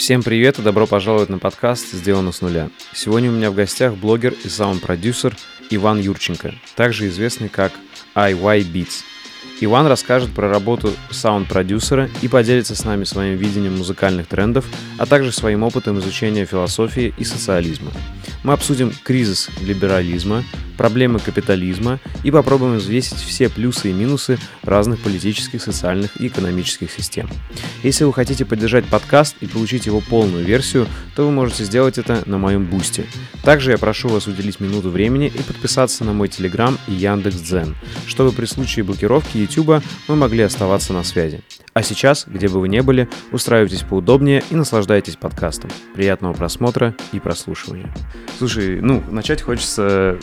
Всем привет и добро пожаловать на подкаст «Сделано с нуля». Сегодня у меня в гостях блогер и саунд-продюсер Иван Юрченко, также известный как IY Beats. Иван расскажет про работу саунд-продюсера и поделится с нами своим видением музыкальных трендов, а также своим опытом изучения философии и социализма. Мы обсудим кризис либерализма, проблемы капитализма и попробуем взвесить все плюсы и минусы разных политических, социальных и экономических систем. Если вы хотите поддержать подкаст и получить его полную версию, то вы можете сделать это на моем бусте. Также я прошу вас уделить минуту времени и подписаться на мой Телеграм и Яндекс.Дзен, чтобы при случае блокировки YouTube мы могли оставаться на связи. А сейчас, где бы вы ни были, устраивайтесь поудобнее и наслаждайтесь подкастом. Приятного просмотра и прослушивания. Слушай, ну, начать хочется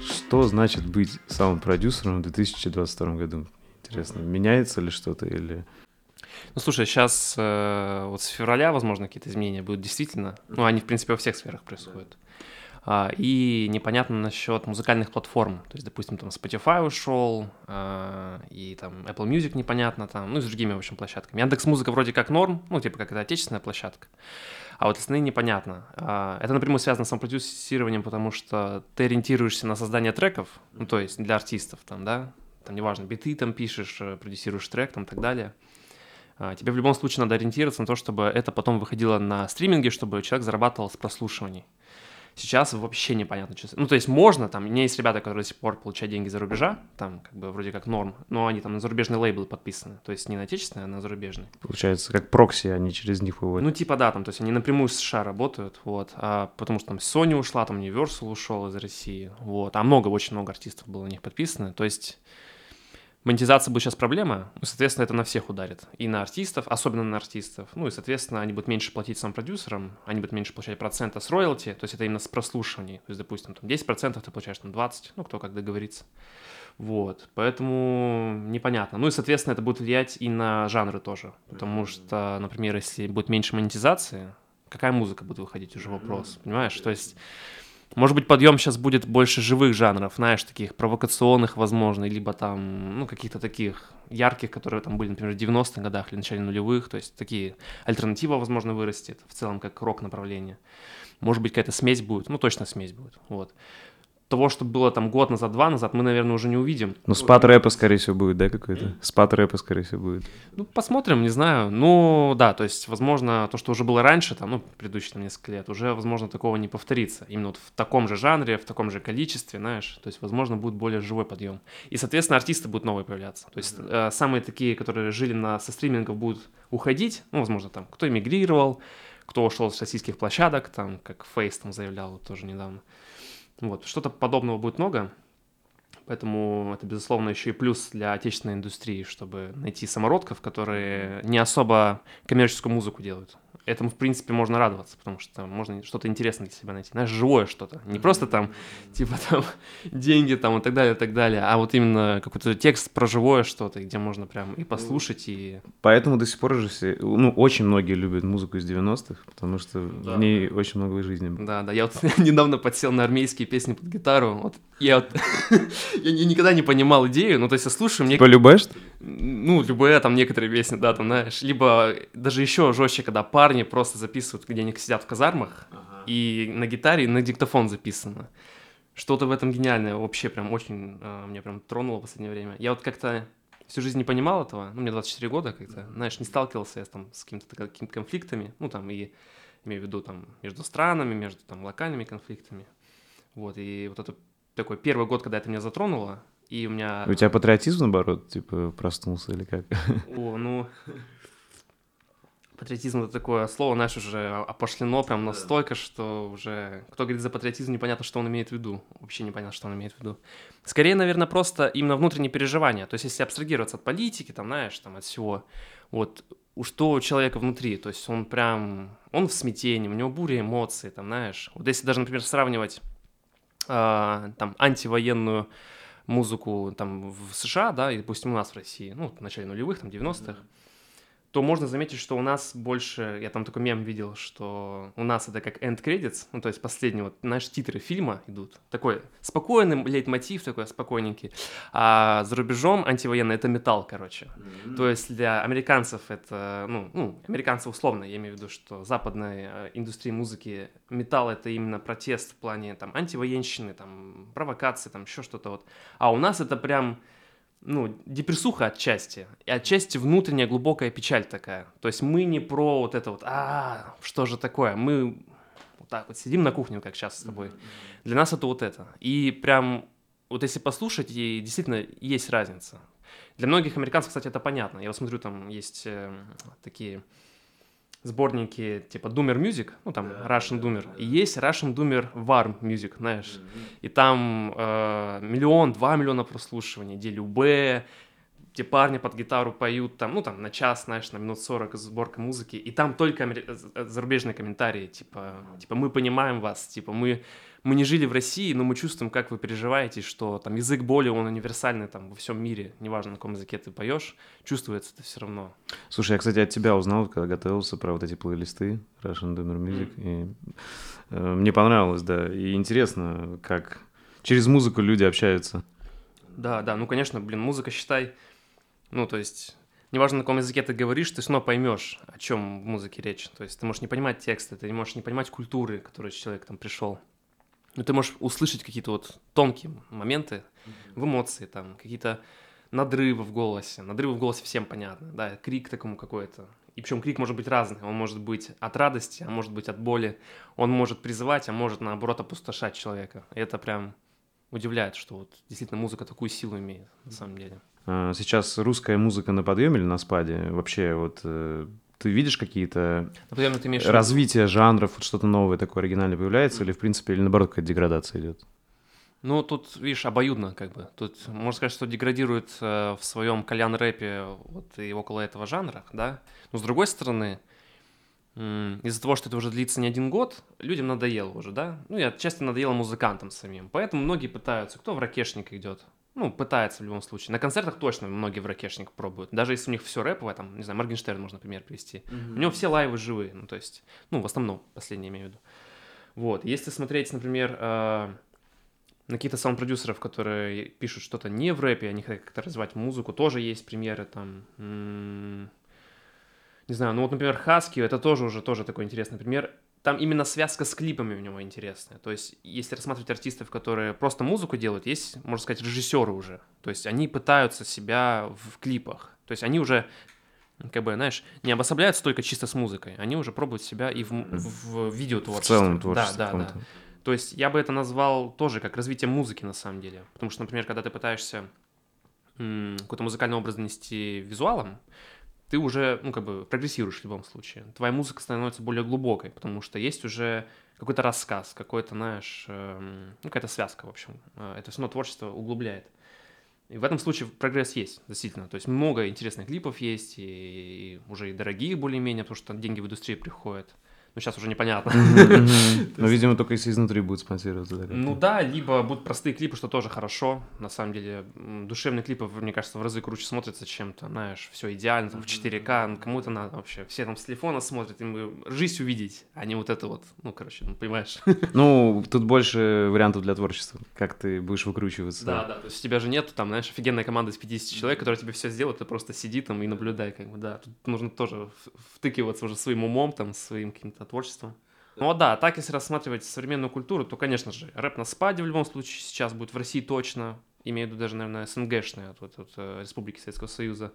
что значит быть саунд-продюсером в 2022 году? Интересно, меняется ли что-то или... Ну, слушай, сейчас э, вот с февраля, возможно, какие-то изменения будут действительно. Ну, они, в принципе, во всех сферах происходят. А, и непонятно насчет музыкальных платформ. То есть, допустим, там Spotify ушел, а, и там Apple Music непонятно там, ну и с другими, в общем, площадками. Яндекс Музыка вроде как норм, ну, типа как это отечественная площадка. А вот остальные непонятно. А, это напрямую связано с самопродюсированием, потому что ты ориентируешься на создание треков, ну, то есть для артистов, там, да, там, неважно, биты там пишешь, э, продюсируешь трек, там, и так далее. Тебе в любом случае надо ориентироваться на то, чтобы это потом выходило на стриминге, чтобы человек зарабатывал с прослушиваний. Сейчас вообще непонятно, что... Ну, то есть можно, там, у меня есть ребята, которые до сих пор получают деньги за рубежа, там, как бы, вроде как норм, но они там на зарубежные лейблы подписаны, то есть не на отечественные, а на зарубежные. Получается, как прокси, они через них выводят. Ну, типа, да, там, то есть они напрямую с США работают, вот, а потому что там Sony ушла, там Universal ушел из России, вот, а много, очень много артистов было на них подписано, то есть монетизация будет сейчас проблема, ну, соответственно, это на всех ударит. И на артистов, особенно на артистов. Ну и, соответственно, они будут меньше платить сам продюсерам, они будут меньше получать процента с роялти, то есть это именно с прослушиваний. То есть, допустим, там 10% ты получаешь там 20%, ну кто как договорится. Вот, поэтому непонятно. Ну и, соответственно, это будет влиять и на жанры тоже, потому что, например, если будет меньше монетизации, какая музыка будет выходить, уже вопрос, понимаешь? То есть может быть, подъем сейчас будет больше живых жанров, знаешь, таких провокационных, возможно, либо там, ну, каких-то таких ярких, которые там были, например, в 90-х годах или начале нулевых, то есть такие альтернатива, возможно, вырастет в целом как рок направление. Может быть, какая-то смесь будет, ну, точно смесь будет, вот того, что было там год назад, два назад, мы, наверное, уже не увидим. Ну, спад рэпа, скорее всего, будет, да, какой-то? Спад рэпа, скорее всего, будет. Ну, посмотрим, не знаю. Ну, да, то есть, возможно, то, что уже было раньше, там, ну, предыдущие там несколько лет, уже, возможно, такого не повторится. Именно вот в таком же жанре, в таком же количестве, знаешь, то есть, возможно, будет более живой подъем. И, соответственно, артисты будут новые появляться. То есть, э, самые такие, которые жили на, со стримингов, будут уходить, ну, возможно, там, кто эмигрировал, кто ушел с российских площадок, там, как Фейс там заявлял тоже недавно. Вот, что-то подобного будет много, поэтому это, безусловно, еще и плюс для отечественной индустрии, чтобы найти самородков, которые не особо коммерческую музыку делают этому, в принципе, можно радоваться, потому что можно что-то интересное для себя найти. Знаешь, живое что-то. Не просто там, типа там, деньги там и так далее, и так далее, а вот именно какой-то текст про живое что-то, где можно прям и послушать, и... Поэтому до сих пор же все, ну, очень многие любят музыку из 90-х, потому что да. в ней очень много жизни. Да, да, я вот недавно подсел на армейские песни под гитару, вот я вот, я никогда не понимал идею, ну, то есть я слушаю, мне... Типа любишь? Ну, любые там некоторые песни, да, там, знаешь, либо даже еще жестче, когда парни просто записывают, где они сидят в казармах, ага. и на гитаре, и на диктофон записано. Что-то в этом гениальное, вообще прям очень э, меня прям тронуло в последнее время. Я вот как-то всю жизнь не понимал этого, ну, мне 24 года как-то, знаешь, не сталкивался я там с какими-то какими конфликтами, ну, там, и имею в виду там между странами, между там локальными конфликтами. Вот, и вот это такой первый год, когда это меня затронуло, и у меня... У тебя патриотизм, наоборот, типа, проснулся или как? О, ну... Патриотизм это такое слово, знаешь, уже опошлено прям настолько, что уже кто говорит за патриотизм, непонятно, что он имеет в виду. Вообще непонятно, что он имеет в виду. Скорее, наверное, просто именно внутренние переживания. То есть, если абстрагироваться от политики, там, знаешь, там, от всего, вот, у что у человека внутри, то есть он прям, он в смятении, у него буря эмоций, там, знаешь. Вот если даже, например, сравнивать э, там антивоенную музыку там в США, да, и, допустим, у нас в России, ну, в начале нулевых, там, 90-х, то можно заметить, что у нас больше, я там такой мем видел, что у нас это как end credits, ну, то есть последние вот, наши титры фильма идут, такой спокойный лейтмотив такой, спокойненький, а за рубежом антивоенный — это металл, короче. Mm-hmm. То есть для американцев это, ну, ну, американцев условно, я имею в виду, что западной э, индустрии музыки металл — это именно протест в плане, там, антивоенщины, там, провокации, там, еще что-то вот. А у нас это прям ну, депрессуха отчасти, и отчасти внутренняя глубокая печаль такая. То есть мы не про вот это вот, а, что же такое, мы вот так вот сидим на кухне, как сейчас с тобой. Для нас это вот это. И прям, вот если послушать, и действительно есть разница. Для многих американцев, кстати, это понятно. Я вот смотрю, там есть э, такие сборники типа Doomer Music, ну там да, Russian да, Doomer, да. и есть Russian Doomer Warm Music, знаешь, mm-hmm. и там э, миллион, два миллиона прослушиваний, где любые, где парни под гитару поют там, ну там на час, знаешь, на минут 40 сборка музыки, и там только зарубежные комментарии, типа, типа мы понимаем вас, типа мы мы не жили в России, но мы чувствуем, как вы переживаете, что там язык боли, он универсальный там во всем мире, неважно, на каком языке ты поешь, чувствуется это все равно. Слушай, я, кстати, от тебя узнал, когда готовился про вот эти плейлисты Russian Dinner Music, mm. и э, мне понравилось, да, и интересно, как через музыку люди общаются. Да, да, ну, конечно, блин, музыка, считай, ну, то есть неважно, на каком языке ты говоришь, ты равно поймешь, о чем в музыке речь. То есть ты можешь не понимать тексты, ты можешь не понимать культуры, которой человек там пришел. Но ты можешь услышать какие-то вот тонкие моменты в эмоции, там, какие-то надрывы в голосе. Надрывы в голосе всем понятно, да, крик такому какой-то. И причем крик может быть разный. Он может быть от радости, а может быть от боли. Он может призывать, а может, наоборот, опустошать человека. И это прям удивляет, что вот действительно музыка такую силу имеет на самом деле. А, сейчас русская музыка на подъеме или на спаде? Вообще вот э, ты видишь какие-то Например, ты имеешь развития жанров, вот что-то новое такое оригинальное появляется, или в принципе, или наоборот какая-то деградация идет? Ну, тут, видишь, обоюдно как бы. Тут можно сказать, что деградирует э, в своем кальян-рэпе вот и около этого жанра, да. Но с другой стороны, из-за того, что это уже длится не один год, людям надоело уже, да. Ну, и отчасти надоело музыкантам самим. Поэтому многие пытаются, кто в ракешник идет, ну, пытается в любом случае. На концертах точно многие в ракешник пробуют. Даже если у них все рэповое, там, не знаю, Моргенштерн можно пример привести. Mm-hmm. У него все лайвы живые, ну, то есть, ну, в основном, последние имею в виду. Вот, если смотреть, например, э, на каких-то саунд-продюсеров, которые пишут что-то не в рэпе, они хотят как-то развивать музыку, тоже есть примеры, там, м- не знаю, ну вот, например, Хаски, это тоже уже тоже такой интересный пример там именно связка с клипами у него интересная. То есть, если рассматривать артистов, которые просто музыку делают, есть, можно сказать, режиссеры уже. То есть, они пытаются себя в клипах. То есть, они уже, как бы, знаешь, не обособляются только чисто с музыкой. Они уже пробуют себя и в, в, в видеотворчестве. В целом творчестве. Да, да, да. То есть, я бы это назвал тоже как развитие музыки на самом деле. Потому что, например, когда ты пытаешься какой-то музыкальный образ донести визуалом, ты уже, ну, как бы прогрессируешь в любом случае. Твоя музыка становится более глубокой, потому что есть уже какой-то рассказ, какой-то, знаешь, э, ну, какая-то связка, в общем. Э, это все равно творчество углубляет. И в этом случае прогресс есть, действительно. То есть много интересных клипов есть, и, и уже и дорогие более-менее, потому что деньги в индустрии приходят. Ну, сейчас уже непонятно. Но, видимо, только если изнутри будет спонсироваться. Ну да, либо будут простые клипы, что тоже хорошо. На самом деле, душевные клипы, мне кажется, в разы круче смотрятся, чем то, знаешь, все идеально, там, в 4К, ну, кому-то надо вообще. Все там с телефона смотрят, им жизнь увидеть, а не вот это вот, ну, короче, ну, понимаешь. Ну, тут больше вариантов для творчества, как ты будешь выкручиваться. Да, да, то есть у тебя же нет там, знаешь, офигенная команда из 50 человек, которая тебе все сделает, ты просто сиди там и наблюдай, как бы, да. Тут нужно тоже втыкиваться уже своим умом, там, своим каким-то творчеством. Ну а да, так если рассматривать современную культуру, то, конечно же, рэп на спаде в любом случае сейчас будет в России точно, имею в виду даже, наверное, СНГшная, вот, вот, э, Республики Советского Союза.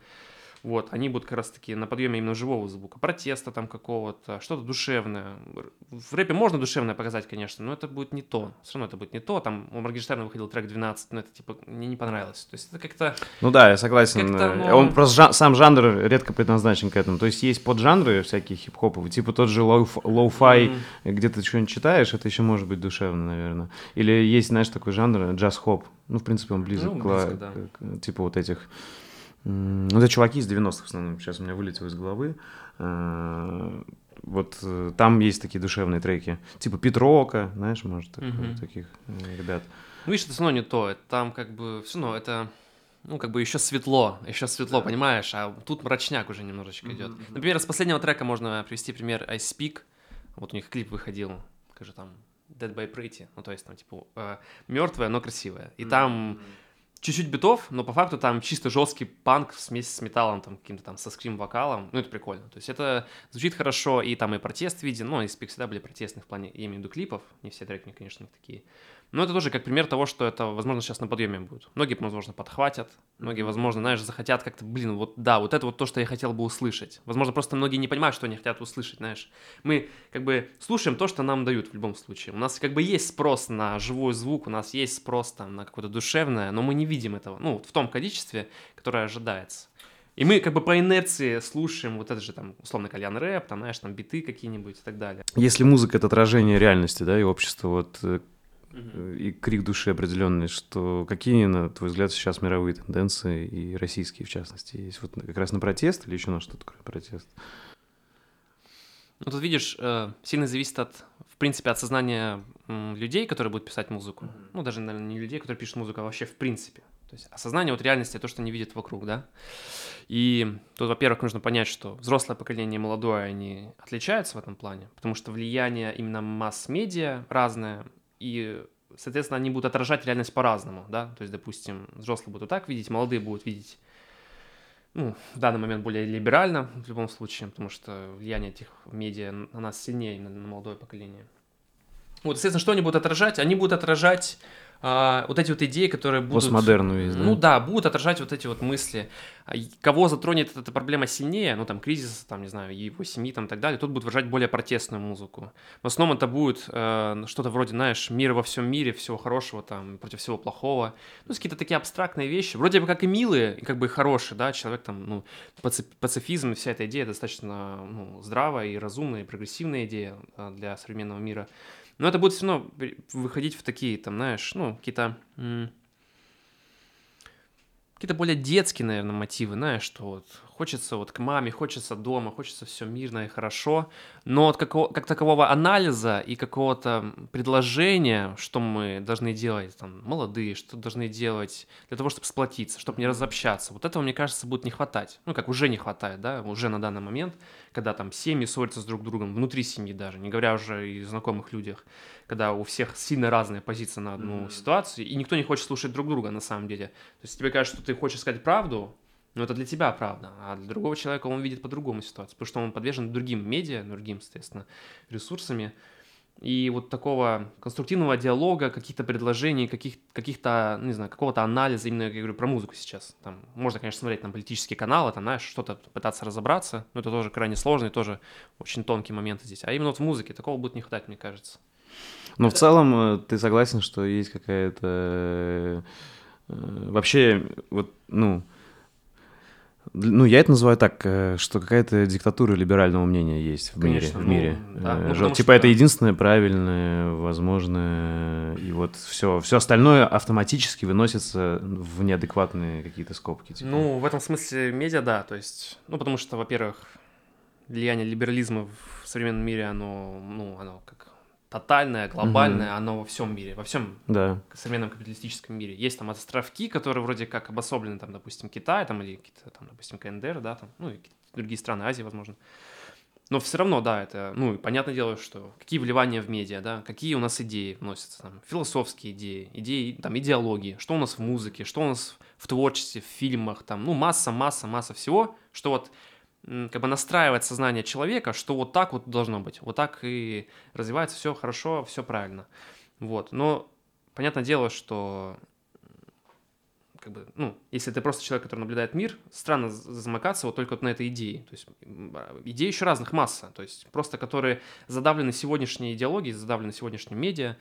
Вот, они будут как раз-таки на подъеме именно живого звука, протеста там какого-то, что-то душевное. В рэпе можно душевное показать, конечно, но это будет не то. Все равно это будет не то. Там у Моргенштерна выходил трек 12, но это типа мне не понравилось. То есть это как-то... Ну да, я согласен. Ну... Он просто жан... сам жанр редко предназначен к этому. То есть есть поджанры всякие хип-хоповые, типа тот же lo-fi, mm. где ты что-нибудь читаешь, это еще может быть душевно, наверное. Или есть, знаешь, такой жанр jazz-hop. Ну, в принципе, он близок, ну, близко, к, да. к, типа вот этих ну, это чуваки из 90-х в основном, сейчас у меня вылетело из головы. Э, вот э, там есть такие душевные треки, типа Pete Rock а, знаешь, может, угу. таких э, ребят. Ну, видишь, это все равно не то, там как бы все равно это ну, как бы еще светло, еще светло, понимаешь, а тут мрачняк уже немножечко идет. Например, с последнего трека можно привести пример I Speak, вот у них клип выходил, скажи там, Dead by Pretty, ну, то есть там, типа, э, мертвая, но красивая. И там чуть-чуть битов, но по факту там чисто жесткий панк в смеси с металлом, там, каким-то там со скрим-вокалом, ну, это прикольно. То есть это звучит хорошо, и там и протест виден, ну, и Speak всегда были протестные в плане, я имею в виду клипов, не все треки, конечно, такие. Но это тоже как пример того, что это, возможно, сейчас на подъеме будет. Многие, возможно, подхватят, многие, возможно, знаешь, захотят как-то, блин, вот да, вот это вот то, что я хотел бы услышать. Возможно, просто многие не понимают, что они хотят услышать, знаешь. Мы как бы слушаем то, что нам дают в любом случае. У нас как бы есть спрос на живой звук, у нас есть спрос там на какое-то душевное, но мы не видим этого, ну, в том количестве, которое ожидается. И мы как бы по инерции слушаем вот это же там, условно, кальян рэп, там, знаешь, там биты какие-нибудь и так далее. Если музыка — это отражение реальности, да, и общества, вот э, и крик души определенный, что какие, на твой взгляд, сейчас мировые тенденции, и российские в частности, есть вот как раз на протест или еще на что-то, кроме протеста? Ну, тут видишь, э, сильно зависит от, в принципе, от сознания людей, которые будут писать музыку. Mm-hmm. Ну, даже, наверное, не людей, которые пишут музыку, а вообще в принципе. То есть осознание вот реальности, то, что они видят вокруг, да. И тут, во-первых, нужно понять, что взрослое поколение и молодое, они отличаются в этом плане, потому что влияние именно масс-медиа разное, и, соответственно, они будут отражать реальность по-разному, да, то есть, допустим, взрослые будут так видеть, молодые будут видеть, ну, в данный момент более либерально, в любом случае, потому что влияние этих медиа на нас сильнее, на, на молодое поколение. Вот, естественно, что они будут отражать? Они будут отражать а, вот эти вот идеи, которые будут... Постмодерну есть, да? Ну да, будут отражать вот эти вот мысли. А, кого затронет эта проблема сильнее, ну там кризис, там, не знаю, его семьи там и так далее, тут будут выражать более протестную музыку. В основном это будет э, что-то вроде, знаешь, мир во всем мире, всего хорошего там, против всего плохого. Ну, какие-то такие абстрактные вещи, вроде бы как и милые, и как бы хорошие, да, человек там, ну, пацифизм, вся эта идея достаточно ну, здравая и разумная, и прогрессивная идея для современного мира. Но это будет все равно выходить в такие, там, знаешь, ну, какие-то какие-то более детские, наверное, мотивы, знаешь, что вот хочется вот к маме, хочется дома, хочется все мирно и хорошо, но от какого, как такового анализа и какого-то предложения, что мы должны делать, там, молодые, что должны делать для того, чтобы сплотиться, чтобы не разобщаться, вот этого, мне кажется, будет не хватать, ну, как уже не хватает, да, уже на данный момент, когда там семьи ссорятся с друг другом, внутри семьи даже, не говоря уже и знакомых людях, когда у всех сильно разные позиции на одну mm-hmm. ситуацию, и никто не хочет слушать друг друга на самом деле. То есть тебе кажется, что ты хочешь сказать правду, но это для тебя правда, а для другого человека он видит по-другому ситуацию, потому что он подвержен другим медиа, другим, соответственно, ресурсами. И вот такого конструктивного диалога, каких-то предложений, каких- каких-то, не знаю, какого-то анализа, именно я говорю про музыку сейчас. Там можно, конечно, смотреть на политические каналы, там, знаешь, что-то пытаться разобраться, но это тоже крайне сложный, тоже очень тонкий момент здесь. А именно вот в музыке такого будет не хватать, мне кажется. Но в целом э, ты согласен, что есть какая-то... Э, вообще, вот, ну, ну, я это называю так, э, что какая-то диктатура либерального мнения есть в Конечно, мире. В мире. Ну, да, ну, типа что, это единственное правильное, возможное, и вот все, все остальное автоматически выносится в неадекватные какие-то скобки. Типа. Ну, в этом смысле медиа, да, то есть, ну, потому что, во-первых, влияние либерализма в современном мире, оно, ну, оно как тотальное, глобальное, угу. оно во всем мире, во всем да. современном капиталистическом мире. Есть там островки, которые вроде как обособлены, там, допустим, Китай, там, или какие-то, там, допустим, КНДР, да, там, ну, и другие страны Азии, возможно. Но все равно, да, это, ну, понятное дело, что какие вливания в медиа, да, какие у нас идеи вносятся, там, философские идеи, идеи, там, идеологии, что у нас в музыке, что у нас в творчестве, в фильмах, там, ну, масса, масса, масса всего, что вот как бы настраивать сознание человека, что вот так вот должно быть, вот так и развивается все хорошо, все правильно. Вот, но понятное дело, что как бы, ну, если ты просто человек, который наблюдает мир, странно замыкаться вот только вот на этой идее. То есть идей еще разных масса, то есть просто которые задавлены сегодняшней идеологией, задавлены сегодняшним медиа,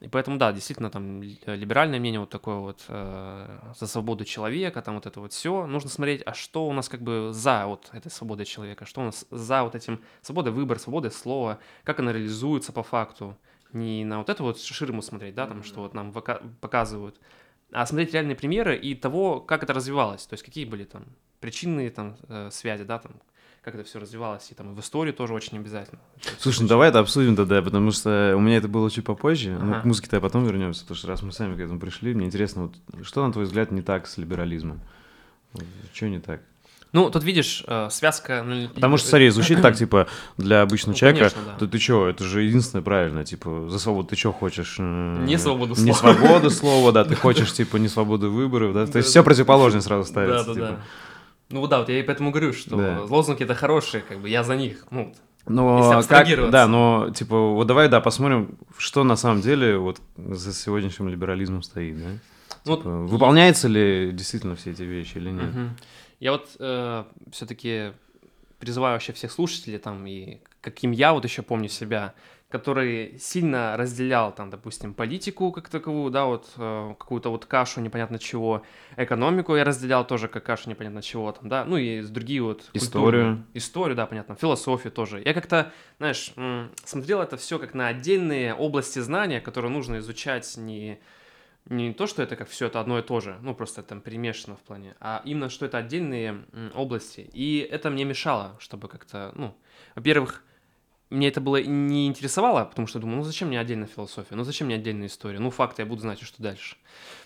и поэтому, да, действительно, там либеральное мнение вот такое вот э, за свободу человека, там вот это вот все. Нужно смотреть, а что у нас как бы за вот этой свободой человека, что у нас за вот этим свободой выбора, свободой слова, как она реализуется по факту. Не на вот эту вот ширму смотреть, да, там, mm-hmm. что вот нам показывают, а смотреть реальные примеры и того, как это развивалось, то есть какие были там причинные там э, связи, да, там, как это все развивалось, и там и в истории тоже очень обязательно. Слушай, ну давай это обсудим тогда, потому что у меня это было чуть попозже, ага. ну к музыке-то потом вернемся, потому что раз мы сами к этому пришли, мне интересно, вот, что, на твой взгляд, не так с либерализмом? Что не так? Ну, тут видишь, э, связка... Потому что, смотри, звучит так, типа, для обычного ну, человека, конечно, да. то ты что, это же единственное правильно, типа, за свободу ты что хочешь? Не свободу слова. Не свободу слова, да, ты хочешь, типа, не свободу выборов, да, то есть все противоположное сразу ставится. Да, да, да. Ну да, вот я и поэтому говорю, что да. лозунги это хорошие, как бы я за них, ну, но как, да, но типа вот давай, да, посмотрим, что на самом деле вот за сегодняшним либерализмом стоит, да? Ну, типа, вот... Выполняются ли действительно все эти вещи или нет? Угу. Я вот э, все-таки призываю вообще всех слушателей там и каким я вот еще помню себя, который сильно разделял там, допустим, политику как таковую, да, вот э, какую-то вот кашу непонятно чего, экономику я разделял тоже как кашу непонятно чего там, да, ну и другие вот историю, культуры, историю, да, понятно, философию тоже. Я как-то, знаешь, смотрел это все как на отдельные области знания, которые нужно изучать не не то, что это как все это одно и то же, ну просто там перемешано в плане, а именно, что это отдельные области. И это мне мешало, чтобы как-то, ну, во-первых, мне это было не интересовало, потому что думаю, ну зачем мне отдельная философия, ну зачем мне отдельная история, ну факты я буду знать, что дальше.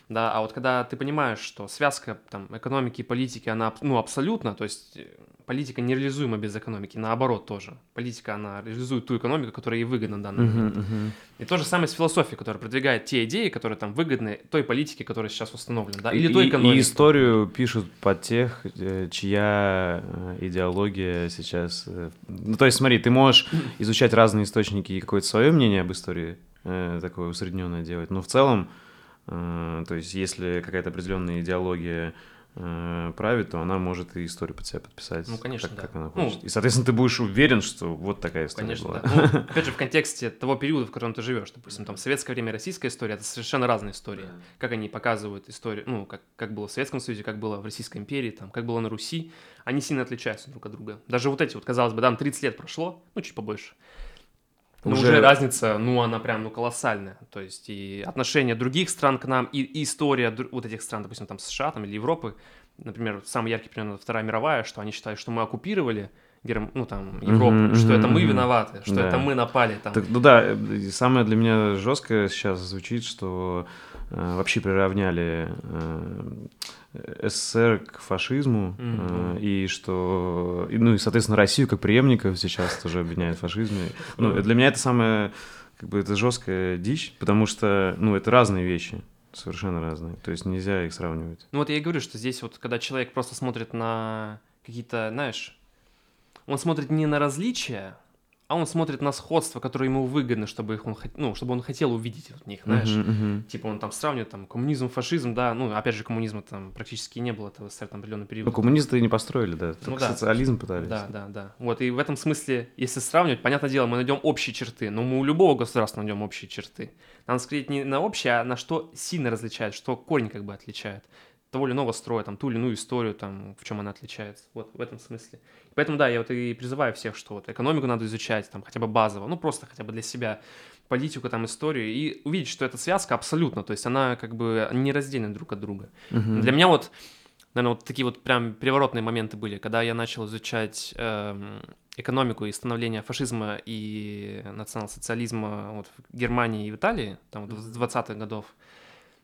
Да, а вот когда ты понимаешь, что связка там, экономики и политики, она ну, абсолютно, то есть э, политика нереализуема без экономики, наоборот тоже. Политика, она реализует ту экономику, которая ей выгодна в данный момент. Uh-huh, uh-huh. И то же самое с философией, которая продвигает те идеи, которые там выгодны той политике, которая сейчас установлена, да, или и, той экономике. И историю пишут под тех, э, чья э, идеология сейчас... Ну, то есть смотри, ты можешь изучать разные источники и какое-то свое мнение об истории такое усредненное делать, но в целом Э, то есть, если какая-то определенная идеология э, правит, то она может и историю под себя подписать. Ну, конечно, как, да. как она ну, хочет. Ну, и, соответственно, ты будешь уверен, что вот такая история конечно, была. Да. Ну, опять же, в контексте того периода, в котором ты живешь, допустим, там советское время, российская история, это совершенно разные истории. Да. Как они показывают историю, ну, как, как было в Советском Союзе, как было в Российской империи, там, как было на Руси, они сильно отличаются друг от друга. Даже вот эти вот, казалось бы, там 30 лет прошло, ну, чуть побольше. Но уже... уже разница, ну, она прям, ну, колоссальная. То есть и отношения других стран к нам, и, и история вот этих стран, допустим, там США там, или Европы, например, самый яркий пример Вторая мировая, что они считают, что мы оккупировали Герм... ну, там, Европу, mm-hmm, что mm-hmm, это мы виноваты, что да. это мы напали там. Так, ну да, самое для меня жесткое сейчас звучит, что э, вообще приравняли э, СССР к фашизму, mm-hmm. и что, и, ну и, соответственно, Россию как преемников сейчас тоже обвиняют в фашизме. Ну, для меня это самое, как бы, это жесткая дичь, потому что, ну, это разные вещи. Совершенно разные. То есть нельзя их сравнивать. Ну вот я и говорю, что здесь вот, когда человек просто смотрит на какие-то, знаешь, он смотрит не на различия, а он смотрит на сходство, которое ему выгодно, чтобы их он, ну, чтобы он хотел увидеть в них, знаешь. Uh-huh, uh-huh. Типа он там сравнивает там коммунизм, фашизм, да, ну, опять же, коммунизма там практически не было, это в СССР там определенный период. Ну, коммунисты не построили, да, только ну, да. социализм пытались. Да, да, да. Вот, и в этом смысле, если сравнивать, понятное дело, мы найдем общие черты, но мы у любого государства найдем общие черты. Надо сказать не на общее, а на что сильно различает, что корень как бы отличает того или иного строя, там, ту или иную историю, там, в чем она отличается. Вот в этом смысле. Поэтому, да, я вот и призываю всех, что вот экономику надо изучать, там, хотя бы базово, ну, просто хотя бы для себя, политику, там, историю, и увидеть, что эта связка абсолютно, то есть она как бы не раздельна друг от друга. Uh-huh. Для меня вот, наверное, вот такие вот прям переворотные моменты были, когда я начал изучать э, экономику и становление фашизма и национал-социализма вот в Германии и в Италии, там, вот, с 20-х годов,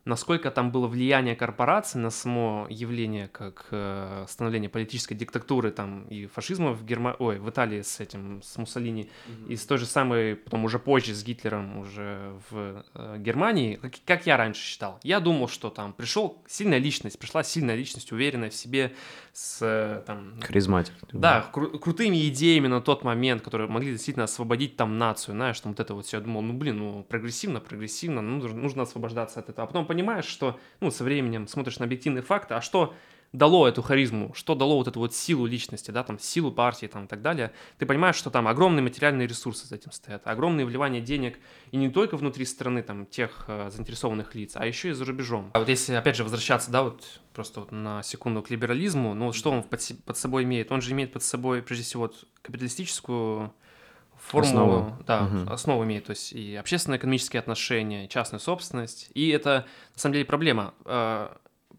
насколько там было влияние корпораций на само явление как э, становление политической диктатуры там и фашизма в Герма... ой, в Италии с этим, с Муссолини, mm-hmm. и с той же самой, потом уже позже с Гитлером уже в э, Германии, как, как я раньше считал. Я думал, что там пришел сильная личность, пришла сильная личность, уверенная в себе, с э, там... Харизматик. Да, кру- крутыми идеями на тот момент, которые могли действительно освободить там нацию, знаешь, там вот это вот все. Я думал, ну блин, ну прогрессивно, прогрессивно, ну, нужно, нужно освобождаться от этого. А потом понимаешь, что, ну, со временем смотришь на объективные факты, а что дало эту харизму, что дало вот эту вот силу личности, да, там, силу партии, там, и так далее, ты понимаешь, что там огромные материальные ресурсы за этим стоят, огромные вливания денег, и не только внутри страны, там, тех э, заинтересованных лиц, а еще и за рубежом. А вот если, опять же, возвращаться, да, вот просто вот на секунду к либерализму, ну, вот что он под, под собой имеет? Он же имеет под собой, прежде всего, вот, капиталистическую формулу, основу. да, угу. основу имеет, то есть и общественно-экономические отношения, и частную собственность, и это на самом деле проблема. Э,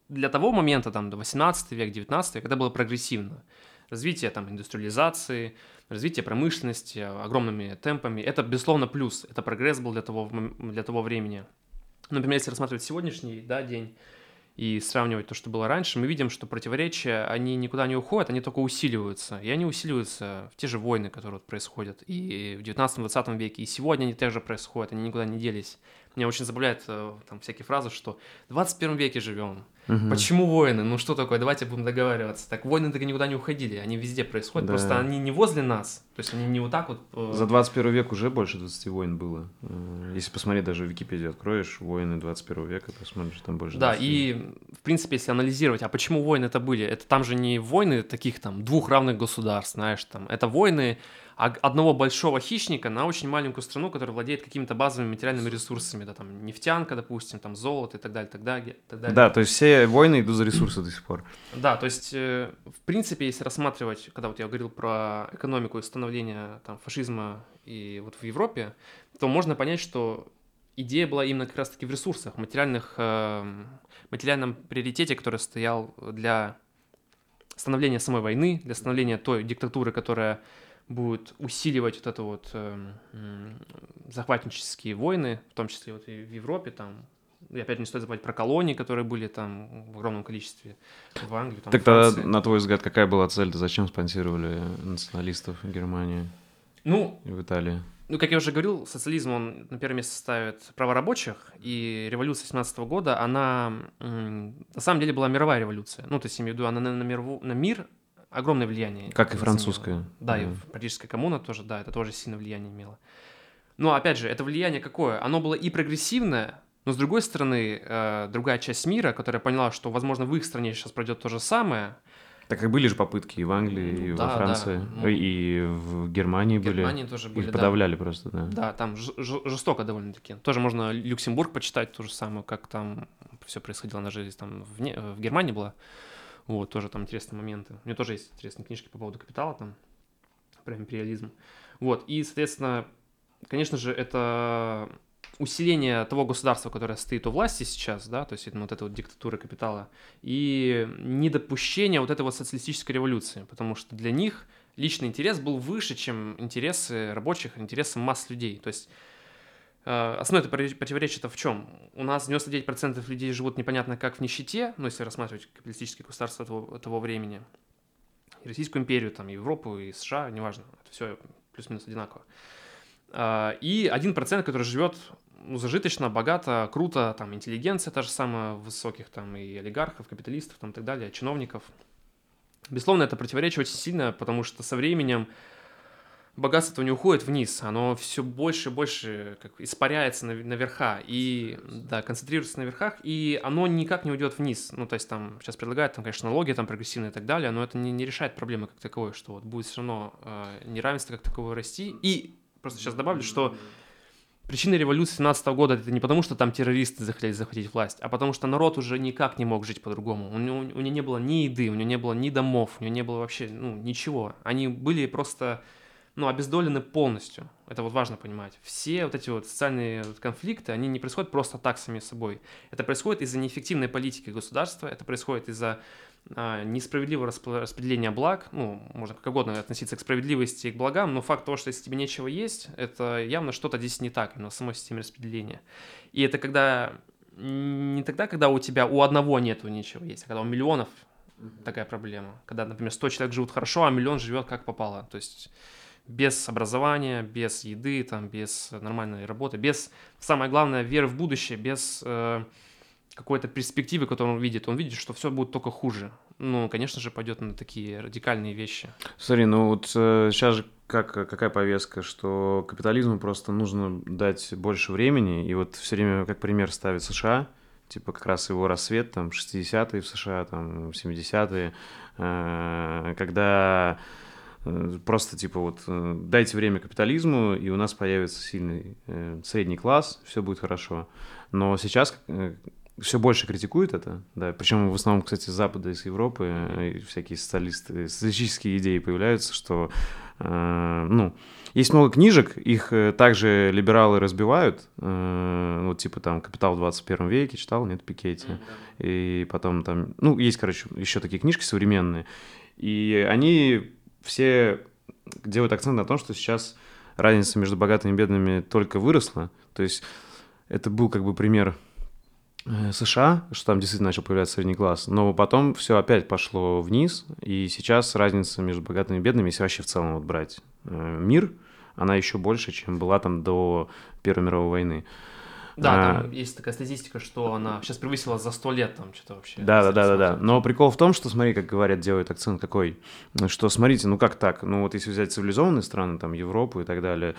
для того момента, там, до 18 век, 19 век, это было прогрессивно. развитие там индустриализации, развитие промышленности огромными темпами. Это, безусловно, плюс. Это прогресс был для того, для того времени. Например, если рассматривать сегодняшний да, день, и сравнивать то, что было раньше, мы видим, что противоречия, они никуда не уходят, они только усиливаются. И они усиливаются в те же войны, которые вот происходят и в 19-20 веке, и сегодня они также происходят, они никуда не делись. Меня очень забавляет э, там всякие фразы, что в 21 веке живем. Угу. Почему войны? Ну что такое? Давайте будем договариваться. Так войны так никуда не уходили, они везде происходят, да. просто они не возле нас. То есть они не вот так вот... Э... За 21 век уже больше 20 войн было. Э, если посмотреть, даже в Википедию откроешь, войны 21 века, посмотришь, там больше Да, и в принципе, если анализировать, а почему войны это были? Это там же не войны таких там двух равных государств, знаешь, там. Это войны одного большого хищника на очень маленькую страну, которая владеет какими-то базовыми материальными ресурсами, да, там нефтянка, допустим, там золото и так далее, так далее, так далее. Да, то есть все войны идут за ресурсы до сих пор. Да, то есть, э, в принципе, если рассматривать, когда вот я говорил про экономику и становление там фашизма и вот в Европе, то можно понять, что идея была именно как раз-таки в ресурсах, материальных, э, материальном приоритете, который стоял для становления самой войны, для становления той диктатуры, которая будет усиливать вот это вот э, захватнические войны, в том числе вот и в Европе, там, и опять не стоит забывать про колонии, которые были там в огромном количестве в Англии. Там, Тогда, на твой взгляд, какая была цель? Зачем спонсировали националистов в Германии ну, и в Италии? Ну, как я уже говорил, социализм, он на первое место ставит право рабочих, и революция 17 года, она на самом деле была мировая революция. Ну, то есть, я имею в виду, она на, на, мир, на мир огромное влияние. Как и французская. Да, mm. и политическая коммуна тоже, да, это тоже сильное влияние имело. Но, опять же, это влияние какое? Оно было и прогрессивное, но, с другой стороны, э, другая часть мира, которая поняла, что, возможно, в их стране сейчас пройдет то же самое, так как были же попытки и в Англии, и да, во Франции, да. Ну, и в Германии, в Германии были. тоже были. Их подавляли да. просто, да. Да, там жестоко довольно-таки. Тоже можно Люксембург почитать, то же самое, как там все происходило на жизнь. Там в, не... в Германии была. Вот, тоже там интересные моменты. У меня тоже есть интересные книжки по поводу капитала там, про империализм. Вот, и, соответственно, конечно же, это усиление того государства, которое стоит у власти сейчас, да, то есть это, вот эта вот диктатура капитала, и недопущение вот этой вот социалистической революции, потому что для них личный интерес был выше, чем интересы рабочих, интересы масс людей. То есть основное это противоречие-то в чем? У нас 99% людей живут непонятно как в нищете, ну, если рассматривать капиталистические государства того, того времени, и Российскую империю, там, Европу, и США, неважно, это все плюс-минус одинаково. А, и один процент, который живет ну, зажиточно, богато, круто, там, интеллигенция та же самая, высоких там и олигархов, капиталистов, там, и так далее, чиновников. Безусловно, это противоречие очень сильно, потому что со временем богатство не уходит вниз, оно все больше и больше как, испаряется на, на верха и да, концентрируется на верхах, и оно никак не уйдет вниз. Ну, то есть там сейчас предлагают, там, конечно, налоги там прогрессивные и так далее, но это не, не решает проблемы как таковой, что вот будет все равно э, неравенство как таковое расти. И просто сейчас добавлю, что причина революции 17 года это не потому, что там террористы захотели захватить власть, а потому что народ уже никак не мог жить по-другому. У него, у него не было ни еды, у него не было ни домов, у него не было вообще ну, ничего. Они были просто ну, обездолены полностью. Это вот важно понимать. Все вот эти вот социальные конфликты, они не происходят просто так сами собой. Это происходит из-за неэффективной политики государства, это происходит из-за а, несправедливого распределения благ, ну, можно как угодно относиться к справедливости и к благам, но факт того, что если тебе нечего есть, это явно что-то здесь не так, именно в самой системе распределения. И это когда не тогда, когда у тебя у одного нету ничего есть, а когда у миллионов такая проблема. Когда, например, 100 человек живут хорошо, а миллион живет как попало. То есть без образования, без еды, там, без нормальной работы, без, самое главное, веры в будущее, без э, какой-то перспективы, которую он видит. Он видит, что все будет только хуже. Ну, конечно же, пойдет на такие радикальные вещи. Смотри, ну вот э, сейчас же как, какая повестка, что капитализму просто нужно дать больше времени, и вот все время как пример ставит США, типа как раз его рассвет, там, 60-е в США, там, 70-е, э, когда просто типа вот э, дайте время капитализму, и у нас появится сильный э, средний класс, все будет хорошо. Но сейчас э, все больше критикуют это, да, причем в основном, кстати, с Запада, из Европы э, всякие социалисты, социалистические идеи появляются, что, э, ну, есть много книжек, их э, также либералы разбивают, э, вот типа там «Капитал в 21 веке» читал, нет, Пикетти, mm-hmm. и потом там, ну, есть, короче, еще такие книжки современные, И они все делают акцент на том, что сейчас разница между богатыми и бедными только выросла. То есть это был как бы пример э, США, что там действительно начал появляться средний класс, но потом все опять пошло вниз, и сейчас разница между богатыми и бедными, если вообще в целом вот брать э, мир, она еще больше, чем была там до Первой мировой войны. Да, а, там есть такая статистика, что она сейчас превысила за сто лет там что-то вообще. Да, да, да, да, да. Но прикол в том, что, смотри, как говорят, делают акцент какой, что, смотрите, ну как так, ну вот если взять цивилизованные страны, там Европу и так далее,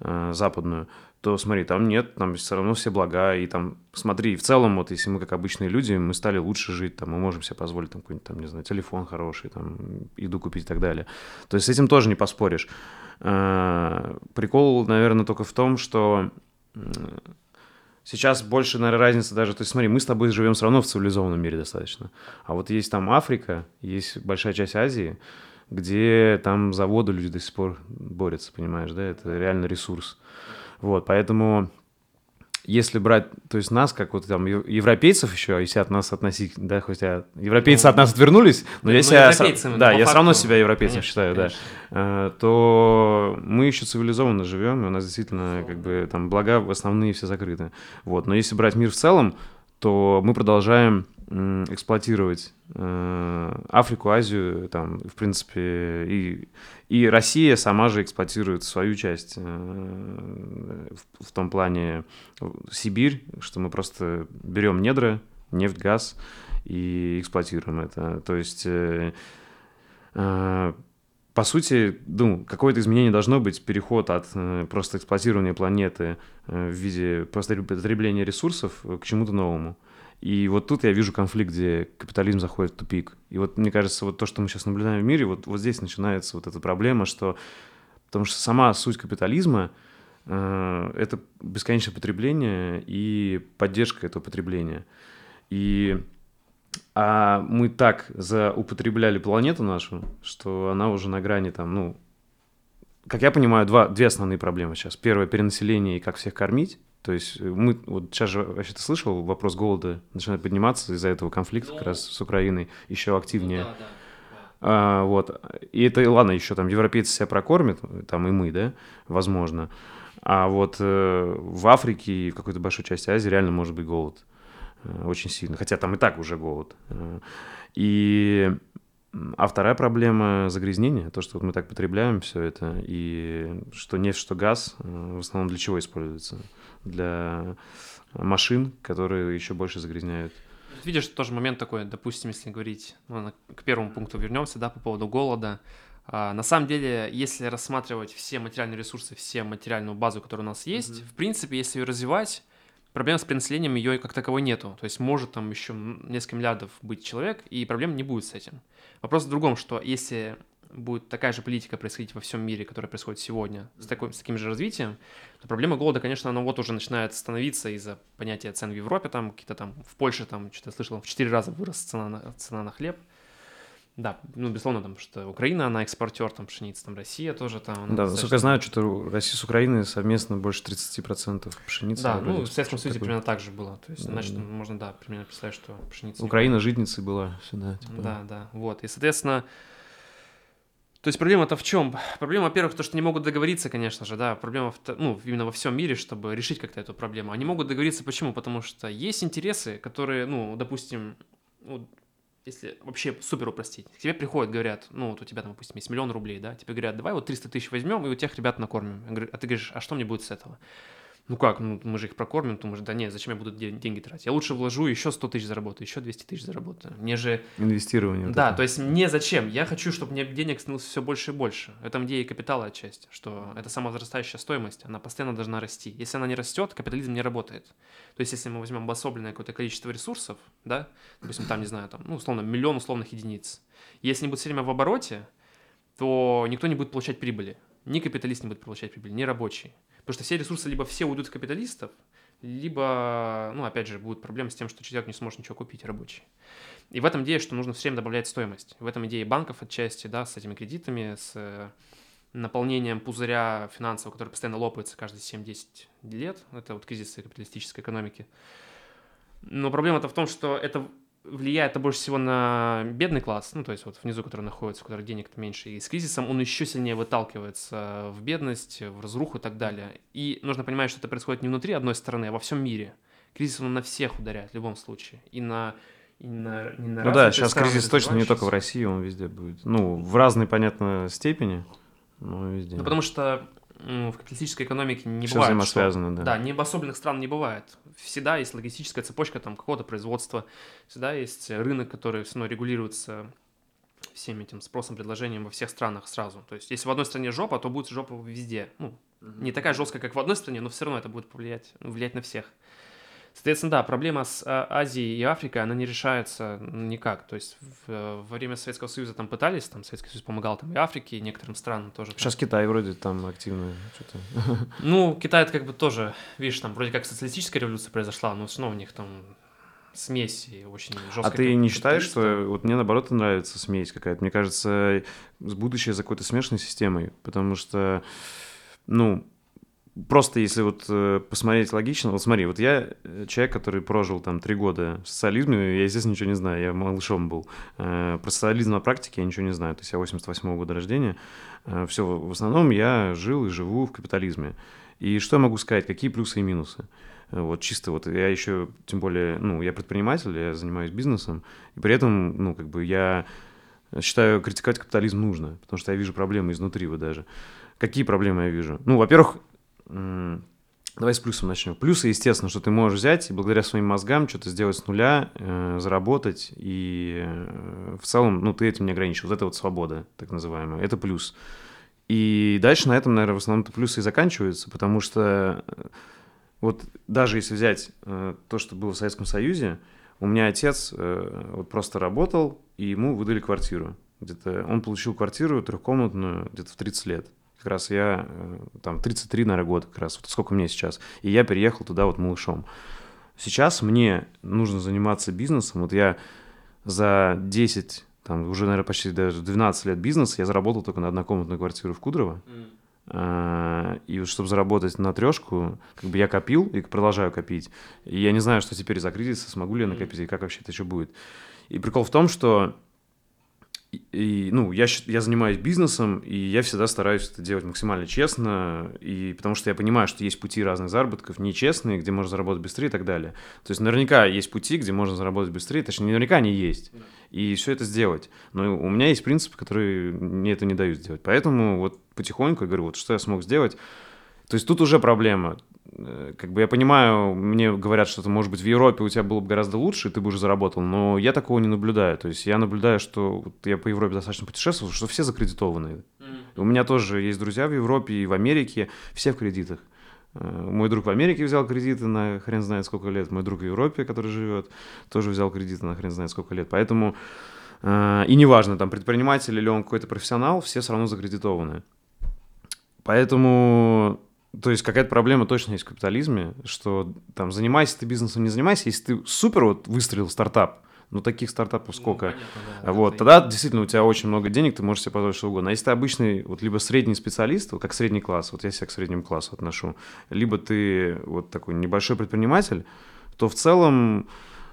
э, западную, то смотри, там нет, там все равно все блага, и там, смотри, в целом, вот если мы как обычные люди, мы стали лучше жить, там, мы можем себе позволить там какой-нибудь, там, не знаю, телефон хороший, там, еду купить и так далее. То есть с этим тоже не поспоришь. Э, прикол, наверное, только в том, что Сейчас больше, наверное, разница даже... То есть смотри, мы с тобой живем все равно в цивилизованном мире достаточно. А вот есть там Африка, есть большая часть Азии, где там заводы люди до сих пор борются, понимаешь, да? Это реально ресурс. Вот, поэтому если брать, то есть нас, как вот там европейцев еще, если от нас относить, да, хоть я, европейцы ну, от нас отвернулись, но ну, я себя, да, я все равно себя европейцем конечно, считаю, конечно. да, э, то мы еще цивилизованно живем, и у нас действительно как бы там блага основные все закрыты. Вот, но если брать мир в целом, то мы продолжаем эксплуатировать э, Африку, Азию, там, в принципе, и, и Россия сама же эксплуатирует свою часть э, в, в том плане Сибирь, что мы просто берем недра, нефть, газ и эксплуатируем это. То есть, э, э, по сути, ну, какое-то изменение должно быть, переход от э, просто эксплуатирования планеты э, в виде просто потребления ресурсов к чему-то новому. И вот тут я вижу конфликт, где капитализм заходит в тупик. И вот мне кажется, вот то, что мы сейчас наблюдаем в мире, вот, вот здесь начинается вот эта проблема, что... Потому что сама суть капитализма э, это бесконечное потребление и поддержка этого потребления. И а мы так заупотребляли планету нашу, что она уже на грани там, ну, как я понимаю, два, две основные проблемы сейчас. Первое – перенаселение и как всех кормить. То есть мы, вот сейчас же, вообще ты слышал, вопрос голода начинает подниматься из-за этого конфликта ну, как раз с Украиной еще активнее. Ну, да, да. А, вот. И это, ладно, еще там европейцы себя прокормят, там и мы, да, возможно. А вот э, в Африке и в какой-то большой части Азии реально может быть голод. Э, очень сильно. Хотя там и так уже голод. Э, и а вторая проблема – загрязнение, то, что вот мы так потребляем все это, и что нефть, что газ э, в основном для чего используется? Для машин, которые еще больше загрязняют. Видишь, тоже момент такой, допустим, если говорить, ну, к первому пункту вернемся, да, по поводу голода. А, на самом деле, если рассматривать все материальные ресурсы, все материальную базу, которая у нас есть, mm-hmm. в принципе, если ее развивать, проблем с перенаселением ее как таковой нету. То есть может там еще несколько миллиардов быть человек, и проблем не будет с этим. Вопрос в другом, что если будет такая же политика происходить во всем мире, которая происходит сегодня, с, такой, с таким же развитием, то проблема голода, конечно, она вот уже начинает становиться из-за понятия цен в Европе, там какие-то там, в Польше там, что-то слышал, в 4 раза вырос цена на, цена на хлеб, да, ну, безусловно, там, что Украина, она экспортер, там, пшеницы, там, Россия тоже там. Да, насколько я знаю, что Россия с Украиной совместно больше 30% пшеницы. Да, ну, в Советском Союзе такое. примерно так же было. То есть, да, значит, да. можно, да, примерно представить, что пшеница... Украина житницей была всегда. Типа. Да, да, вот. И, соответственно, то есть проблема-то в чем? Проблема, во-первых, то, что не могут договориться, конечно же, да, проблема, в, ну, именно во всем мире, чтобы решить как-то эту проблему. Они могут договориться почему? Потому что есть интересы, которые, ну, допустим, ну, если вообще супер упростить, к тебе приходят, говорят, ну, вот у тебя там, допустим, есть миллион рублей, да, тебе говорят, давай вот 300 тысяч возьмем и у тех ребят накормим. А ты говоришь, а что мне будет с этого? Ну как, ну мы же их прокормим, ты думаешь, да нет, зачем я буду деньги тратить? Я лучше вложу, еще 100 тысяч заработаю, еще 200 тысяч заработаю. Мне же... Инвестирование. Да, то есть мне зачем? Я хочу, чтобы мне денег становилось все больше и больше. Это идея капитала отчасти, что это самовозрастающая стоимость, она постоянно должна расти. Если она не растет, капитализм не работает. То есть если мы возьмем обособленное какое-то количество ресурсов, да, допустим, там, не знаю, там, ну, условно, миллион условных единиц, если они будут все время в обороте, то никто не будет получать прибыли. Ни капиталист не будет получать прибыль, ни рабочий. Потому что все ресурсы либо все уйдут в капиталистов, либо, ну, опять же, будут проблемы с тем, что человек не сможет ничего купить рабочий. И в этом идее, что нужно все время добавлять стоимость. В этом идее банков отчасти, да, с этими кредитами, с э, наполнением пузыря финансового, который постоянно лопается каждые 7-10 лет. Это вот кризис капиталистической экономики. Но проблема-то в том, что это влияет это больше всего на бедный класс, ну, то есть вот внизу, который находится, у которых денег меньше, и с кризисом он еще сильнее выталкивается в бедность, в разруху и так далее. И нужно понимать, что это происходит не внутри одной страны, а во всем мире. Кризис он на всех ударяет в любом случае. И на и на, не на ну да, сейчас кризис точно не только в России, он везде будет. Ну, в разной, понятно, степени, но везде. Ну, потому что в капиталистической экономике не Все бывает. взаимосвязано, что, да. Да, не обособленных стран не бывает. Всегда есть логистическая цепочка там какого-то производства, всегда есть рынок, который все равно регулируется всем этим спросом, предложением во всех странах сразу. То есть, если в одной стране жопа, то будет жопа везде. Ну, не такая жесткая, как в одной стране, но все равно это будет повлиять, влиять на всех. Соответственно, да, проблема с а, Азией и Африкой, она не решается никак. То есть в, во время Советского Союза там пытались, там Советский Союз помогал там и Африке, и некоторым странам тоже. Сейчас там. Китай вроде там активно что-то. Ну, Китай это как бы тоже, видишь, там вроде как социалистическая революция произошла, но все равно у них там смесь и очень жесткая. А ты не считаешь, что вот мне наоборот нравится смесь какая-то? Мне кажется, будущее за какой-то смешанной системой, потому что, ну, просто если вот э, посмотреть логично, вот смотри, вот я э, человек, который прожил там три года в социализме, я, естественно, ничего не знаю, я малышом был. Э, про социализм на практике я ничего не знаю, то есть я 88 -го года рождения. Все, в основном я жил и живу в капитализме. И что я могу сказать, какие плюсы и минусы? Вот чисто вот я еще, тем более, ну, я предприниматель, я занимаюсь бизнесом, и при этом, ну, как бы я считаю, критиковать капитализм нужно, потому что я вижу проблемы изнутри вот даже. Какие проблемы я вижу? Ну, во-первых, Давай с плюсом начнем. Плюсы, естественно, что ты можешь взять и благодаря своим мозгам что-то сделать с нуля, э, заработать, и э, в целом, ну, ты этим не ограничен. Вот это вот свобода, так называемая, это плюс. И дальше на этом, наверное, в основном плюсы и заканчиваются, потому что э, вот даже если взять э, то, что было в Советском Союзе, у меня отец э, вот просто работал, и ему выдали квартиру. Где-то он получил квартиру трехкомнатную где-то в 30 лет как раз я, э, там, 33, наверное, года как раз, вот сколько мне сейчас, и я переехал туда вот малышом. Сейчас мне нужно заниматься бизнесом, вот я за 10, там, уже, наверное, почти даже 12 лет бизнеса я заработал только на однокомнатную квартиру в Кудрово, mm. и вот чтобы заработать на трешку, как бы я копил и продолжаю копить, и я не знаю, что теперь из-за кризиса, смогу ли я накопить, и как вообще это еще будет. И прикол в том, что и, ну, я, я занимаюсь бизнесом, и я всегда стараюсь это делать максимально честно, и потому что я понимаю, что есть пути разных заработков, нечестные, где можно заработать быстрее и так далее. То есть наверняка есть пути, где можно заработать быстрее, точнее, наверняка они есть, и все это сделать. Но у меня есть принципы, которые мне это не дают сделать. Поэтому вот потихоньку я говорю, вот что я смог сделать. То есть тут уже проблема. Э, как бы я понимаю, мне говорят, что это может быть в Европе у тебя было бы гораздо лучше, и ты бы уже заработал, но я такого не наблюдаю. То есть я наблюдаю, что вот я по Европе достаточно путешествовал, что все закредитованы. Mm-hmm. У меня тоже есть друзья в Европе и в Америке, все в кредитах. Э, мой друг в Америке взял кредиты на хрен знает сколько лет, мой друг в Европе, который живет, тоже взял кредиты на хрен знает сколько лет. Поэтому э, и неважно, там предприниматель или он какой-то профессионал, все все равно закредитованы. Поэтому то есть какая-то проблема точно есть в капитализме, что там занимайся ты бизнесом, не занимайся, если ты супер вот выстрелил стартап, ну таких стартапов ну, сколько, ну, понятно, да, вот, тогда и... действительно у тебя очень много денег, ты можешь себе позволить что угодно. А если ты обычный, вот либо средний специалист, вот как средний класс, вот я себя к среднему классу отношу, либо ты вот такой небольшой предприниматель, то в целом,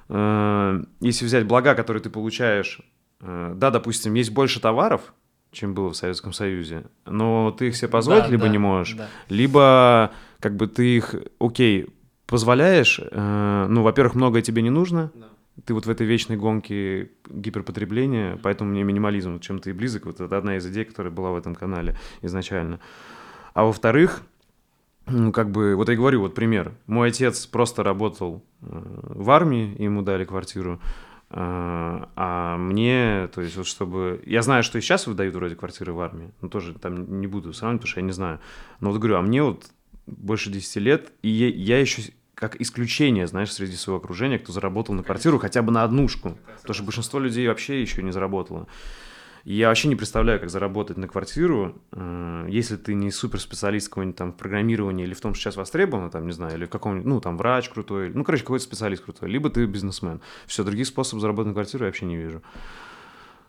э, если взять блага, которые ты получаешь, э, да, допустим, есть больше товаров, чем было в Советском Союзе. Но ты их себе позволить да, либо да, не можешь, да. либо как бы ты их, окей, позволяешь. Э, ну, во-первых, многое тебе не нужно. Да. Ты вот в этой вечной гонке гиперпотребления, mm-hmm. поэтому мне минимализм чем-то и близок. Вот это одна из идей, которая была в этом канале изначально. А во-вторых, ну, как бы, вот я говорю, вот пример. Мой отец просто работал э, в армии, ему дали квартиру. А, а мне, то есть вот чтобы... Я знаю, что и сейчас выдают вроде квартиры в армии, но тоже там не буду сравнивать, потому что я не знаю. Но вот говорю, а мне вот больше 10 лет, и я, я еще как исключение, знаешь, среди своего окружения, кто заработал на квартиру хотя бы на однушку. Потому что большинство людей вообще еще не заработало я вообще не представляю, как заработать на квартиру, э, если ты не суперспециалист какой-нибудь там в программировании или в том, что сейчас востребовано, там, не знаю, или каком-нибудь, ну, там, врач крутой, ну, короче, какой-то специалист крутой, либо ты бизнесмен. Все, других способов заработать на квартиру я вообще не вижу.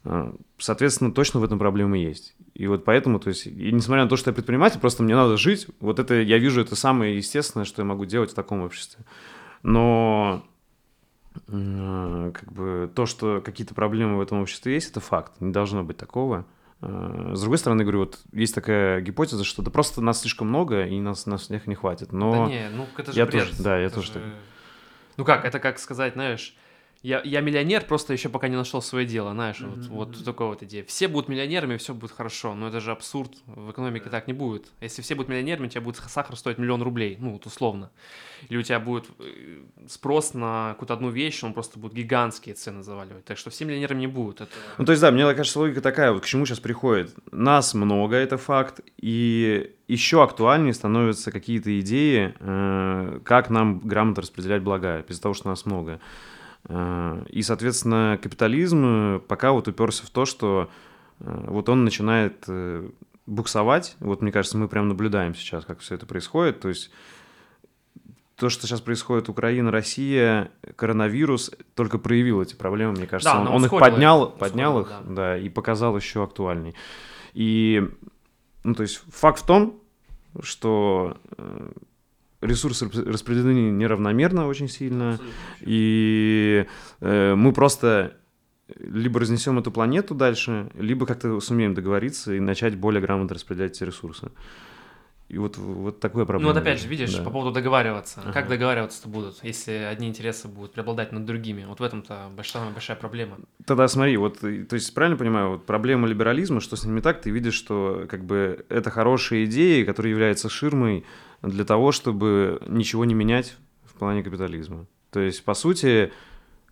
Э, соответственно, точно в этом проблемы есть. И вот поэтому, то есть, и несмотря на то, что я предприниматель, просто мне надо жить, вот это, я вижу, это самое естественное, что я могу делать в таком обществе. Но как бы то, что какие-то проблемы в этом обществе есть, это факт. Не должно быть такого. Э, с другой стороны, говорю, вот есть такая гипотеза, что да просто нас слишком много, и нас, нас всех не хватит. Но Да не, ну это же я бред. тоже, да, я Это тоже же- так. Ну как, это как сказать, знаешь, я, я миллионер, просто еще пока не нашел свое дело, знаешь, вот, Мгм, вот мгм. такая вот идея. Все будут миллионерами, все будет хорошо, но это же абсурд, в экономике так не будет. Если все будут миллионерами, у тебя будет сахар стоить миллион рублей, ну вот условно. Или у тебя будет э, спрос на какую-то одну вещь, он просто будет гигантские цены заваливать. Так что все миллионерами не будут. Это... Ну, то есть, да, мне кажется, логика такая, вот к чему сейчас приходит. Нас много, это факт, и еще актуальнее становятся какие-то идеи, э, как нам грамотно распределять блага, из-за того, что нас много. Э, И, соответственно, капитализм э, пока вот уперся в то, что э, вот он начинает буксовать. Вот, мне кажется, мы прям наблюдаем сейчас, как все это происходит. То есть то, что сейчас происходит Украина, Россия, коронавирус только проявил эти проблемы, мне кажется. Да, он, он их поднял, их, поднял их, да. и показал еще актуальней. И, ну, то есть факт в том, что ресурсы рас- распределены неравномерно очень сильно, и э, мы просто либо разнесем эту планету дальше, либо как-то сумеем договориться и начать более грамотно распределять эти ресурсы. И вот, вот такое Ну проблема. вот опять же, видишь, Да. по поводу договариваться. Как Ага. договариваться-то будут, если одни интересы будут преобладать над другими? Вот в этом-то большая, большая проблема. Тогда смотри, вот, то есть, правильно понимаю, вот проблема либерализма, что с ним не так, ты видишь, что как бы это хорошая идея, которая является ширмой для того, чтобы ничего не менять в плане капитализма. То есть, по сути,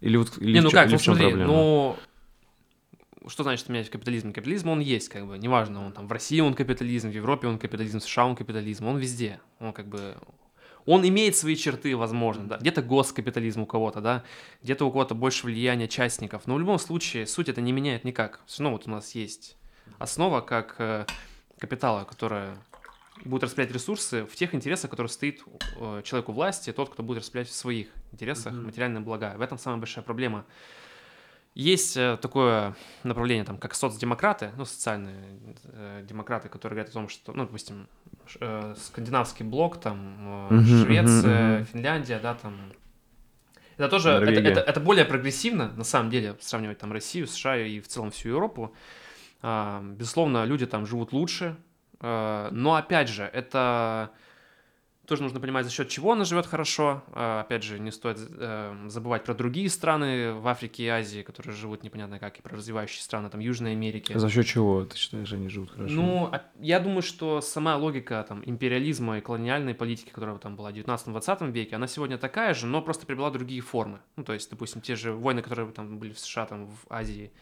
или вот или не, в ну чё- как, или ну в чем смотри, проблема? ну... Что значит менять капитализм? Капитализм, он есть, как бы, неважно, он там в России он капитализм, в Европе он капитализм, в США он капитализм, он везде. Он как бы... Он имеет свои черты, возможно, да. Где-то госкапитализм у кого-то, да, где-то у кого-то больше влияния частников. Но в любом случае суть это не меняет никак. Все равно вот у нас есть основа как э, капитала, которая будет распределять ресурсы в тех интересах, которые стоит э, человеку власти, тот, кто будет распределять в своих интересах Мгм. материальные блага. В этом самая большая проблема. Есть э, такое направление, там, как соцдемократы, ну, социальные э, демократы, которые говорят о том, что, ну, допустим, ш- э, скандинавский блок, там, э, мгм, Швеция, мгм. Финляндия, да, там. Это тоже, это, Норвегия. это- это более прогрессивно, на самом деле, сравнивать там Россию, США и в целом всю Европу. А, безусловно, люди там живут лучше, но, опять же, это тоже нужно понимать, за счет чего она живет хорошо. А, Опять же, не стоит э, забывать про другие страны в Африке и Азии, которые живут непонятно как, и про развивающие страны, там, Южной Америки. За счет чего ты считаешь, они живут хорошо? Ну, а- я думаю, что сама логика там империализма и колониальной политики, которая там была в 19-20 веке, она сегодня такая же, но просто приобрела другие формы. Ну, то есть, допустим, те же войны, которые там были в США, там, в Азии,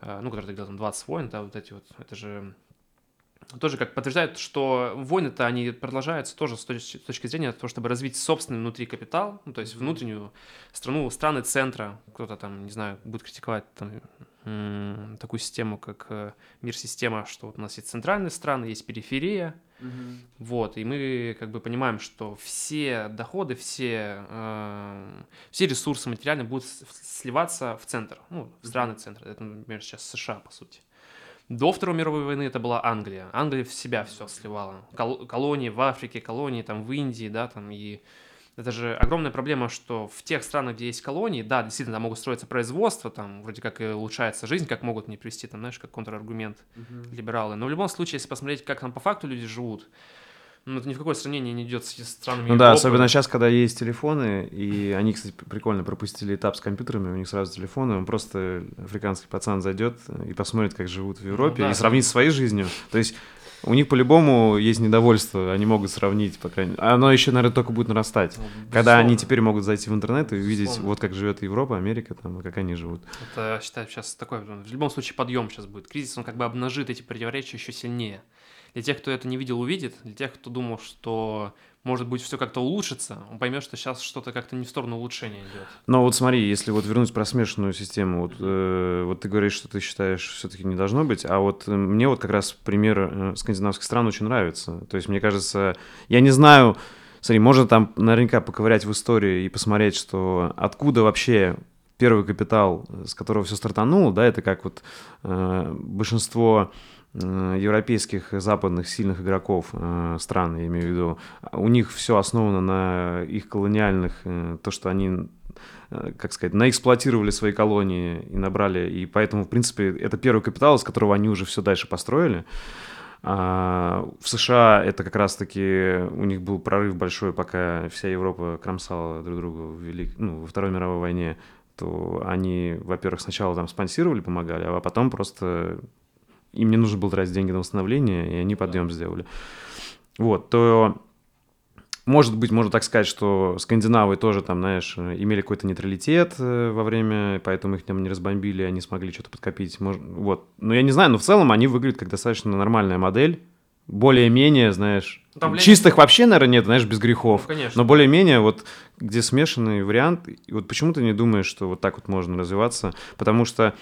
э, ну, которые тогда там 20 войн, да, вот эти вот, это же тоже как подтверждает, что войны-то они продолжаются тоже с точки, с точки зрения того, чтобы развить собственный внутри капитал, ну, то есть внутреннюю страну, страны центра, кто-то там, не знаю, будет критиковать там, м, такую систему, как э, мир-система, что вот у нас есть центральные страны, есть периферия, вот, и мы как бы понимаем, что все доходы, все, э, все ресурсы материальные будут сливаться в центр, ну, в страны центра. Это, например, сейчас США, по сути. До Второй мировой войны это была Англия. Англия в себя все сливала. Кол- колонии в Африке, колонии там в Индии, да, там и это же огромная проблема, что в тех странах, где есть колонии, да, действительно, там могут строиться производства, там вроде как и улучшается жизнь, как могут мне привести, там, знаешь, как контраргумент либералы. Но в любом случае, если посмотреть, как там по факту люди живут, ну, это ни в какое сравнение не идет с странами Ну да, Европы. особенно сейчас, когда есть телефоны, и они, кстати, прикольно пропустили этап с компьютерами, у них сразу телефоны, он просто, африканский пацан зайдет и посмотрит, как живут в Европе, Ну да, и сравнит со своей жизнью. То есть у них по-любому есть недовольство, они могут сравнить, по крайней мере. Оно еще, наверное, только будет нарастать. Ну, Когда они безусловно. теперь могут зайти в интернет и увидеть, Безусловно. вот как живет Европа, Америка, там, и как они живут. Это, считаю, сейчас такой, ну, в любом случае, подъем сейчас будет. Кризис, он как бы обнажит эти противоречия еще сильнее. Для тех, кто это не видел, увидит. Для тех, кто думал, что может быть все как-то улучшится, он поймет, что сейчас что-то как-то не в сторону улучшения идет. Но вот смотри, если вот вернуть про смешанную систему, вот, э, вот ты говоришь, что ты считаешь, все-таки не должно быть, а вот э, мне вот как раз пример э, скандинавских стран очень нравится. То есть, мне кажется, я не знаю, смотри, можно там наверняка поковырять в истории и посмотреть, что откуда вообще первый капитал, э, с которого все стартануло, да, это как вот э, большинство европейских западных сильных игроков э, стран, я имею в виду, у них все основано на их колониальных, э, то, что они э, как сказать, наэксплуатировали свои колонии и набрали, и поэтому, в принципе, это первый капитал, из которого они уже все дальше построили. А в США это как раз-таки у них был прорыв большой, пока вся Европа кромсала друг друга в велик... ну, во Второй мировой войне, то они, во-первых, сначала там спонсировали, помогали, а потом просто им не нужно было тратить деньги на восстановление, и они подъем сделали. Вот, то может быть, можно так сказать, что скандинавы тоже там, знаешь, имели какой-то нейтралитет э, во время, поэтому их там не разбомбили, они смогли что-то подкопить. Может, вот. Но я не знаю, но в целом они выглядят как достаточно нормальная модель. Более-менее, знаешь, Ну, там, чистых вообще, наверное, нет, знаешь, без грехов. Ну, конечно. Но более-менее вот где смешанный вариант. И вот почему ты не думаешь, что вот так вот можно развиваться? Потому что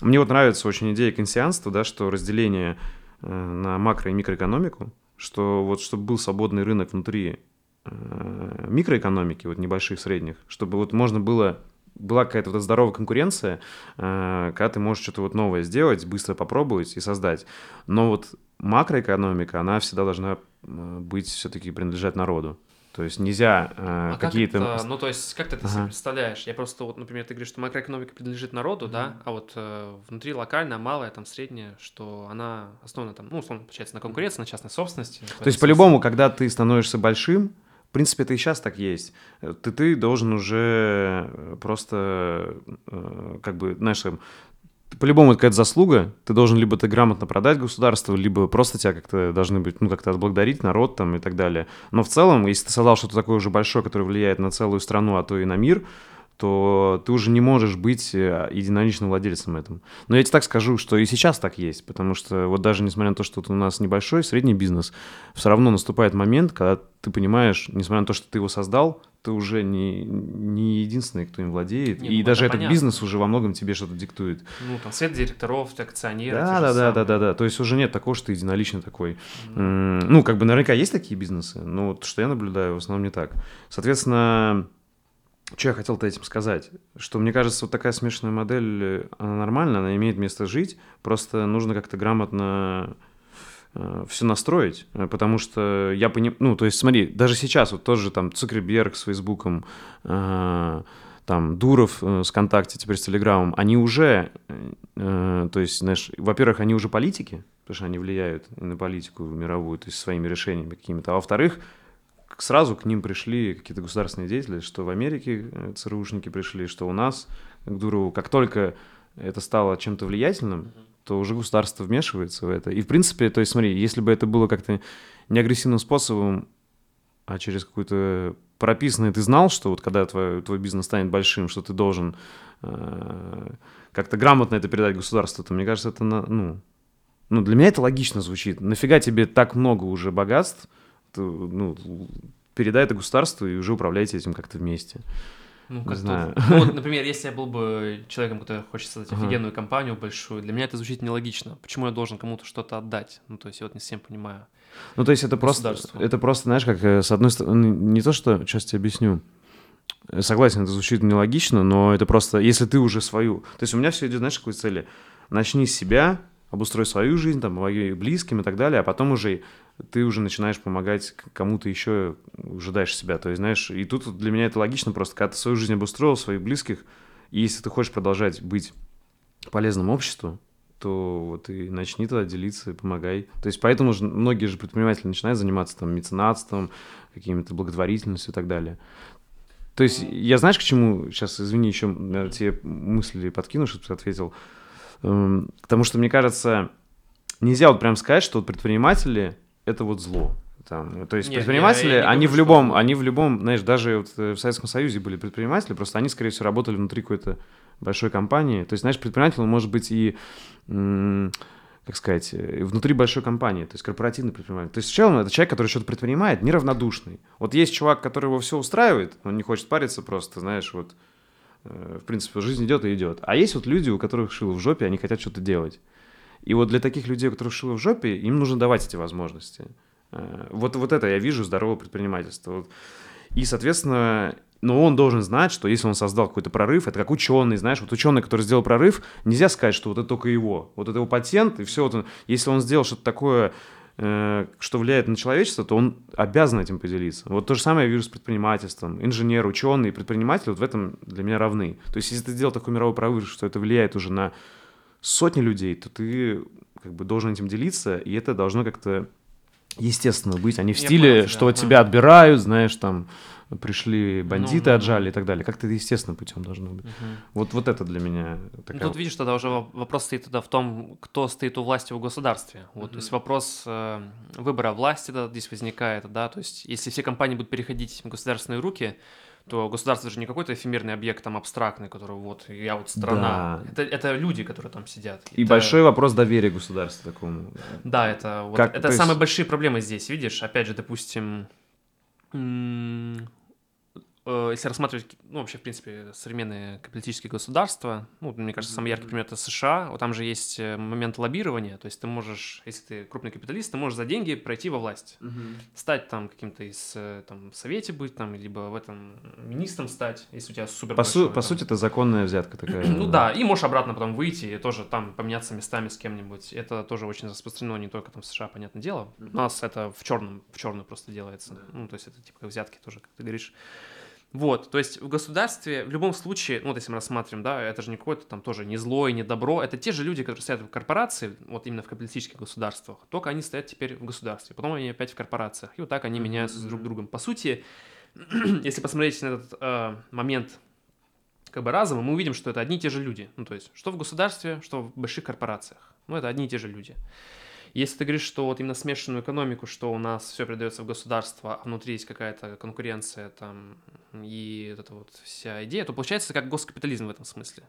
мне вот нравится очень идея консианства, да, что разделение э, на макро- и микроэкономику, что вот чтобы был свободный рынок внутри э, микроэкономики, вот небольших, средних, чтобы вот можно было была какая-то вот здоровая конкуренция, э, когда ты можешь что-то вот новое сделать, быстро попробовать и создать. Но вот макроэкономика, она всегда должна быть все-таки принадлежать народу. То есть нельзя э, А как какие-то... это, ну, то есть, как ты это себе Ага. представляешь? Я просто, вот, например, ты говоришь, что макроэкономика принадлежит народу, да, а вот э, внутри локальная, малая, там, средняя, что она основана, там, ну, условно, получается, на конкуренции, на частной собственности. То есть, по-любому, когда ты становишься большим, в принципе, это и сейчас так есть. Ты, ты должен уже э, просто, э, как бы, знаешь, по-любому это какая-то заслуга. Ты должен либо ты грамотно продать государству, либо просто тебя как-то должны быть, ну, как-то отблагодарить народ там и так далее. Но в целом, если ты создал что-то такое уже большое, которое влияет на целую страну, а то и на мир, то ты уже не можешь быть э, единоличным владельцем этом. Но я тебе так скажу, что и сейчас так есть, потому что вот даже несмотря на то, что у нас небольшой, средний бизнес, все равно наступает момент, когда ты понимаешь, несмотря на то, что ты его создал, ты уже не, не единственный, кто им владеет, Не, и ну, даже это этот понятно. бизнес уже во многом тебе что-то диктует. Ну, там, совет директоров, акционеры. Да, да, да, да, да, да. То есть уже нет такого, что ты единоличный такой. М, Ну, как бы наверняка есть такие бизнесы, но вот что я наблюдаю, в основном не так. Соответственно, что я хотел-то этим сказать? Что мне кажется, вот такая смешанная модель, э, она нормальная, она имеет место жить, просто нужно как-то грамотно все настроить, э, потому что я понимаю, ну, то есть смотри, даже сейчас вот тоже там Цукерберг с Фейсбуком, э, там Дуров э, с ВКонтакте, теперь с Телеграмом, они уже, э, то есть, знаешь, во-первых, они уже политики, потому что они влияют на политику мировую, то есть своими решениями какими-то, а во-вторых, сразу к ним пришли какие-то государственные деятели, что в Америке э, ЦРУшники пришли, что у нас к Дурову, как только это стало чем-то влиятельным, то уже государство вмешивается в это. И, в принципе, то есть, смотри, если бы это было как-то не агрессивным способом, а через какую-то прописанное, ты знал, что вот когда твой, твой бизнес станет большим, что ты должен э, как-то грамотно это передать государству, то мне кажется, это, на- ну, ну, для меня это логично звучит. Нафига тебе так много уже богатств, ты, ну, передай это государству и уже управляйте этим как-то вместе. Ну, как знаю. тут- ну, вот, например, если я был бы человеком, который хочет создать Ага. офигенную компанию большую, для меня это звучит нелогично. Почему я должен кому-то что-то отдать? Ну, то есть я вот не всем понимаю. Ну, то есть это просто, это просто, знаешь, как э, с одной стороны, не то, что, сейчас тебе объясню. Э, Согласен, это звучит нелогично, но это просто, если ты уже свою... То есть у меня все идет, знаешь, какой цели? Начни с себя, обустрой свою жизнь, там, помоги близким и так далее, а потом уже ты уже начинаешь помогать кому-то еще, уже себя. То есть, знаешь, и тут для меня это логично просто, когда ты свою жизнь обустроил, своих близких, и если ты хочешь продолжать быть полезным обществу, то вот и начни тогда делиться помогай. То есть поэтому же многие же предприниматели начинают заниматься там меценатством, какими-то благотворительностью и так далее. То есть я знаешь, к чему сейчас, извини, еще тебе мысли подкину, чтобы ты ответил. Эм, Потому что, мне кажется, нельзя вот прям сказать, что предприниматели — это вот зло. Там, то есть Нет, я- предприниматели, я не они думаю, в что любом, зло. они в любом, знаешь, даже вот э, в Советском Союзе были предприниматели, просто они, скорее всего, работали внутри какой-то большой компании. То есть, знаешь, предприниматель, он может быть и, как сказать, э, внутри большой компании, то есть корпоративный предприниматель. То есть в целом это человек, который что-то предпринимает, неравнодушный. Вот есть чувак, который его все устраивает, он не хочет париться просто, знаешь, вот, э, в принципе, жизнь идет и идет. А есть вот люди, у которых шило в жопе, они хотят что-то делать. И вот для таких людей, у которых шило в жопе, им нужно давать эти возможности. Э, Вот, вот это я вижу здоровое предпринимательство. И, соответственно, но он должен знать, что если он создал какой-то прорыв, это как ученый, знаешь, вот ученый, который сделал прорыв, нельзя сказать, что вот это только его, вот это его патент, и все. Вот он, если он сделал что-то такое э, что влияет на человечество, то он обязан этим поделиться. Вот то же самое я вижу с предпринимательством. Инженер, ученый предприниматель вот в этом для меня равны. То есть если ты сделал такой мировой прорыв, что это влияет уже на сотни людей, то ты как бы должен этим делиться, и это должно как-то естественно быть, а не в Я стиле, понял что от ага. тебя отбирают, знаешь, там пришли бандиты, Ну, ну, отжали и так далее. Как-то это естественным путем должно быть. Мгм. Вот, вот это для меня Ну, такая... Тут видишь, тогда уже во- вопрос стоит тогда в том, кто стоит у власти в государстве. Вот, то есть вопрос э, выбора власти да, здесь возникает, да, то есть если все компании будут переходить в государственные руки, то государство же не какой-то эфемерный объект там абстрактный, который вот я вот страна. Да. Это, это люди, которые там сидят. И Это- большой вопрос доверия государству такому. Да, это вот Как- это то есть- самые большие проблемы здесь, видишь? Опять же, допустим, если рассматривать, ну, вообще, в принципе, современные капиталистические государства, ну, мне кажется, самый яркий пример — это США, вот там же есть э, момент лоббирования, то есть ты можешь, если ты крупный капиталист, ты можешь за деньги пройти во власть, стать там каким-то из, э, там, в совете быть, там, либо в этом министром стать, если у тебя супер По, су- по там, сути, это законная взятка такая. ну да, и можешь обратно потом выйти и тоже там поменяться местами с кем-нибудь. Это тоже очень распространено не только там в США, понятное дело. У нас это в черном, в черную просто делается. Ну, то есть это типа взятки тоже, как ты говоришь. Вот, то есть в государстве в любом случае, ну вот если мы рассматриваем, да, это же не какое-то там тоже не зло и не добро, это те же люди, которые стоят в корпорации, вот именно в капиталистических государствах, только они стоят теперь в государстве, потом они опять в корпорациях, и вот так они меняются с друг другом. По сути, если посмотреть на этот э, момент как бы разума, мы увидим, что это одни и те же люди. Ну, то есть, что в государстве, что в больших корпорациях. Ну, это одни и те же люди. Если ты говоришь, что вот именно смешанную экономику, что у нас все передается в государство, а внутри есть какая-то конкуренция там, и вот эта вот вся идея, то получается как госкапитализм в этом смысле.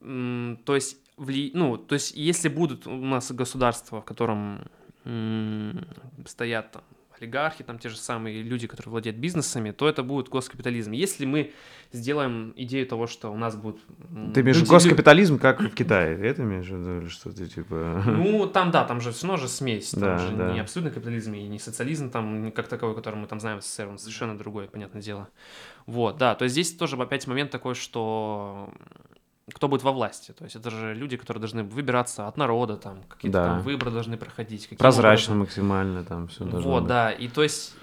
М, То есть, вли... ну, то есть, если будут у нас государства, в котором стоят там олигархи, там те же самые люди, которые владеют бизнесами, то это будет госкапитализм. Если мы сделаем идею того, что у нас будет... Ты имеешь люди- госкапитализм, как в Китае? Это имеешь в виду или что ты типа... Ну, там, да, там же все равно же смесь. Там Да, же да. не абсолютный капитализм и не социализм, там как таковой, который мы там знаем в СССР, он совершенно другое, понятное дело. Вот, да, то есть здесь тоже опять момент такой, что кто будет во власти. То есть это же люди, которые должны выбираться от народа, там какие-то Да. там выборы должны проходить. Прозрачно образом. максимально там все должно Вот, быть. да, и то есть,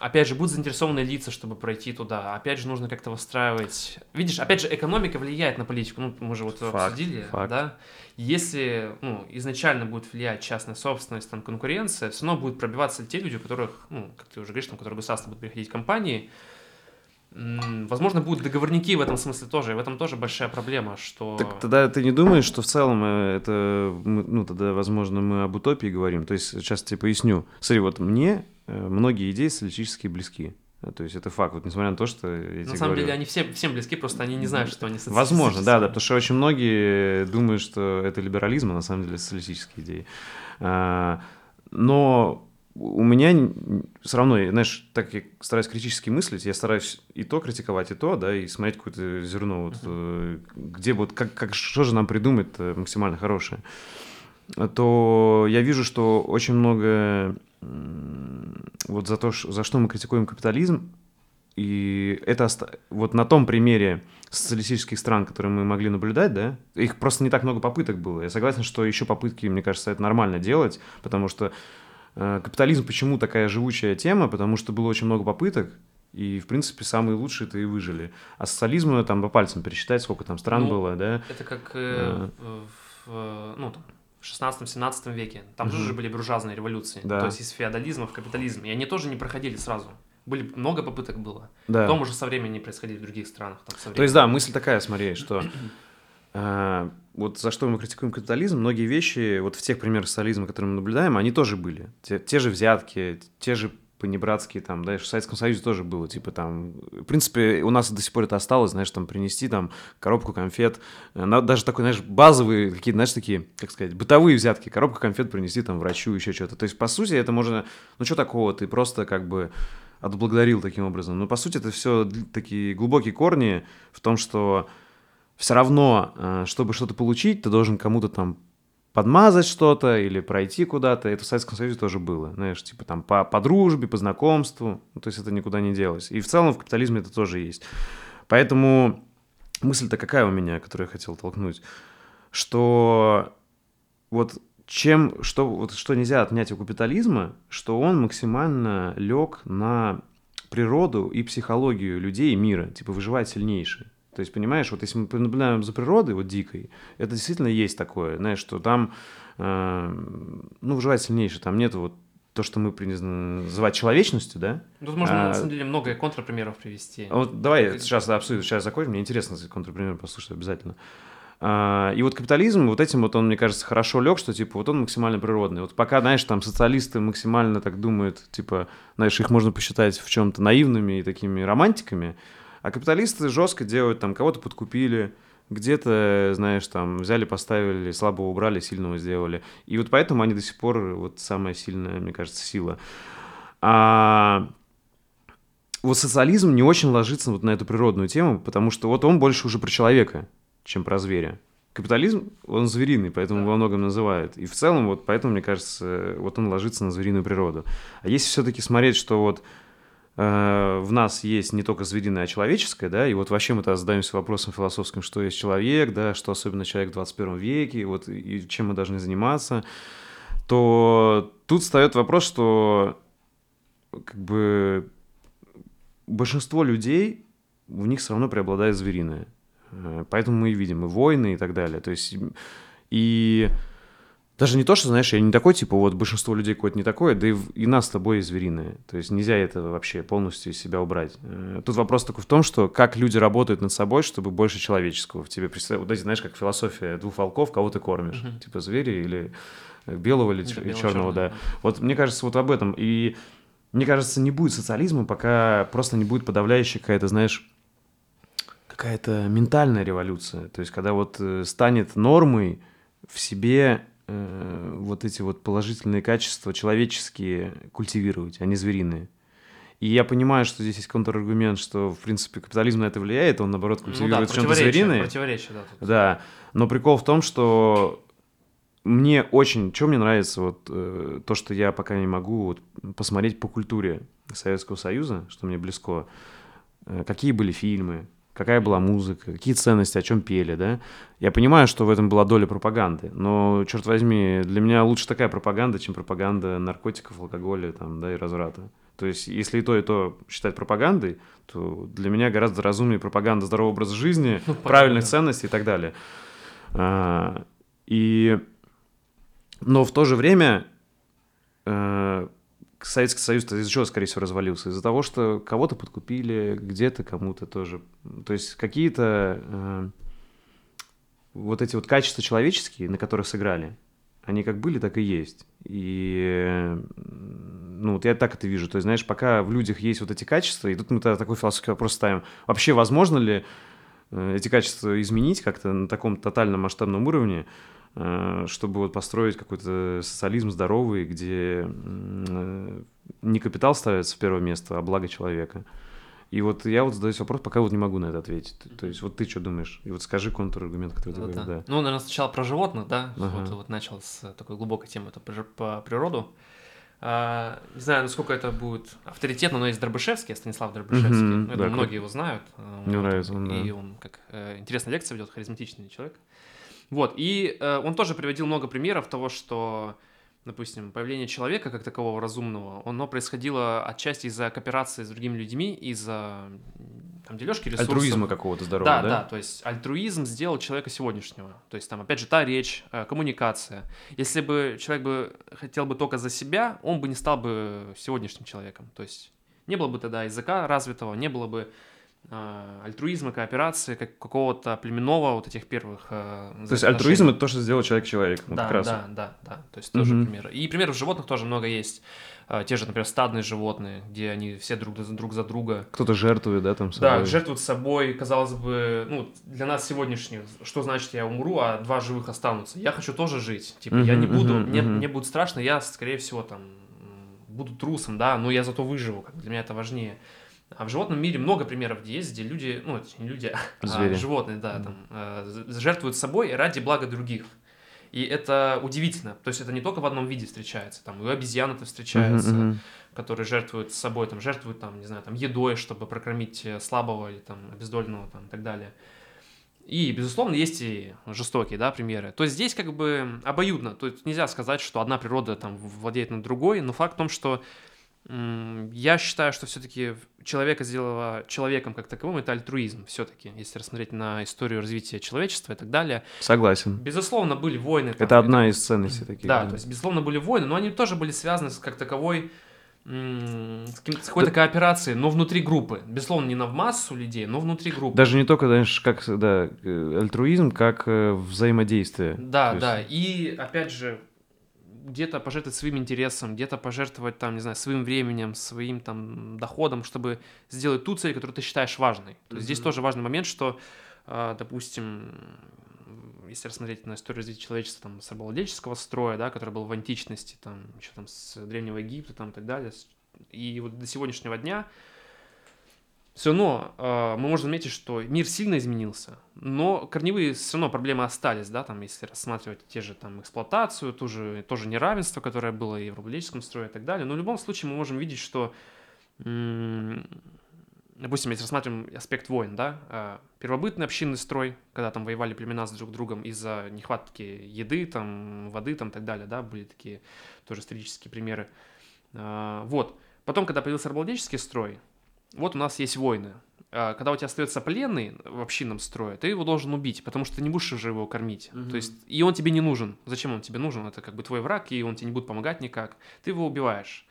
опять же, будут заинтересованные лица, чтобы пройти туда. Опять же, нужно как-то выстраивать... Видишь, опять же, экономика влияет на политику. Ну, мы же вот Факт, обсудили, факт. да? Если, ну, изначально будет влиять частная собственность, там, конкуренция, все равно будут пробиваться те люди, у которых, ну, как ты уже говоришь, там, которые в государство будут приходить компании, М, Возможно, будут договорники в этом смысле тоже, и в этом тоже большая проблема, что... Так тогда ты не думаешь, что в целом э, это, ну тогда, возможно, мы об утопии говорим. То есть сейчас тебе поясню. Смотри, вот мне э, многие идеи социалистически близки. Э, То есть это факт, вот несмотря на то, что я На самом говорю. деле они все, всем близки, просто они не знают, что они Возможно, да, да, социалистические. потому что очень многие думают, что это либерализм, а на самом деле социалистические идеи. А, Но у меня все равно, знаешь, так я стараюсь критически мыслить, я стараюсь и то критиковать, и то, да, и смотреть какое-то зерно, вот, э, где вот, как, как, что же нам придумать максимально хорошее. То я вижу, что очень много вот за то, за что мы критикуем капитализм, и это вот на том примере социалистических стран, которые мы могли наблюдать, да, их просто не так много попыток было. Я согласен, что еще попытки, мне кажется, это нормально делать, потому что э, капитализм почему такая живучая тема, потому что было очень много попыток, и, в принципе, самые лучшие-то и выжили. А социализм, там, по пальцам пересчитать, сколько там стран Ну, было, да. Это как э, в, э, ну, там, в 16-17 веке. Там тоже Мгм. были буржуазные революции. Да. То есть из феодализма в капитализм. И они тоже не проходили сразу. Были много попыток было. да. Потом уже со временем не происходили в других странах. Там, То есть, да, мысль такая, смотри, что э, вот за что мы критикуем капитализм, многие вещи, вот в тех примерах социализма, которые мы наблюдаем, они тоже были. Те, те же взятки, те же понебратские там, да, и в Советском Союзе тоже было, типа там, в принципе, у нас до сих пор это осталось, знаешь, там принести там коробку конфет, э, даже такой, знаешь, базовые какие-то, знаешь, такие, как сказать, бытовые взятки, коробку конфет принести там врачу, еще что-то. То есть, по сути, это можно, ну что такого, ты просто как бы отблагодарил таким образом. Но по сути это все такие глубокие корни в том, что все равно, э, чтобы что-то получить, ты должен кому-то там подмазать что-то или пройти куда-то. Это в Советском Союзе тоже было, знаешь, типа там по, по дружбе, по знакомству. Ну, то есть это никуда не делось. И в целом в капитализме это тоже есть. Поэтому мысль-то какая у меня, которую я хотел толкнуть, что вот чем, что, вот, что нельзя отнять у капитализма, что он максимально лег на природу и психологию людей и мира, типа выживает сильнейший. То есть, понимаешь, вот если мы наблюдаем за природой, вот дикой, это действительно есть такое, знаешь, что там, э, ну, выживает сильнейший, там нет вот то, что мы принято называть человечностью, да? Тут можно, а, на самом деле, много контрпримеров привести. Вот давай как... сейчас обсудим, сейчас закончим, мне интересно контрпример послушать обязательно. А, и вот капитализм вот этим вот он, мне кажется, хорошо лег, что типа вот он максимально природный. Вот пока, знаешь, там социалисты максимально так думают, типа, знаешь, их можно посчитать в чем-то наивными и такими романтиками, а капиталисты жестко делают, там, кого-то подкупили, где-то, знаешь, там, взяли, поставили, слабого убрали, сильного сделали. И вот поэтому они до сих пор вот самая сильная, мне кажется, сила. А вот социализм не очень ложится вот на эту природную тему, потому что вот он больше уже про человека, чем про зверя. Капитализм, он звериный, поэтому да. во многом называют. И в целом, вот поэтому, мне кажется, вот он ложится на звериную природу. А если все-таки смотреть, что вот в нас есть не только звериное, а человеческое, да, и вот вообще мы тогда задаемся вопросом философским, что есть человек, да, что особенно человек в 21 веке, вот, и чем мы должны заниматься, то тут встает вопрос, что как бы большинство людей, в них все равно преобладает звериное. Э, поэтому мы и видим и войны и так далее. То есть и даже не то, что, знаешь, я не такой, типа, вот большинство людей какое-то не такое, да и, и нас с тобой звериное. То есть нельзя это вообще полностью из себя убрать. Э, тут вопрос только в том, что как люди работают над собой, чтобы больше человеческого в тебе представить. Вот эти, знаешь, как философия двух волков, кого ты кормишь. Uh-huh. Типа звери или э, белого или да, черного, да. Вот мне кажется, вот об этом. И мне кажется, не будет социализма, пока просто не будет подавляющая какая-то, знаешь, какая-то ментальная революция. То есть когда вот э, станет нормой в себе э, вот эти вот положительные качества человеческие культивировать, а не звериные. И я понимаю, что здесь есть контраргумент, что, в принципе, капитализм на это влияет, он, наоборот, культивирует ну да, чем-то звериное. Противоречие, да. Тут. Да, но прикол в том, что мне очень, что мне нравится, вот э, то, что я пока не могу вот, посмотреть по культуре Советского Союза, что мне близко, э, какие были фильмы, какая была музыка, какие ценности, о чем пели, да. Я понимаю, что в этом была доля пропаганды, но, черт возьми, для меня лучше такая пропаганда, чем пропаганда наркотиков, алкоголя там, да, и разврата. То есть, если и то, и то считать пропагандой, то для меня гораздо разумнее пропаганда здорового образа жизни, ну, правильных ценностей и так далее. А, и... Но в то же время э, Советский Союз из-за чего, скорее всего, развалился? Из-за того, что кого-то подкупили, где-то кому-то тоже. То есть какие-то э, вот эти вот качества человеческие, на которых сыграли, они как были, так и есть. И ну, вот я так это вижу. То есть, знаешь, пока в людях есть вот эти качества, и тут мы тогда такой философский вопрос ставим. Вообще, возможно ли э, эти качества изменить как-то на таком тотальном масштабном уровне? Э, чтобы вот построить какой-то социализм здоровый, где э, не капитал ставится в первое место, а благо человека. И вот я вот задаюсь вопрос, пока вот не могу на это ответить. То есть вот ты что думаешь? И вот скажи контраргумент, который ты говоришь. Да. да. Ну, наверное, сначала про животных, да? Ага. Вот, вот начал с такой глубокой темы, это по природу. А, не знаю, насколько это будет авторитетно, но есть Дробышевский, Станислав Дробышевский. Mm-hmm, я да, думаю, многие его знают. Мне вот, нравится он, И да. он как э, интересная лекция ведет, харизматичный человек. Вот, и э, он тоже приводил много примеров того, что, допустим, появление человека как такового разумного, оно происходило отчасти из-за кооперации с другими людьми, из-за там дележки ресурсов. Альтруизма какого-то здорового, да? Да, да, то есть альтруизм сделал человека сегодняшнего. То есть там, опять же, та речь, э, коммуникация. Если бы человек бы хотел бы только за себя, он бы не стал бы сегодняшним человеком. То есть не было бы тогда языка развитого, не было бы альтруизма, кооперации, как какого-то племенного вот этих первых. Э, то есть альтруизм это то, что сделал человек человеком. Да, вот да, да, да. То есть тоже mm-hmm. примеры. И примеров животных тоже много есть. А, те же, например, стадные животные, где они все друг, друг за друга. Кто-то жертвует, да, там собой. Да, жертвуют собой. Казалось бы, ну, для нас сегодняшних, что значит я умру, а два живых останутся? Я хочу тоже жить. Типа, mm-hmm, я не буду, mm-hmm, мне, mm-hmm. мне будет страшно, я, скорее всего, там, буду трусом, да, но я зато выживу, как для меня это важнее. А в животном мире много примеров, где есть, где люди, ну, не люди, а Звери. а животные, да, там, э, жертвуют собой ради блага других. И это удивительно. То есть это не только в одном виде встречается. Там и у обезьян это встречается, uh-huh. которые жертвуют собой, там, жертвуют, там, не знаю, там, едой, чтобы прокормить э, слабого или там обездоленного там, и так далее. И, безусловно, есть и жестокие, да, примеры. То есть здесь как бы обоюдно. То есть нельзя сказать, что одна природа там владеет над другой, но факт в том, что я считаю, что все-таки человека сделала человеком как таковым, это альтруизм все-таки, если рассмотреть на историю развития человечества и так далее. Согласен. Безусловно, были войны. Там, это одна из ценностей таких. Да, да, то есть, безусловно, были войны, но они тоже были связаны с как таковой с, какой-то кооперацией, но внутри группы. Безусловно, не на в массу людей, но внутри группы. Даже не только, знаешь, как да, альтруизм, как э, взаимодействие. Да, есть... да. И опять же, где-то пожертвовать своим интересом, где-то пожертвовать там, не знаю, своим временем, своим там доходом, чтобы сделать ту цель, которую ты считаешь важной. То есть mm-hmm. здесь тоже важный момент, что, а, допустим, если рассмотреть на историю развития человечества там, с рабовладельческого строя, да, который был в античности, там, еще там с Древнего Египта там, и так далее, и вот до сегодняшнего дня все равно э, мы можем заметить, что мир сильно изменился, но корневые все равно проблемы остались, да, там, если рассматривать те же там эксплуатацию, ту же, то же неравенство, которое было и в рабовладельческом строе и так далее, но в любом случае мы можем видеть, что допустим, если рассматриваем аспект войн, да, а, первобытный общинный строй, когда там воевали племена с друг другом из-за нехватки еды, там, воды, там, и так далее, да, были такие тоже исторические примеры. А, вот. Потом, когда появился рабовладельческий строй, вот у нас есть войны. А, когда у тебя остается пленный в общинном строе, ты его должен убить, потому что ты не будешь уже его кормить. Mm-hmm. То есть, и он тебе не нужен. Зачем он тебе нужен? Это как бы твой враг, и он тебе не будет помогать никак. Ты его убиваешь.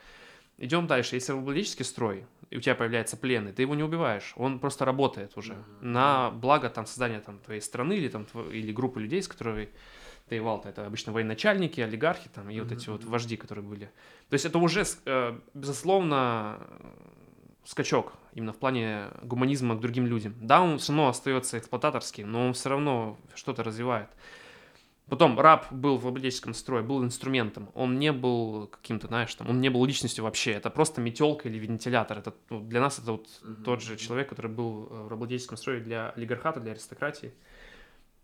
Идем дальше. Если рабовладельческий строй, и у тебя появляется пленный, ты его не убиваешь, он просто работает уже mm-hmm. на благо там создания там твоей страны или там или группы людей, с которыми ты воевал, это обычно военачальники, олигархи там и mm-hmm. вот эти вот вожди, которые были. То есть это уже э, безусловно скачок именно в плане гуманизма к другим людям. Да, он все равно остается эксплуататорским, но он все равно что-то развивает. Потом раб был в обладельческом строе, был инструментом. Он не был каким-то, знаешь, там, он не был личностью вообще. Это просто метелка или вентилятор. Это, ну, для нас это вот mm-hmm. тот же человек, который был в обладельческом строе для олигархата, для аристократии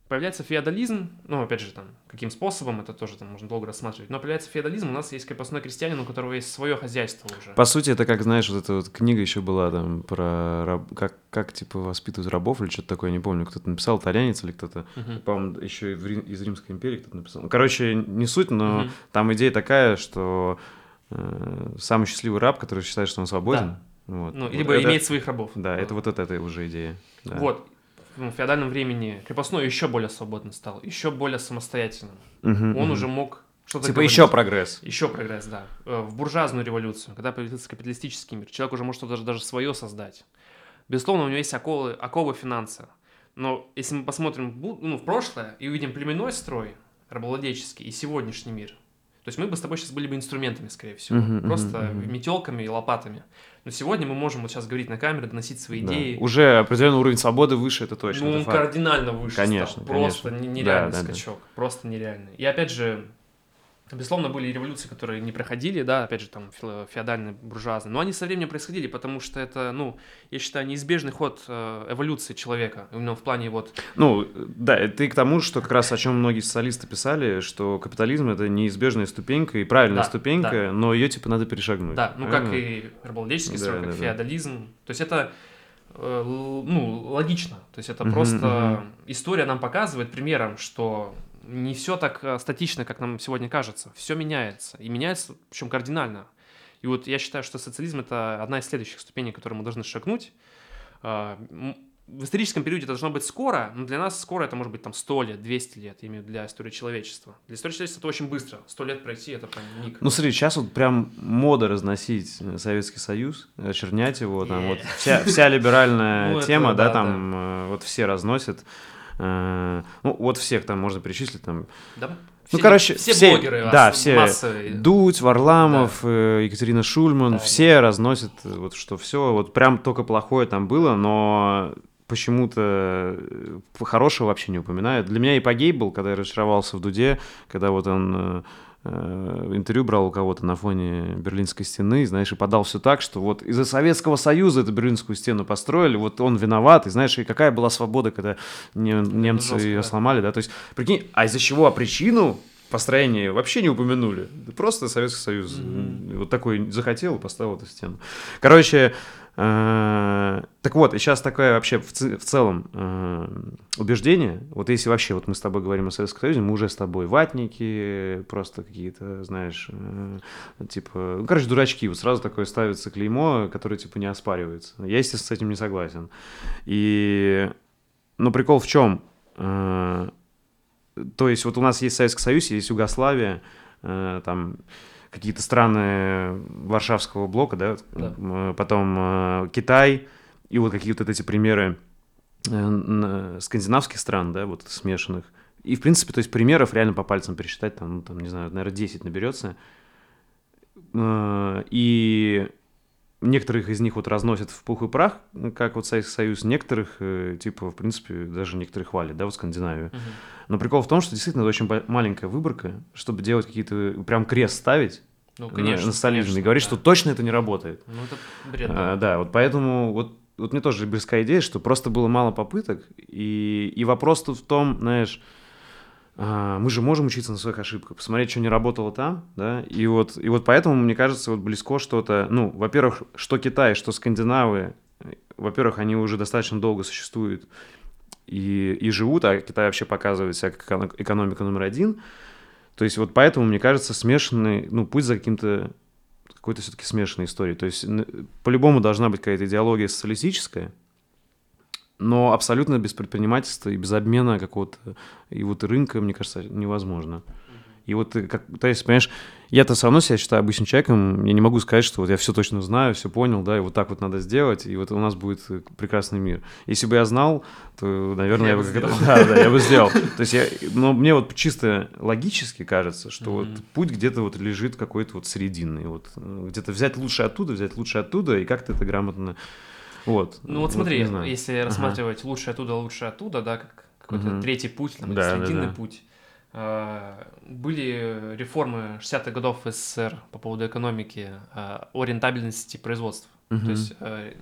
появляется феодализм, ну, опять же, там, каким способом, это тоже там можно долго рассматривать, но появляется феодализм, у нас есть крепостной крестьянин, у которого есть свое хозяйство уже. По сути, это как, знаешь, вот эта вот книга еще была там про раб... как, как типа воспитывают рабов или что-то такое, не помню, кто-то написал, итальянец или кто-то, uh-huh. по-моему, еще и Рим... из Римской империи кто-то написал. Короче, не суть, но uh-huh. там идея такая, что э, самый счастливый раб, который считает, что он свободен, да. Вот. Ну, либо вот имеет своих рабов. Да, это вот это, это уже идея. Да. Вот в феодальном времени крепостной еще более свободным стал, еще более самостоятельным. Угу, Он угу. уже мог что-то Типа говорить. еще прогресс. Еще прогресс, да. Э, в буржуазную революцию, когда появился капиталистический мир, человек уже может что-то даже, даже свое создать. Безусловно, у него есть оковы, оковы финанса. Но если мы посмотрим ну, в прошлое и увидим племенной строй, рабовладельческий, и сегодняшний мир, то есть мы бы с тобой сейчас были бы инструментами, скорее всего, uh-huh, просто uh-huh. метелками и лопатами. Но сегодня мы можем вот сейчас говорить на камеру, доносить свои да. идеи. Уже определенный уровень свободы выше, это точно. Ну, это кардинально выше. Конечно, стал. Просто конечно. нереальный да, скачок. Да. Просто нереальный. И опять же, Безусловно, были революции, которые не проходили, да, опять же, там, феодальные, буржуазные, но они со временем происходили, потому что это, ну, я считаю, неизбежный ход э, эволюции человека, именно в плане вот... Ну, да, ты к тому, что как раз о чем многие социалисты писали, что капитализм — это неизбежная ступенька и правильная да, ступенька, да. но ее, типа, надо перешагнуть. Да, ну, как и рабовладельческий да, строй, как да, феодализм, да. то есть это э, ну, логично. То есть это просто история нам показывает примером, что не все так э, статично, как нам сегодня кажется. Все меняется. И меняется, причем кардинально. И вот я считаю, что социализм это одна из следующих ступеней, к которой мы должны шагнуть. А, в историческом периоде это должно быть скоро, но для нас скоро это может быть там 100 лет, 200 лет, именно для истории человечества. Для истории человечества это очень быстро. 100 лет пройти, это прям миг. Ну смотри, сейчас вот прям мода разносить Советский Союз, очернять его, там вот вся, вся либеральная ну, тема, да, там э, вот все разносят. Э, ну, вот всех там можно перечислить там. Да? Ну, все, короче, все, все блогеры, да, все, массовые. Дудь, Варламов, да. Э, Екатерина Шульман, да, все да. разносят, э, вот что все, вот прям только плохое там было, но почему-то хорошего вообще не упоминают. Для меня ипогей был, когда я разочаровался в Дуде, когда вот он интервью брал у кого-то на фоне Берлинской стены, знаешь, и подал все так, что вот из-за Советского Союза эту Берлинскую стену построили, вот он виноват, и знаешь, и какая была свобода, когда немцы жестко, ее да. сломали, да, то есть, прикинь, а из-за чего, а причину построении вообще не упомянули. Просто Советский Союз mm-hmm. вот такой захотел и поставил эту стену. Короче, э, так вот, и сейчас такое вообще в, в целом э, убеждение, вот если вообще вот мы с тобой говорим о Советском Союзе, мы уже с тобой ватники, просто какие-то, знаешь, э, типа, ну, короче, дурачки, вот сразу такое ставится клеймо, которое, типа, не оспаривается. Я, естественно, с этим не согласен. И, но прикол в чем? Э, то есть вот у нас есть Советский Союз, есть Югославия, э, там какие-то страны Варшавского блока, да, да. Э, потом э, Китай, и вот какие-то вот эти примеры э, скандинавских стран, да, вот смешанных. И, в принципе, то есть примеров реально по пальцам пересчитать, там, ну, там не знаю, наверное, 10 наберется. Э, и некоторых из них вот разносят в пух и прах, как вот Советский Союз, некоторых, э, типа, в принципе, даже некоторых хвалят, да, вот Скандинавию. Uh-huh. Но прикол в том, что действительно это очень маленькая выборка, чтобы делать какие-то, прям крест ставить, ну, конечно, на солидном, и говорить, да. что точно это не работает. Ну, это бред. А, да, вот поэтому вот, вот мне тоже близкая идея, что просто было мало попыток, и, и вопрос тут в том, знаешь, мы же можем учиться на своих ошибках, посмотреть, что не работало там, да, и вот, и вот поэтому, мне кажется, вот близко что-то, ну, во-первых, что Китай, что скандинавы, во-первых, они уже достаточно долго существуют и, и живут, а Китай вообще показывает себя как экономика номер один, то есть вот поэтому, мне кажется, смешанный, ну, путь за каким-то какой-то все-таки смешанной историей. То есть по-любому должна быть какая-то идеология социалистическая, но абсолютно без предпринимательства и без обмена какого-то и вот рынка, мне кажется, невозможно. И вот, как, то есть, понимаешь, я-то все равно себя считаю обычным человеком, я не могу сказать, что вот я все точно знаю, все понял, да, и вот так вот надо сделать, и вот у нас будет прекрасный мир. Если бы я знал, то, наверное, я, я бы как да, да, я бы сделал. То есть я, но мне вот чисто логически кажется, что mm-hmm. вот путь где-то вот лежит какой-то вот срединный, вот где-то взять лучше оттуда, взять лучше оттуда, и как-то это грамотно вот. Ну вот, вот смотри, если ага. рассматривать лучше оттуда, лучше оттуда, да, как какой-то угу. третий путь, там, да, срединный да, да. путь. А, были реформы 60-х годов СССР по поводу экономики а, о рентабельности производств. Угу. То есть,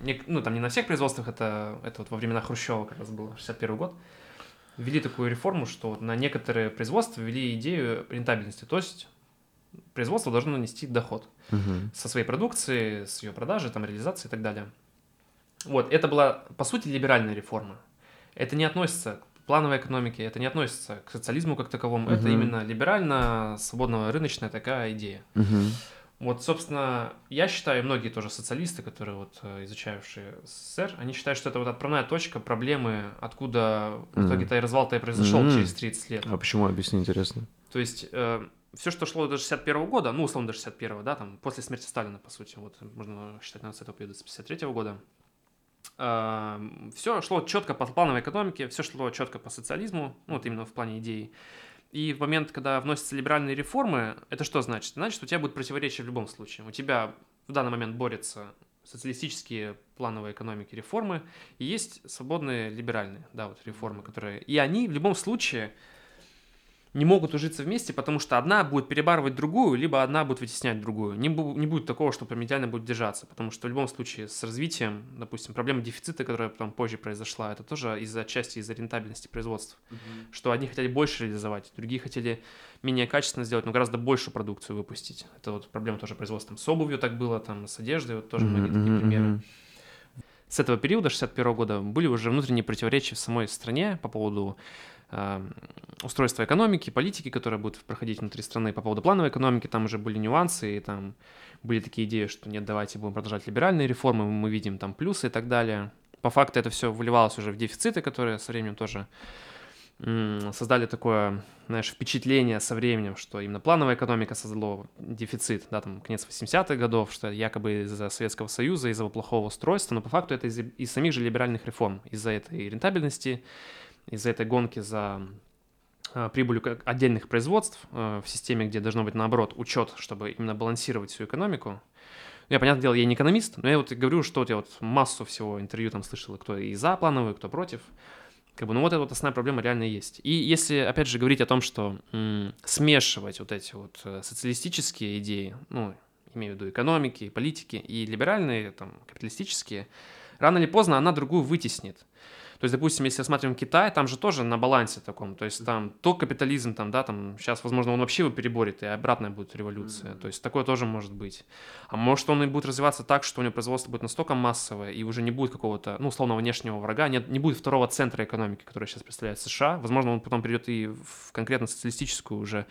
не, ну, там не на всех производствах, это, это вот во времена Хрущева как раз было, 61 год, ввели такую реформу, что вот на некоторые производства ввели идею рентабельности, то есть производство должно нанести доход угу. со своей продукции, с ее продажи, там, реализации и так далее. Вот, это была, по сути, либеральная реформа. Это не относится к плановой экономике, это не относится к социализму как таковому, угу. это именно либерально, свободно-рыночная такая идея. Угу. Вот, собственно, я считаю, многие тоже социалисты, которые вот э, изучавшие СССР, они считают, что это вот отправная точка проблемы, откуда mm. в итоге-то и развал-то и произошел mm. через 30 лет. А почему, объясни, интересно. То есть, э, все, что шло до 61 года, ну, условно, до 61 да, там, после смерти Сталина, по сути, вот, можно считать, наверное, с этого периода, с 53 года, все шло четко по плановой экономике, все шло четко по социализму, ну, вот именно в плане идей. И в момент, когда вносятся либеральные реформы, это что значит? Значит, у тебя будет противоречие в любом случае. У тебя в данный момент борются социалистические плановые экономики реформы, и есть свободные либеральные, да, вот реформы, которые... И они в любом случае не могут ужиться вместе, потому что одна будет перебарывать другую, либо одна будет вытеснять другую. Не, бу- не будет такого, что прям идеально будет держаться, потому что в любом случае с развитием, допустим, проблема дефицита, которая потом позже произошла, это тоже из-за части из-за рентабельности производства, угу. что одни хотели больше реализовать, другие хотели менее качественно сделать, но гораздо большую продукцию выпустить. Это вот проблема тоже производства. С обувью так было, там, с одеждой, вот тоже многие такие примеры. С этого периода, 61 года, были уже внутренние противоречия в самой стране по поводу устройства экономики, политики, которая будет проходить внутри страны. По поводу плановой экономики там уже были нюансы, и там были такие идеи, что нет, давайте будем продолжать либеральные реформы, мы видим там плюсы и так далее. По факту это все выливалось уже в дефициты, которые со временем тоже создали такое, знаешь, впечатление со временем, что именно плановая экономика создала дефицит, да, там, конец 80-х годов, что якобы из-за Советского Союза, из-за плохого устройства, но по факту это из, из самих же либеральных реформ, из-за этой рентабельности, из-за этой гонки за а, прибылью отдельных производств а, в системе, где должно быть, наоборот, учет, чтобы именно балансировать всю экономику. Я, понятное дело, я не экономист, но я вот говорю, что вот я вот массу всего интервью там слышал, кто и за плановый, кто против. Как бы, ну вот эта вот основная проблема реально есть. И если, опять же, говорить о том, что м- смешивать вот эти вот э, социалистические идеи, ну, имею в виду экономики, политики, и либеральные, там, капиталистические, рано или поздно она другую вытеснит. То есть, допустим, если рассматриваем Китай, там же тоже на балансе таком, то есть там то капитализм, там, да, там сейчас, возможно, он вообще его переборет, и обратная будет революция, то есть такое тоже может быть. А может он и будет развиваться так, что у него производство будет настолько массовое, и уже не будет какого-то, ну, условно, внешнего врага, нет, не будет второго центра экономики, который сейчас представляет США, возможно, он потом придет и в конкретно социалистическую уже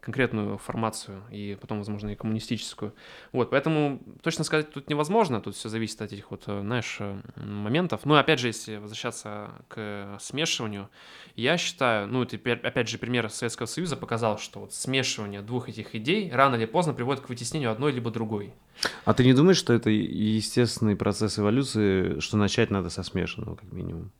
конкретную формацию и потом, возможно, и коммунистическую. Вот, поэтому точно сказать тут невозможно, тут все зависит от этих вот, э, знаешь, э, моментов. Ну, опять же, если возвращаться к смешиванию, я считаю, ну, это, опять же, пример Советского Союза показал, что вот смешивание двух этих идей рано или поздно приводит к вытеснению одной либо другой. А ты не думаешь, что это естественный процесс эволюции, что начать надо со смешанного, как минимум?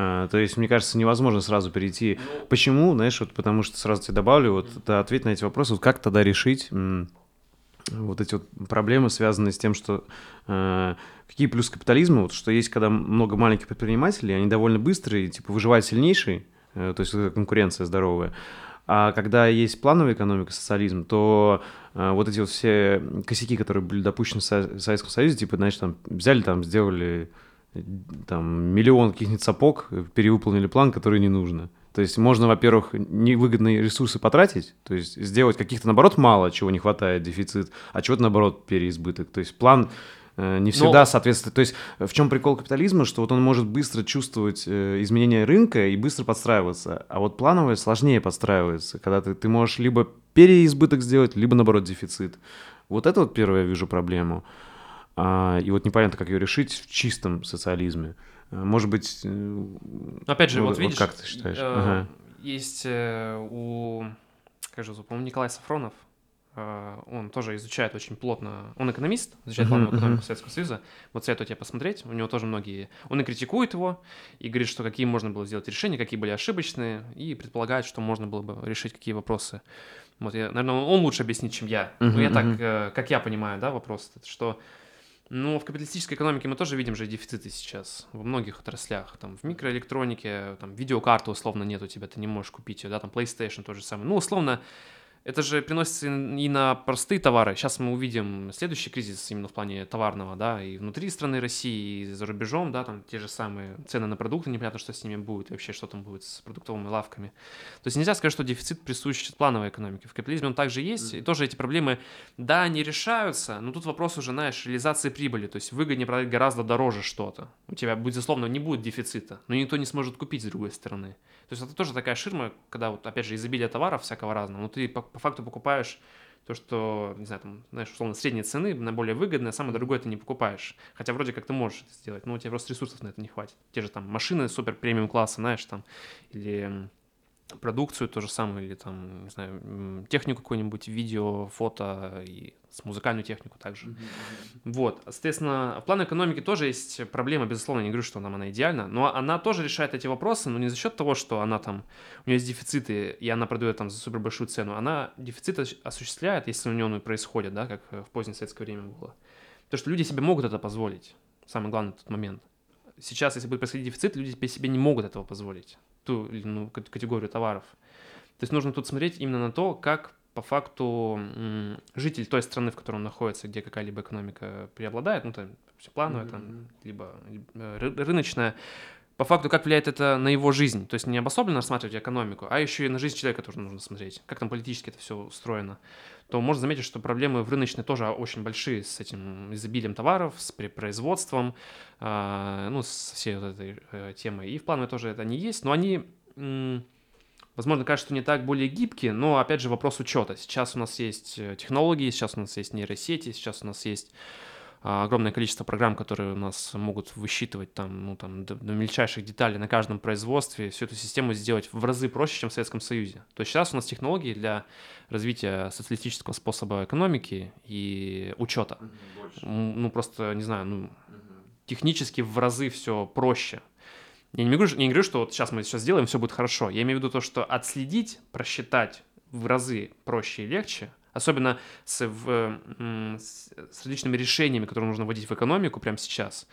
А, то есть, мне кажется, невозможно сразу перейти. Почему? Знаешь, вот потому что сразу тебе добавлю, вот да, ответь на эти вопросы, вот как тогда решить вот эти вот проблемы, связанные с тем, что э, какие плюсы капитализма, вот что есть, когда много маленьких предпринимателей, они довольно быстрые, типа выживает сильнейший, э, то есть конкуренция здоровая. А когда есть плановая экономика, социализм, то э, вот эти вот все косяки, которые были допущены в Советском Союзе, типа, знаешь, там взяли, там сделали там миллион каких-нибудь сапог, перевыполнили план, который не нужно. То есть можно, во-первых, невыгодные ресурсы потратить, то есть сделать каких-то, наоборот, мало, чего не хватает, дефицит, а чего-то, наоборот, переизбыток. То есть план э, не всегда Но... соответствует. То есть в чем прикол капитализма, что вот он может быстро чувствовать э, изменения рынка и быстро подстраиваться, а вот плановое сложнее подстраивается, когда ты, ты можешь либо переизбыток сделать, либо, наоборот, дефицит. Вот это вот первое я вижу проблему. А, и вот непонятно, как ее решить в чистом социализме. Э, может быть... Э, Опять же, вот, вот видишь, как ты считаешь? Э, ага. есть э, у, как же по-моему, Николай Сафронов, он тоже изучает очень плотно, он экономист, изучает uh-huh, экономику. Советского Союза, вот советую тебе посмотреть, у него тоже многие, он и критикует его, и говорит, что какие можно было сделать решения, какие были ошибочные, и предполагает, что можно было бы решить какие вопросы. Вот, я, наверное, он лучше объяснит, чем я. Но я так, как я понимаю, да, вопрос, что ну, в капиталистической экономике мы тоже видим же дефициты сейчас во многих отраслях. Там в микроэлектронике, там видеокарты условно нет у тебя, ты не можешь купить ее, да, там PlayStation тоже самое. Ну, условно, это же приносится и на простые товары. Сейчас мы увидим следующий кризис именно в плане товарного, да, и внутри страны России, и за рубежом, да, там те же самые цены на продукты, непонятно, что с ними будет, и вообще что там будет с продуктовыми лавками. То есть нельзя сказать, что дефицит присущ плановой экономике. В капитализме он также есть, и тоже эти проблемы, да, они решаются, но тут вопрос уже, знаешь, реализации прибыли, то есть выгоднее продать гораздо дороже что-то. У тебя, безусловно, не будет дефицита, но никто не сможет купить с другой стороны. То есть это тоже такая ширма, когда вот, опять же, изобилие товаров всякого разного, но ты по, факту покупаешь то, что, не знаю, там, знаешь, условно, средние цены на более выгодные, а самое дорогое ты не покупаешь. Хотя вроде как ты можешь это сделать, но у тебя просто ресурсов на это не хватит. Те же там машины супер премиум класса, знаешь, там, или продукцию то же самое, или там, не знаю, технику какую-нибудь, видео, фото и с музыкальную технику также. Mm-hmm. Вот, соответственно, в плане экономики тоже есть проблема, безусловно, не говорю, что нам она идеальна, но она тоже решает эти вопросы, но не за счет того, что она там, у нее есть дефициты, и она продает там за супер большую цену, она дефициты осуществляет, если у нее он происходит, да, как в позднее советское время было. То, что люди себе могут это позволить, самый главный тот момент. Сейчас, если будет происходить дефицит, люди себе не могут этого позволить ту ну, категорию товаров. То есть нужно тут смотреть именно на то, как по факту житель той страны, в которой он находится, где какая-либо экономика преобладает, ну, там, все плановое, mm-hmm. там, либо э, рыночная, по факту, как влияет это на его жизнь. То есть не обособленно рассматривать экономику, а еще и на жизнь человека тоже нужно смотреть, как там политически это все устроено. То можно заметить, что проблемы в рыночной тоже очень большие с этим изобилием товаров, с производством, э, ну, с всей вот этой э, темой. И в плановой тоже это они есть, но они... Возможно, кажется, не так более гибкие, но, опять же, вопрос учета. Сейчас у нас есть э, технологии, сейчас у нас есть нейросети, сейчас у нас есть а, огромное количество программ, которые у нас могут высчитывать там, ну, там, до, до мельчайших деталей на каждом производстве, всю эту систему сделать в разы проще, чем в Советском Союзе. То есть сейчас у нас технологии для развития социалистического способа экономики и учета. Ну, просто, не знаю, ну, технически в разы все проще. Я не говорю, не говорю, что вот сейчас мы сейчас сделаем, все будет хорошо. Я имею в виду то, что отследить, просчитать в разы проще и легче, особенно с, в, с, с различными решениями, которые нужно вводить в экономику прямо сейчас.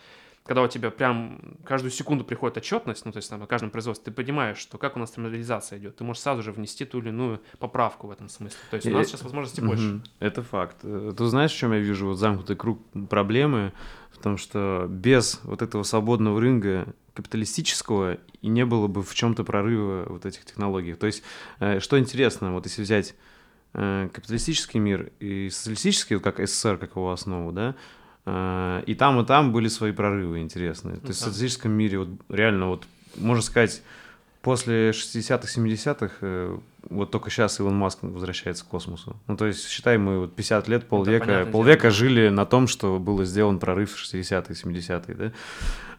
Когда у тебя прям каждую секунду приходит отчетность, ну, то есть там о каждом производстве, ты понимаешь, что как у нас там реализация идет, ты можешь сразу же внести ту или иную поправку в этом смысле. То есть у нас сейчас возможностей больше. Это факт. Э, ты знаешь, в чем я вижу вот замкнутый круг проблемы? В том, что без вот этого свободного рынка капиталистического, и не было бы в чем-то прорыва вот этих технологий. То есть, э, что интересно, вот если взять э, капиталистический мир и социалистический, как СССР, как его основу, да, э, и там, и там были свои прорывы интересные. То есть в социалистическом мире вот реально вот, можно сказать, после 60-х, 70-х вот только сейчас Илон Маск возвращается к космосу. Ну, то есть, считай, мы вот 50 лет, полвека, полвека дело. жили на том, что было сделан прорыв в 60-е, 70-е,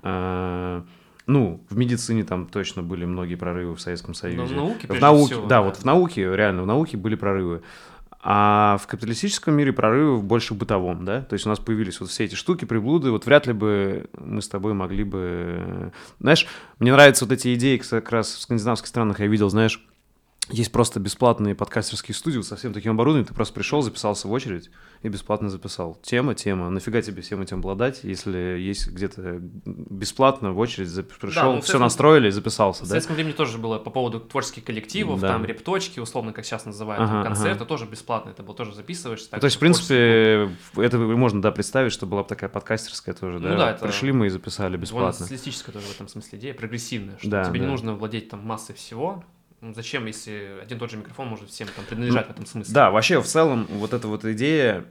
да. Ну, в медицине там точно были многие прорывы в Советском Союзе. Но в науке, в науке всего, да, да, вот в науке, реально, в науке были прорывы. А в капиталистическом мире прорывы больше бытовом, да? То есть у нас появились вот все эти штуки, приблуды, вот вряд ли бы мы с тобой могли бы... Знаешь, мне нравятся вот эти идеи как раз в скандинавских странах, я видел, знаешь, есть просто бесплатные подкастерские студии со всем таким оборудованием. Ты просто пришел, записался в очередь и бесплатно записал. Тема, тема. Нафига тебе всем этим обладать, если есть где-то бесплатно в очередь пришел, да, ну, все настроили и записался. В да? советском времени тоже было по поводу творческих коллективов, да. там репточки, условно, как сейчас называют, ага, концерты, ага. тоже бесплатно. Это было тоже записываешься. Так, То есть, в принципе, это можно, да, представить, что была бы такая подкастерская тоже, да? Ну да, это... Пришли мы и записали бесплатно. Социалистическая тоже в этом смысле идея, прогрессивная, что да, тебе да. не нужно владеть там массой всего, ну, зачем, если один тот же микрофон может всем там принадлежать ну, в этом смысле? Да, вообще в целом вот эта вот идея,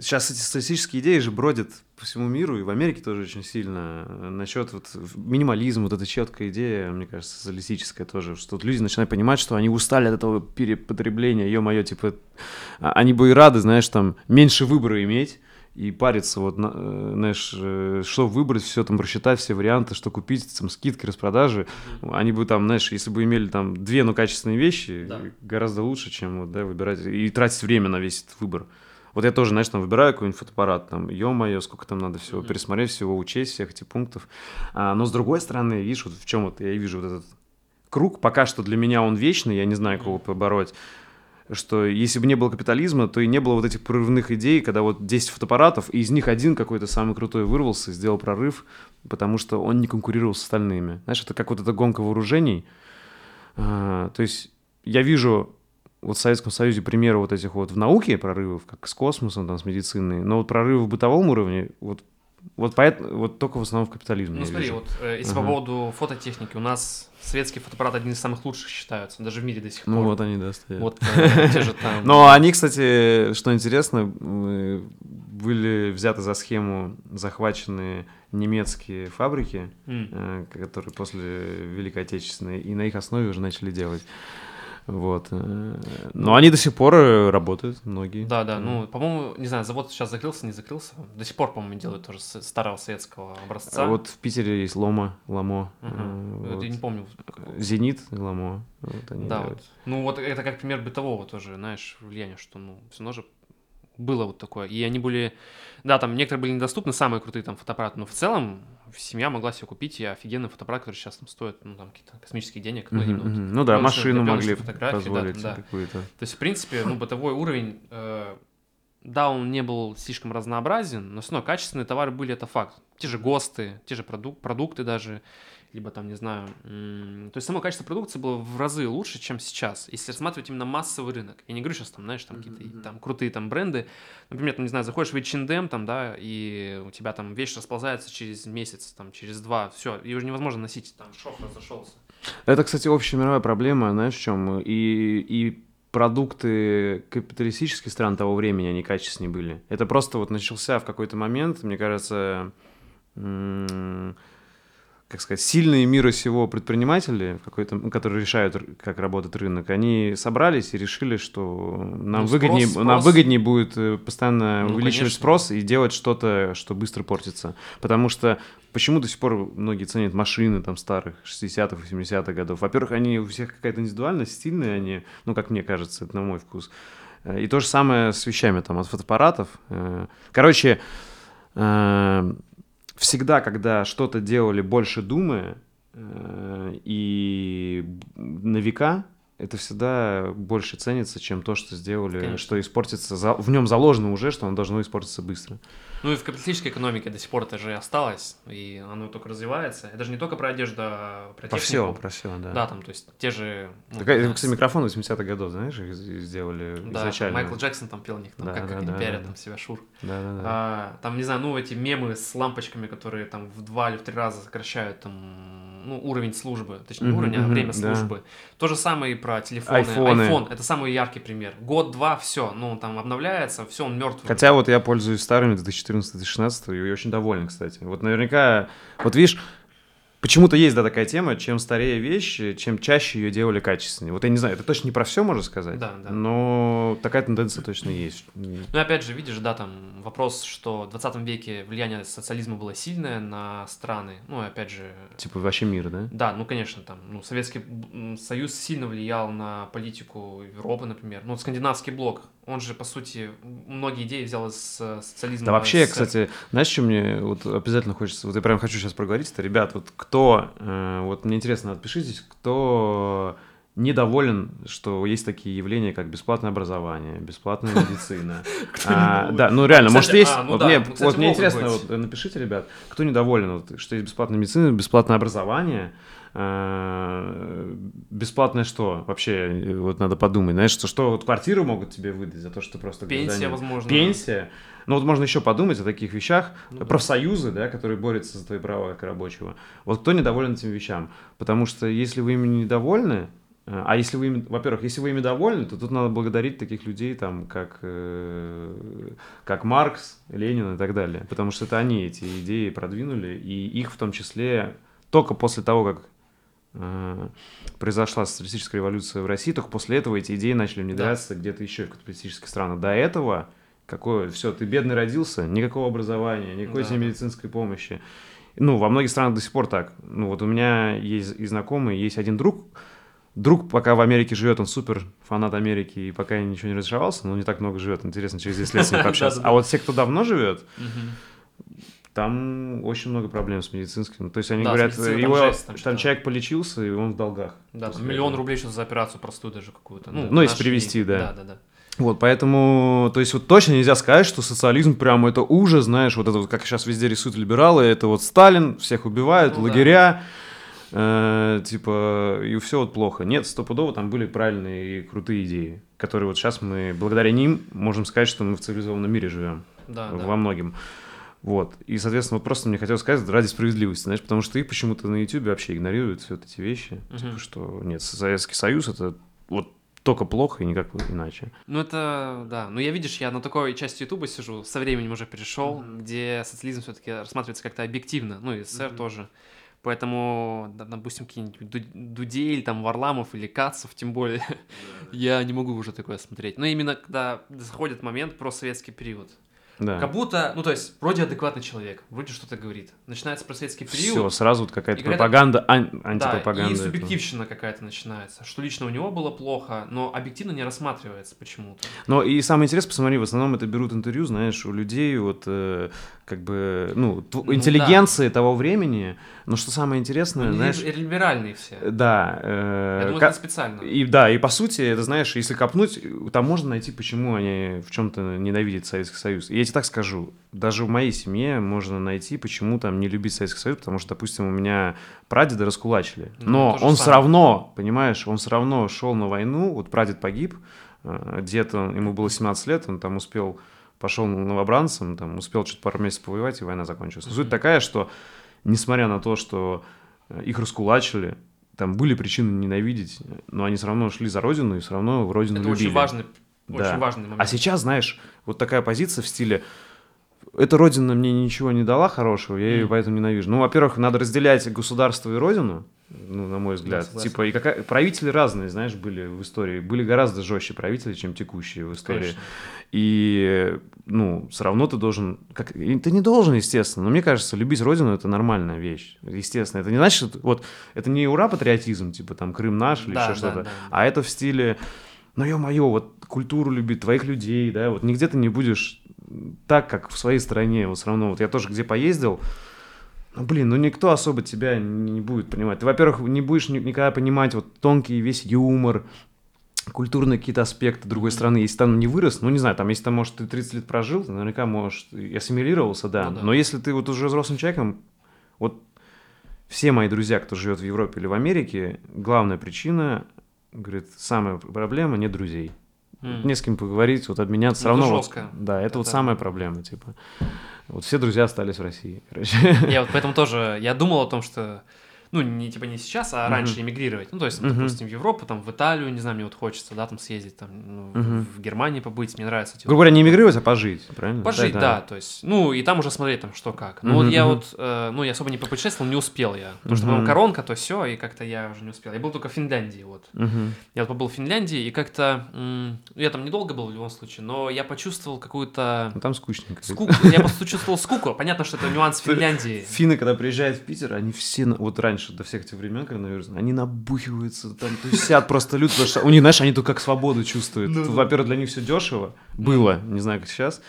сейчас эти статистические идеи же бродят по всему миру, и в Америке тоже очень сильно, насчет вот минимализма, вот эта четкая идея, мне кажется, социалистическая тоже, что вот люди начинают понимать, что они устали от этого перепотребления, ё-моё, типа, а, они бы и рады, знаешь, там, меньше выбора иметь, и париться, вот, э, знаешь, э, что выбрать, все там просчитать, все варианты, что купить, там, скидки, распродажи, они бы там, знаешь, если бы имели там две, но качественные вещи, да. гораздо лучше, чем вот, да, выбирать и тратить время на весь этот выбор. Вот я тоже, знаешь, там выбираю какой-нибудь фотоаппарат, там, ё-моё, сколько там надо всего mm-hmm. пересмотреть, всего учесть, всех этих пунктов. А, но с другой стороны, видишь, вот в чем вот я вижу вот этот круг, пока что для меня он вечный, я не знаю, кого побороть что если бы не было капитализма, то и не было вот этих прорывных идей, когда вот 10 фотоаппаратов, и из них один какой-то самый крутой вырвался, сделал прорыв, потому что он не конкурировал с остальными. Знаешь, это как вот эта гонка вооружений. А, то есть я вижу вот в Советском Союзе примеры вот этих вот в науке прорывов, как с космосом, там, с медициной, но вот прорывы в бытовом уровне, вот вот, поэтому, вот только в основном в капитализме. Ну смотри, вижу. вот э, если ага. по поводу фототехники, у нас советские фотоаппараты один из самых лучших считаются, даже в мире до сих ну, пор. Ну вот они, да, стоят. Вот э, те же там. Но они, кстати, что интересно, были взяты за схему захваченные немецкие фабрики, mm. которые после Великой Отечественной, и на их основе уже начали делать. Вот. Э, но они до сих пор э, работают, многие. Да, да. Ну, по-моему, не знаю, завод сейчас закрылся, не закрылся. До сих пор, по-моему, делают тоже старого советского образца. Вот в Питере есть Лома, Ламо. Угу. Вот. Я не помню. Зенит, Ламо. Вот они да, вот. Ну, вот это как пример бытового тоже, знаешь, влияния, что, ну, все равно же было вот такое. И они были, да, там некоторые были недоступны, самые крутые там фотоаппараты, но в целом семья могла себе купить и офигенный фотоаппарат, который сейчас там стоит, ну, там, какие-то космические денег. Ну, mm-hmm. ну да, машину могли позволить да, да. какую-то. То есть, в принципе, ну, бытовой уровень, э, да, он не был слишком разнообразен, но все равно качественные товары были, это факт. Те же ГОСТы, те же продук- продукты даже, либо там, не знаю, то есть само качество продукции было в разы лучше, чем сейчас, если рассматривать именно массовый рынок. Я не говорю сейчас там, знаешь, там mm-hmm. какие-то там крутые там бренды, например, там, не знаю, заходишь в H&M там, да, и у тебя там вещь расползается через месяц, там, через два, все, ее уже невозможно носить, там, шов разошелся. Это, кстати, общая мировая проблема, знаешь, в чем? И, и продукты капиталистических стран того времени, они качественнее были. Это просто вот начался в какой-то момент, мне кажется, м- как сказать, сильные мира сего предприниматели, какой-то, которые решают, как работает рынок, они собрались и решили, что нам, ну, выгоднее, спрос. нам выгоднее будет э, постоянно ну, увеличивать конечно. спрос и делать что-то, что быстро портится. Потому что почему до сих пор многие ценят машины там старых 60-х, 70-х годов? Во-первых, они у всех какая-то индивидуальность, стильные они, ну, как мне кажется, это на мой вкус. Э, и то же самое с вещами там от фотоаппаратов. Э, короче, всегда, когда что-то делали больше думая э, и на века, это всегда больше ценится, чем то, что сделали, Конечно. что испортится, за- в нем заложено уже, что оно должно испортиться быстро. Ну и в капиталистической экономике до сих пор это же осталось, и оно только развивается. Это же не только про одежду, а про Про технику. все, про все, да. Да, там, то есть те же... ну, Такая, да, кстати, микрофон 80-х годов, знаешь, их сделали Да, изначально. Майкл Джексон там пел у них, там, Да, как, да, как да, они пиарят да, там себя шур. Да, да, да. А, там, не знаю, ну, эти мемы с лампочками, которые там в два или в три раза сокращают там, ну, уровень службы, точнее, не Мгм, уровень, а время да. службы. То же самое и про телефоны. Айфоны. iPhone, это самый яркий пример. Год-два, все, ну, там обновляется, все, он мертвый. Хотя вот я пользуюсь старыми 2014-2016 и очень доволен, кстати. Вот наверняка, вот видишь, почему-то есть, да, такая тема, чем старее вещь, чем чаще ее делали качественнее. Вот я не знаю, это точно не про все можно сказать, Да, да. но такая тенденция точно есть. Ну и опять же, видишь, да, там вопрос, что в 20 веке влияние социализма было сильное на страны. Ну и опять же, Типа вообще мир, да? да, ну конечно, там, ну, Советский Союз сильно влиял на политику Европы, например. Ну, скандинавский блок, он же, по сути, многие идеи взял из э, социализма. Да вообще, СССР. кстати, знаешь, что мне вот обязательно хочется, вот я прям хочу сейчас проговорить это, ребят, вот кто, э, вот мне интересно, отпишитесь, кто недоволен, что есть такие явления, как бесплатное образование, бесплатная медицина. А? Да, ну реально, может есть, а, ну вот да, мне ну, вот мне интересно, напишите, ребят, кто недоволен, что есть бесплатная медицина, бесплатное образование, бесплатное что? Вообще, э, вот надо подумать, знаешь, что, что вот квартиру могут тебе выдать за то, что ты просто Пенсия, гражданин? возможно. Пенсия. Ну вот можно еще подумать о таких вещах. Ну да. Профсоюзы, да, которые борются за твои права как рабочего. Вот кто недоволен этим вещам? Потому что если вы ими недовольны, э, а если вы ими, во-первых, если вы ими довольны, то тут надо благодарить таких людей, там, как, э, как Маркс, Ленин и так далее. Потому что это они эти идеи продвинули, и их в том числе только после того, как э, произошла социалистическая революция в России, только после этого эти идеи начали внедряться где-то еще в капиталистических странах. До этого какое все, ты бедный родился, никакого образования, никакой Да, да. медицинской помощи. Ну, во многих странах до сих пор так. Ну, вот у меня есть и знакомые, есть один друг, друг пока в Америке живет, он супер фанат Америки, и пока ничего не разочаровался, но не так много живет, интересно через 10 лет с ним пообщаться. Да-да-да. А вот те, кто давно живет. Там очень много проблем с медицинским. То есть они Да, говорят, медициной там его, жесть, там, там человек полечился, и он в долгах. Да, там миллион этого. рублей сейчас за операцию простую даже какую-то. Ну, Ну, если перевести, да. Да, да, да. Вот, поэтому, то есть вот точно нельзя сказать, что социализм прям это ужас, знаешь, вот это вот, как сейчас везде рисуют либералы, это вот Сталин, всех убивают, Ну да. лагеря, э, типа, и все вот плохо. Нет, стопудово там были правильные и крутые идеи, которые вот сейчас мы, благодаря ним, можем сказать, что мы в цивилизованном мире живем, Да, да. во многим. Вот. И, соответственно, вот просто мне хотелось сказать ради справедливости, знаешь, потому что их почему-то на YouTube вообще игнорируют все вот эти вещи. Мгм. Типа, что нет, Советский Союз это вот только плохо и никак иначе. Ну, это, да. Ну, я, видишь, я на такой части Ютуба сижу, со временем уже перешел, где социализм все-таки рассматривается как-то объективно, ну, и СССР Мгм. тоже. Поэтому, допустим, какие-нибудь Ду- Дудель, там, Варламов или Кацов, тем более, я не могу уже такое смотреть. Но именно когда заходит момент про советский период. Да. Как будто, ну, то есть, вроде адекватный человек, вроде что-то говорит. Начинается про советский Все, период, сразу вот какая-то И пропаганда, ан- да, антипропаганда. и этого. субъективщина какая-то начинается, что лично у него было плохо, но объективно не рассматривается почему-то. Но и самое интересное, посмотри, в основном это берут интервью, знаешь, у людей, вот, э, как бы, ну, Ну интеллигенции того времени. Но что самое интересное, Они знаешь, либ- либеральные все. да. э, Я думаю, это специально. И да, и по сути, это знаешь, если копнуть, там можно найти, почему они в чем-то ненавидят Советский Союз. И я тебе так скажу, даже в моей семье можно найти, почему там не любить Советский Союз, потому что, допустим, у меня прадеда раскулачили. Ну, Но же он все равно, понимаешь, он все равно шел на войну, вот прадед погиб, э, дед, он- ему было 17 лет, он там успел, пошел новобранцем, там успел что-то пару месяцев повоевать, и война закончилась. Но Суть такая, что, несмотря на то, что э, их раскулачили, там были причины ненавидеть, но они все равно шли за родину и все равно в родину Это любили. очень важный, Да. очень важный момент. А сейчас, знаешь, вот такая позиция в стиле эта родина мне ничего не дала хорошего, я ее поэтому ненавижу. Ну, во-первых, надо разделять государство и родину, ну, на мой взгляд. согласен. типа, и какая... правители разные, знаешь, были в истории. Были гораздо жестче правители, чем текущие в истории. Конечно. И, ну, все равно ты должен... Как... и Ты не должен, естественно, но мне кажется, любить родину — это нормальная вещь. Естественно, это не значит... что- Вот, это не ура-патриотизм, типа, там, Крым наш или Да, еще да, что-то. да, да. А это в стиле, ну, ё-моё, вот культуру любить, твоих людей, да, вот нигде ты не будешь так, как в своей стране. Вот все равно, вот я тоже где поездил, ну, блин, ну никто особо тебя не, будет понимать. Ты, во-первых, не будешь ни- никогда понимать вот тонкий весь юмор, культурные какие-то аспекты другой страны, если там не вырос, ну, не знаю, там, если там, может, ты 30 лет прожил, ты наверняка, может, и ассимилировался, да. Ну да. Но если ты вот уже взрослым человеком, вот все мои друзья, кто живет в Европе или в Америке, главная причина, говорит, самая проблема – нет друзей. М. Не с кем поговорить, вот обменяться, все Ну, это равно. вот- жестко. да, это, вот Это- самая проблема, типа. Вот все друзья остались в России, короче. Я вот поэтому тоже, я думал о том, что, ну, не типа не сейчас, а Мгм. раньше эмигрировать. Ну, то есть, Мгм. допустим, в Европу, там, в Италию, не знаю, мне вот хочется, да, там съездить, там, ну, Мгм. в Германии побыть, мне нравится. эти Грубо говоря, не эмигрировать, а пожить, правильно? Пожить, да, то есть, ну, и там уже смотреть, там, что как. Ну, вот Мгм, я вот, э, ну, я особо не попутешествовал, не успел я. Потому что, Мгм. по-моему, коронка, то все, и как-то я уже не успел. Я был только в Финляндии, вот. Мгм. Я вот побыл в Финляндии, и как-то, м, я там недолго был в любом случае, но я почувствовал какую-то Ну, там скучненько. скуку. Я просто чувствовал скуку. Понятно, что это нюанс Финляндии. Финны, когда приезжают в Питер, они все, вот раньше, до всех этих времен коронавируса, они набухиваются, там тусят просто люди, потому что у них, знаешь, они тут как свободу чувствуют. Ну. Во-первых, для них все дешево, было, не знаю, как сейчас.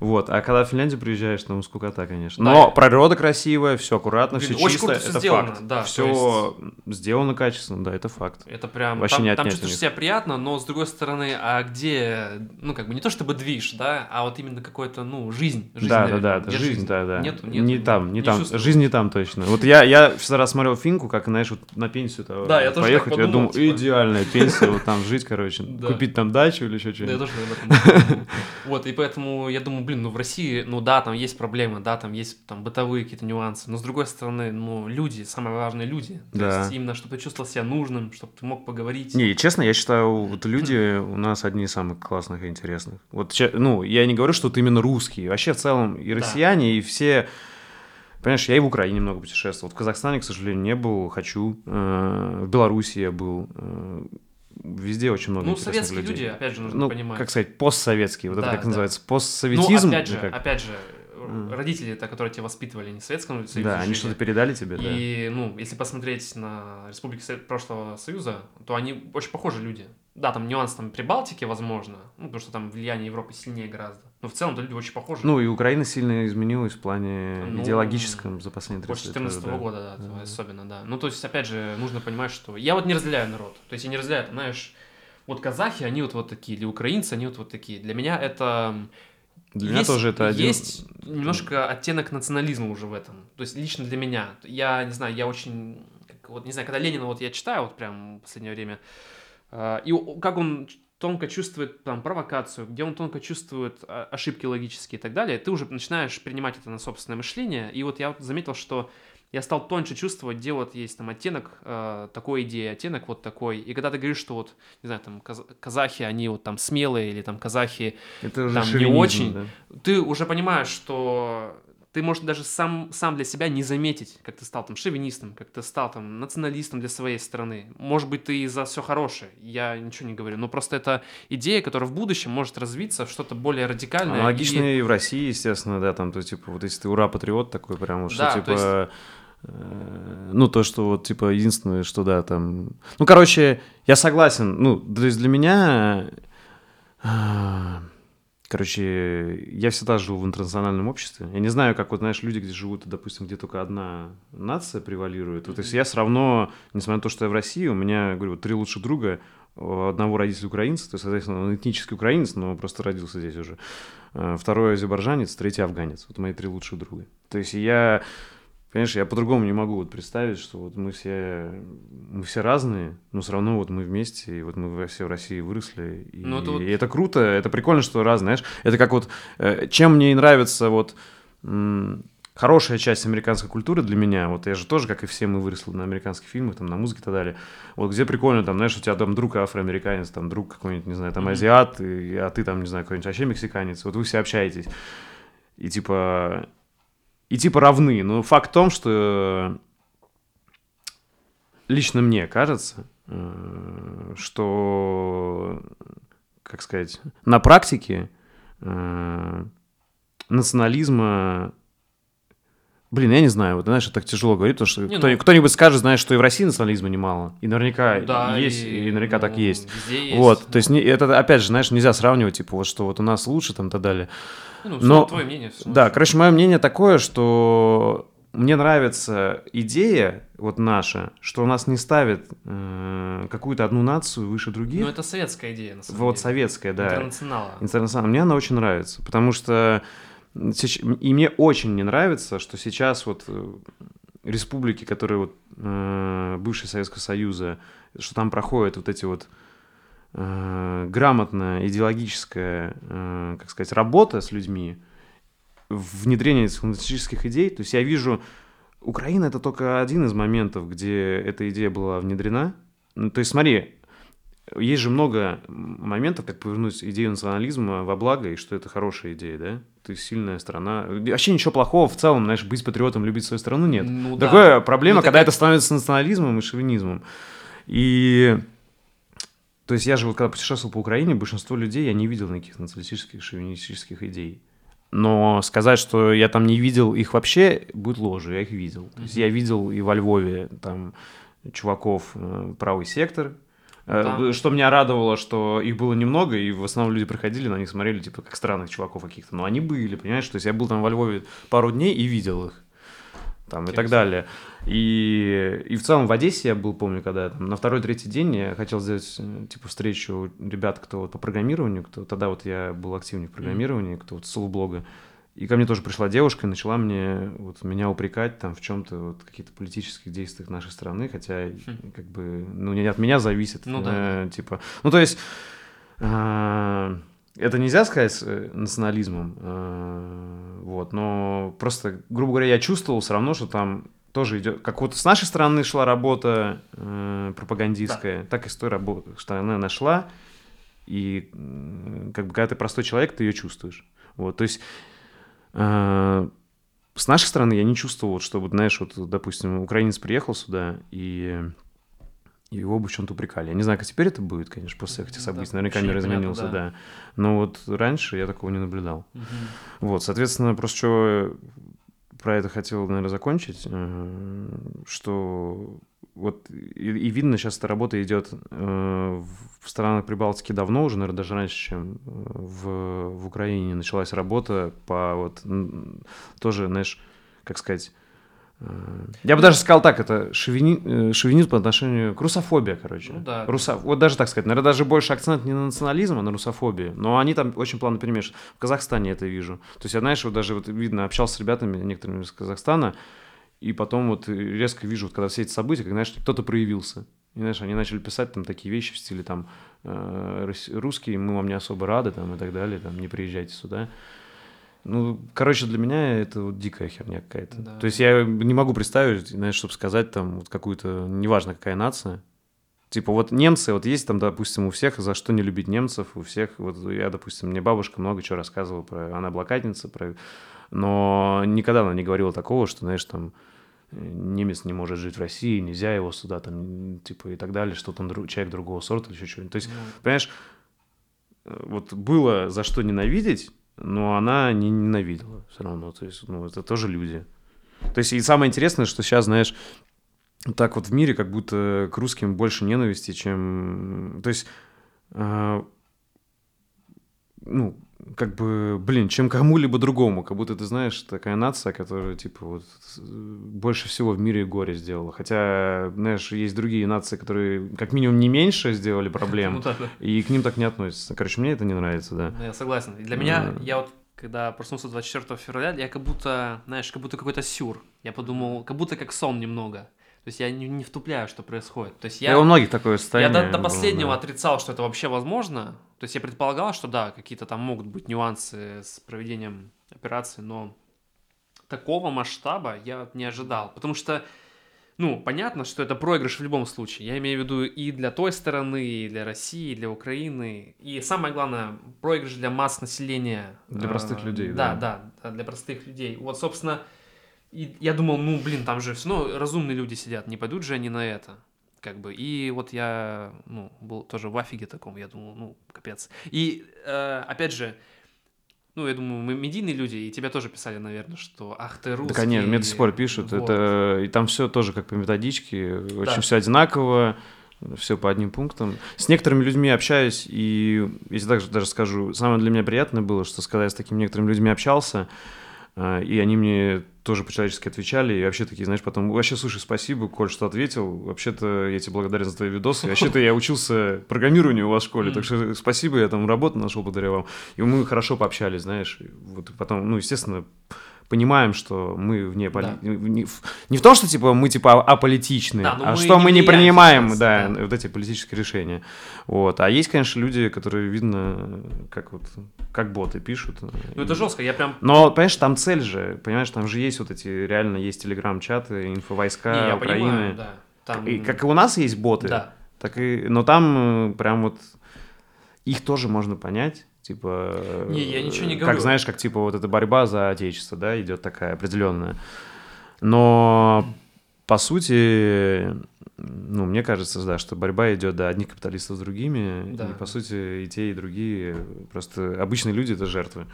Вот, а когда в Финляндию приезжаешь, там скукота, конечно. Да. Но природа красивая, все аккуратно, Блин, все очень чисто, круто всё это сделано, факт. да, все сделано качественно, да, это факт. Это прям, Вообще там, не там чувствуешь себя приятно, но с другой стороны, а где, ну, как бы не то чтобы движ, да, а вот именно какой-то, ну, жизнь. жизнь, да, наверное. да, да, это Где жизнь, да, да. Нету, не нету, там, не, не там, чувствую. жизнь не там точно. Вот я, я всегда раз смотрел Финку, как, знаешь, вот на пенсию -то Да, я тоже так поехать, я подумал, думал, типа. идеальная пенсия, вот там жить, короче, купить там дачу или еще Да, я что-нибудь. тоже об этом думал. Вот, и поэтому я думаю, блин, ну в России, ну да, там есть проблемы, да, там есть там бытовые какие-то нюансы, но с другой стороны, ну люди, самое важное люди. То Да. есть именно, чтобы ты чувствовал себя нужным, чтобы ты мог поговорить. Не, честно, я считаю, вот люди у нас одни из самых классных и интересных. Вот, ну, я не говорю, что это именно русские. Вообще, в целом, и Да. россияне, и все... Понимаешь, я и в Украине много путешествовал. В Казахстане, к сожалению, не был, хочу. Э, В Беларуси я был. Везде очень много Ну, советские людей. люди, опять же, нужно ну, понимать. как сказать, постсоветские, вот Да, это как да. называется, Ну, постсоветизм. опять же, как? опять же, Мгм. родители-то, которые тебя воспитывали не в Советском Союзе да, они что-то передали тебе, да. И, ну, если посмотреть на республики прошлого Союза, то они очень похожи люди. Да, там нюанс там Прибалтики, возможно, ну, потому что там влияние Европы сильнее гораздо. Но в целом-то люди очень похожи. Ну, и Украина сильно изменилась в плане Ну, идеологическом за последние 30 После лет. 14 да. года, да, Да. особенно, да. Ну, то есть, опять же, нужно понимать, что... Я вот не разделяю народ. То есть, я не разделяю, там, знаешь, вот казахи, они вот, вот такие, или украинцы, они вот, вот такие. Для меня это... Для меня есть, тоже это один... Есть немножко оттенок национализма уже в этом. То есть, лично для меня. Я, не знаю, я очень... Вот, не знаю, когда Ленина вот я читаю вот прям в последнее время, а, и как он тонко чувствует там провокацию, где он тонко чувствует а, ошибки логические и так далее, ты уже начинаешь принимать это на собственное мышление. И вот я заметил, что я стал тоньше чувствовать, где вот есть там оттенок э, такой идеи, оттенок вот такой. И когда ты говоришь, что вот, не знаю, там каз- казахи, они вот там смелые, или там казахи, Это там не очень. да. ты уже понимаешь, что ты, может, даже сам, сам для себя не заметить, как ты стал там шовинистом, как ты стал там националистом для своей страны. Может быть, ты и за все хорошее, я ничего не говорю, но просто это идея, которая в будущем может развиться в что-то более радикальное. Аналогично и- и в России, естественно, да, там, то, типа, вот если ты ура-патриот такой прям, что, Да, типа, э, ну, то, что вот, типа, единственное, что, да, там... Ну, короче, я согласен, ну, то есть для меня... Короче, я всегда жил в интернациональном обществе. Я не знаю, как вот, знаешь, люди, где живут, допустим, где только одна нация превалирует. Вот, то есть я все равно, несмотря на то, что я в России, у меня, говорю, вот три лучших друга, одного родителя украинца, то есть, соответственно, он этнический украинец, но просто родился здесь уже. Э, Второй азербайджанец, третий афганец. Вот мои три лучших друга. То есть я, понимаешь, я по-другому не могу вот представить, что вот мы все, мы все разные, но все равно вот мы вместе, и вот мы все в России выросли. И, Ну, это вот- и это круто, это прикольно, что разные, знаешь. Это как вот, э, чем мне нравится вот хорошая часть американской культуры для меня, вот я же тоже, как и все, мы выросли на американских фильмах, там, на музыке и так далее. Вот где прикольно, там, знаешь, у тебя там друг афроамериканец, там друг какой-нибудь, не знаю, там азиат, и- а ты там, не знаю, какой-нибудь вообще мексиканец. Вот вы все общаетесь. И типа... И типа равны. Но факт в том, что лично мне кажется, э, что, как сказать, на практике э, национализма Блин, я не знаю, вот знаешь, так тяжело говорить, потому что Не, кто- ну- кто-нибудь скажет, знаешь, что и в России национализма немало. И наверняка Да, есть, и, наверняка так и ну, есть. везде есть. Вот, то есть не- это опять же, знаешь, нельзя сравнивать, типа, вот что вот у нас лучше там и так далее. Ну, но- твое мнение. Да, короче, мое мнение такое, что мне нравится идея вот наша, что у нас не ставят э, какую-то одну нацию выше других. Ну, это советская идея, на самом вот деле. советская, да. Интернационала. Интернационал. Мне она очень нравится, потому что и мне очень не нравится, что сейчас вот э, республики, которые вот э, бывшие Советского Союза, что там проходят вот эти вот э, грамотная идеологическая, э, как сказать, работа с людьми, внедрение этих фантастических идей. То есть я вижу, Украина это только один из моментов, где эта идея была внедрена. Ну, то есть смотри, есть же много моментов, как повернуть идею национализма во благо, и что это хорошая идея, да? Ты сильная страна. Вообще ничего плохого в целом, знаешь, быть патриотом, любить свою страну нет. Ну да. Другая проблема, Ну, когда так- это становится национализмом и шовинизмом. И то есть я же вот когда путешествовал по Украине, большинство людей я не видел никаких националистических, шовинистических идей. Но сказать, что я там не видел их вообще, будет ложью, я их видел. То есть я видел и во Львове там чуваков э, правый сектор. Э, Да. Что меня радовало, что их было немного, и в основном люди проходили, на них смотрели, типа, как странных чуваков каких-то. Но они были, понимаешь? То есть я был там во Львове пару дней и видел их. Там, и так далее. И, и в целом в Одессе я был, помню, когда там, на второй-третий день я хотел сделать э, типа встречу ребят, кто вот по программированию, кто тогда вот я был активнее в программировании, кто вот с блога. И ко мне тоже пришла девушка и начала мне вот меня упрекать там в чем-то вот каких-то политических действиях нашей страны, хотя как бы ну не от меня зависит, Ну да, э, типа, ну то есть а, это нельзя сказать э, национализмом, э, вот, но просто, грубо говоря, я чувствовал все равно, что там тоже идет, как вот с нашей стороны шла работа э, пропагандистская, так и с той рабо- стороны она шла, и как бы когда ты простой человек, ты ее чувствуешь, вот, то есть э, с нашей стороны я не чувствовал, что вот, знаешь, вот, допустим, украинец приехал сюда и его бы в чем-то упрекали. Я не знаю, как теперь это будет, конечно, после этих Да, событий. Наверняка вообще мир изменился, да. да. Но вот раньше я такого не наблюдал. Мгм. Вот, соответственно, просто что про это хотел, наверное, закончить, э, что вот и, и видно, сейчас эта работа идет э, в странах Прибалтики давно уже, наверное, даже раньше, чем э, в, в Украине началась работа по вот тоже, знаешь, как сказать, э, я бы даже сказал так, это шовини, э, шовинизм по отношению к русофобия, короче. Ну да. Русо- Вот даже так сказать, наверное, даже больше акцент не на национализм, а на русофобию. Но они там очень плавно перемешивают. В Казахстане это вижу. То есть я, знаешь, вот даже вот видно, общался с ребятами, некоторыми из Казахстана, и потом вот резко вижу, вот когда все эти события, как, знаешь, кто-то проявился. И, знаешь, они начали писать там такие вещи в стиле там э, «Рус- русские, мы вам не особо рады там и так далее, там не приезжайте сюда. Ну, короче, для меня это вот дикая херня какая-то. Да. То есть я не могу представить, знаешь, чтобы сказать там вот какую-то, неважно какая нация, Типа вот немцы, вот есть там, допустим, у всех за что не любить немцев, у всех, вот я, допустим, мне бабушка много чего рассказывала про, она блокадница, про, но никогда она не говорила такого, что, знаешь, там, немец не может жить в России, нельзя его сюда, там, типа, и так далее, что там дру- человек другого сорта или еще что-нибудь. То есть, Ну, понимаешь, э, вот было за что ненавидеть, но она не ненавидела все равно. То есть, ну, это тоже люди. То есть, и самое интересное, что сейчас, знаешь, так вот в мире как будто к русским больше ненависти, чем... То есть, э, ну, как бы, блин, чем кому-либо другому. Как будто, ты знаешь, такая нация, которая, типа, вот больше всего в мире горе сделала. Хотя, знаешь, есть другие нации, которые как минимум не меньше сделали проблем, ну да, да. и к ним так не относятся. Короче, мне это не нравится, да. Ну, Я согласен. И для меня, М. я вот когда проснулся 24 февраля, я как будто, знаешь, как будто какой-то сюр. Я подумал, как будто как сон немного. То есть я не, не втупляю, что происходит. То есть Я, я, у многих такое я состояние. до, до было, последнего да. отрицал, что это вообще возможно. То есть я предполагал, что да, какие-то там могут быть нюансы с проведением операции, но такого масштаба я не ожидал. Потому что, ну, понятно, что это проигрыш в любом случае. Я имею в виду и для той стороны, и для России, и для Украины. И самое главное, проигрыш для масс населения. Для простых Э, людей, да. Да, да, для простых людей. Вот, собственно, и я думал, ну, блин, там же все равно разумные люди сидят, не пойдут же они на это. Как бы, и вот я, ну, был тоже в афиге таком, я думал, ну, капец. И, э, опять же, ну, я думаю, мы медийные люди, и тебя тоже писали, наверное, что ах ты русский. Да, конечно, мне до сих пор пишут. Вот. Это и там все тоже как по методичке, очень Да. все одинаково, все по одним пунктам. С некоторыми людьми общаюсь, и если так же даже скажу, самое для меня приятное было, что когда я с такими некоторыми людьми общался, э, и они мне тоже по-человечески отвечали, и вообще такие, знаешь, потом, вообще, слушай, спасибо, Коль, что ответил, вообще-то я тебе благодарен за твои видосы, вообще-то я учился программированию у вас в школе, так что спасибо, я там работу нашел благодаря вам, и мы хорошо пообщались, знаешь, вот потом, ну, естественно, понимаем, что мы вне поли... Да. не, в- не в том, что типа мы типа аполитичны, Да, но а мы что не мы не принимаем, сейчас, да, да. вот эти политические решения. Вот. А есть, конечно, люди, которые видно, как вот как боты пишут. Ну это жестко, я прям... Но, понимаешь, там цель же, понимаешь, там же есть вот эти, реально есть телеграм-чаты, инфовойска Не, я Украины. понимаю, да. Там... И как и у нас есть боты, Да. так и, но там э, прям вот их тоже можно понять, типа. э, Не, я ничего не Как говорю. знаешь, как типа вот эта борьба за отечество, да, идет такая определенная. Но по сути, ну, мне кажется, да, что борьба идет, да, одних капиталистов с другими, Да. и по сути и те, и другие, просто обычные люди это жертвы.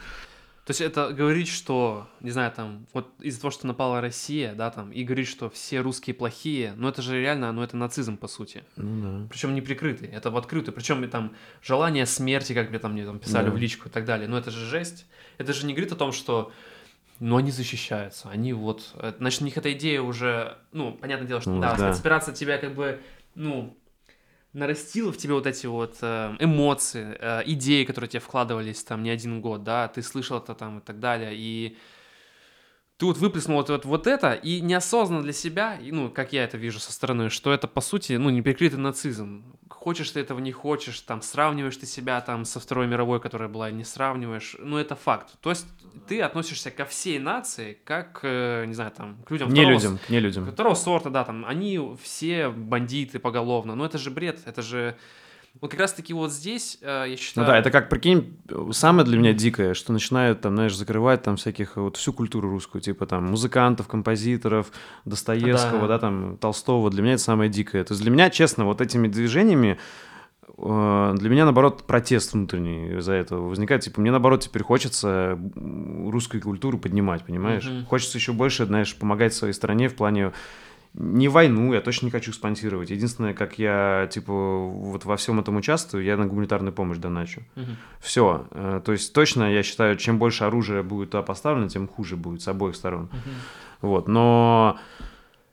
То есть это говорить, что, не знаю, там, вот из-за того, что напала Россия, да, там, и говорить, что все русские плохие, ну это же реально, ну это нацизм, по сути. Ну да. Причем не прикрытый, это в открытую. Причем там желание смерти, как мне там, мне там писали Да. в личку и так далее. Ну это же жесть. Это же не говорит о том, что ну, они защищаются, они вот... э, Значит, у них эта идея уже... Ну, понятное дело, что, Ну, да, да. спецоперация тебя как бы, ну, нарастила в тебе вот эти вот э, эмоции, э, идеи, которые тебе вкладывались там не один год, да, ты слышал это там и так далее, и ты вот выплеснул вот, вот, вот это, и неосознанно для себя, и, ну, как я это вижу со стороны, что это, по сути, ну, неприкрытый нацизм. Хочешь ты этого, не хочешь, там, сравниваешь ты себя там со Второй мировой, которая была, не сравниваешь, ну, это факт. То есть ты относишься ко всей нации, как, э, не знаю, там, к людям Не второго людям, не людям. Второго сорта, да, там, они все бандиты поголовно, но это же бред, это же... Вот как раз-таки вот здесь, э, я Ну считаю... да, это как, прикинь, самое для меня дикое, что начинают там, знаешь, закрывать там всяких, вот всю культуру русскую, типа там музыкантов, композиторов, Достоевского, Да. да, там, Толстого, для меня это самое дикое. То есть для меня, честно, вот этими движениями э, для меня, наоборот, протест внутренний из-за этого возникает. Типа, мне, наоборот, теперь хочется русскую культуру поднимать, понимаешь? Мгм. Хочется еще больше, знаешь, помогать своей стране в плане не войну, я точно не хочу спонсировать. Единственное, как я, типа, вот во всем этом участвую, я на гуманитарную помощь доначу. Мгм. Все. То есть точно, я считаю, чем больше оружия будет туда поставлено, тем хуже будет с обоих сторон. Мгм. Вот. Но,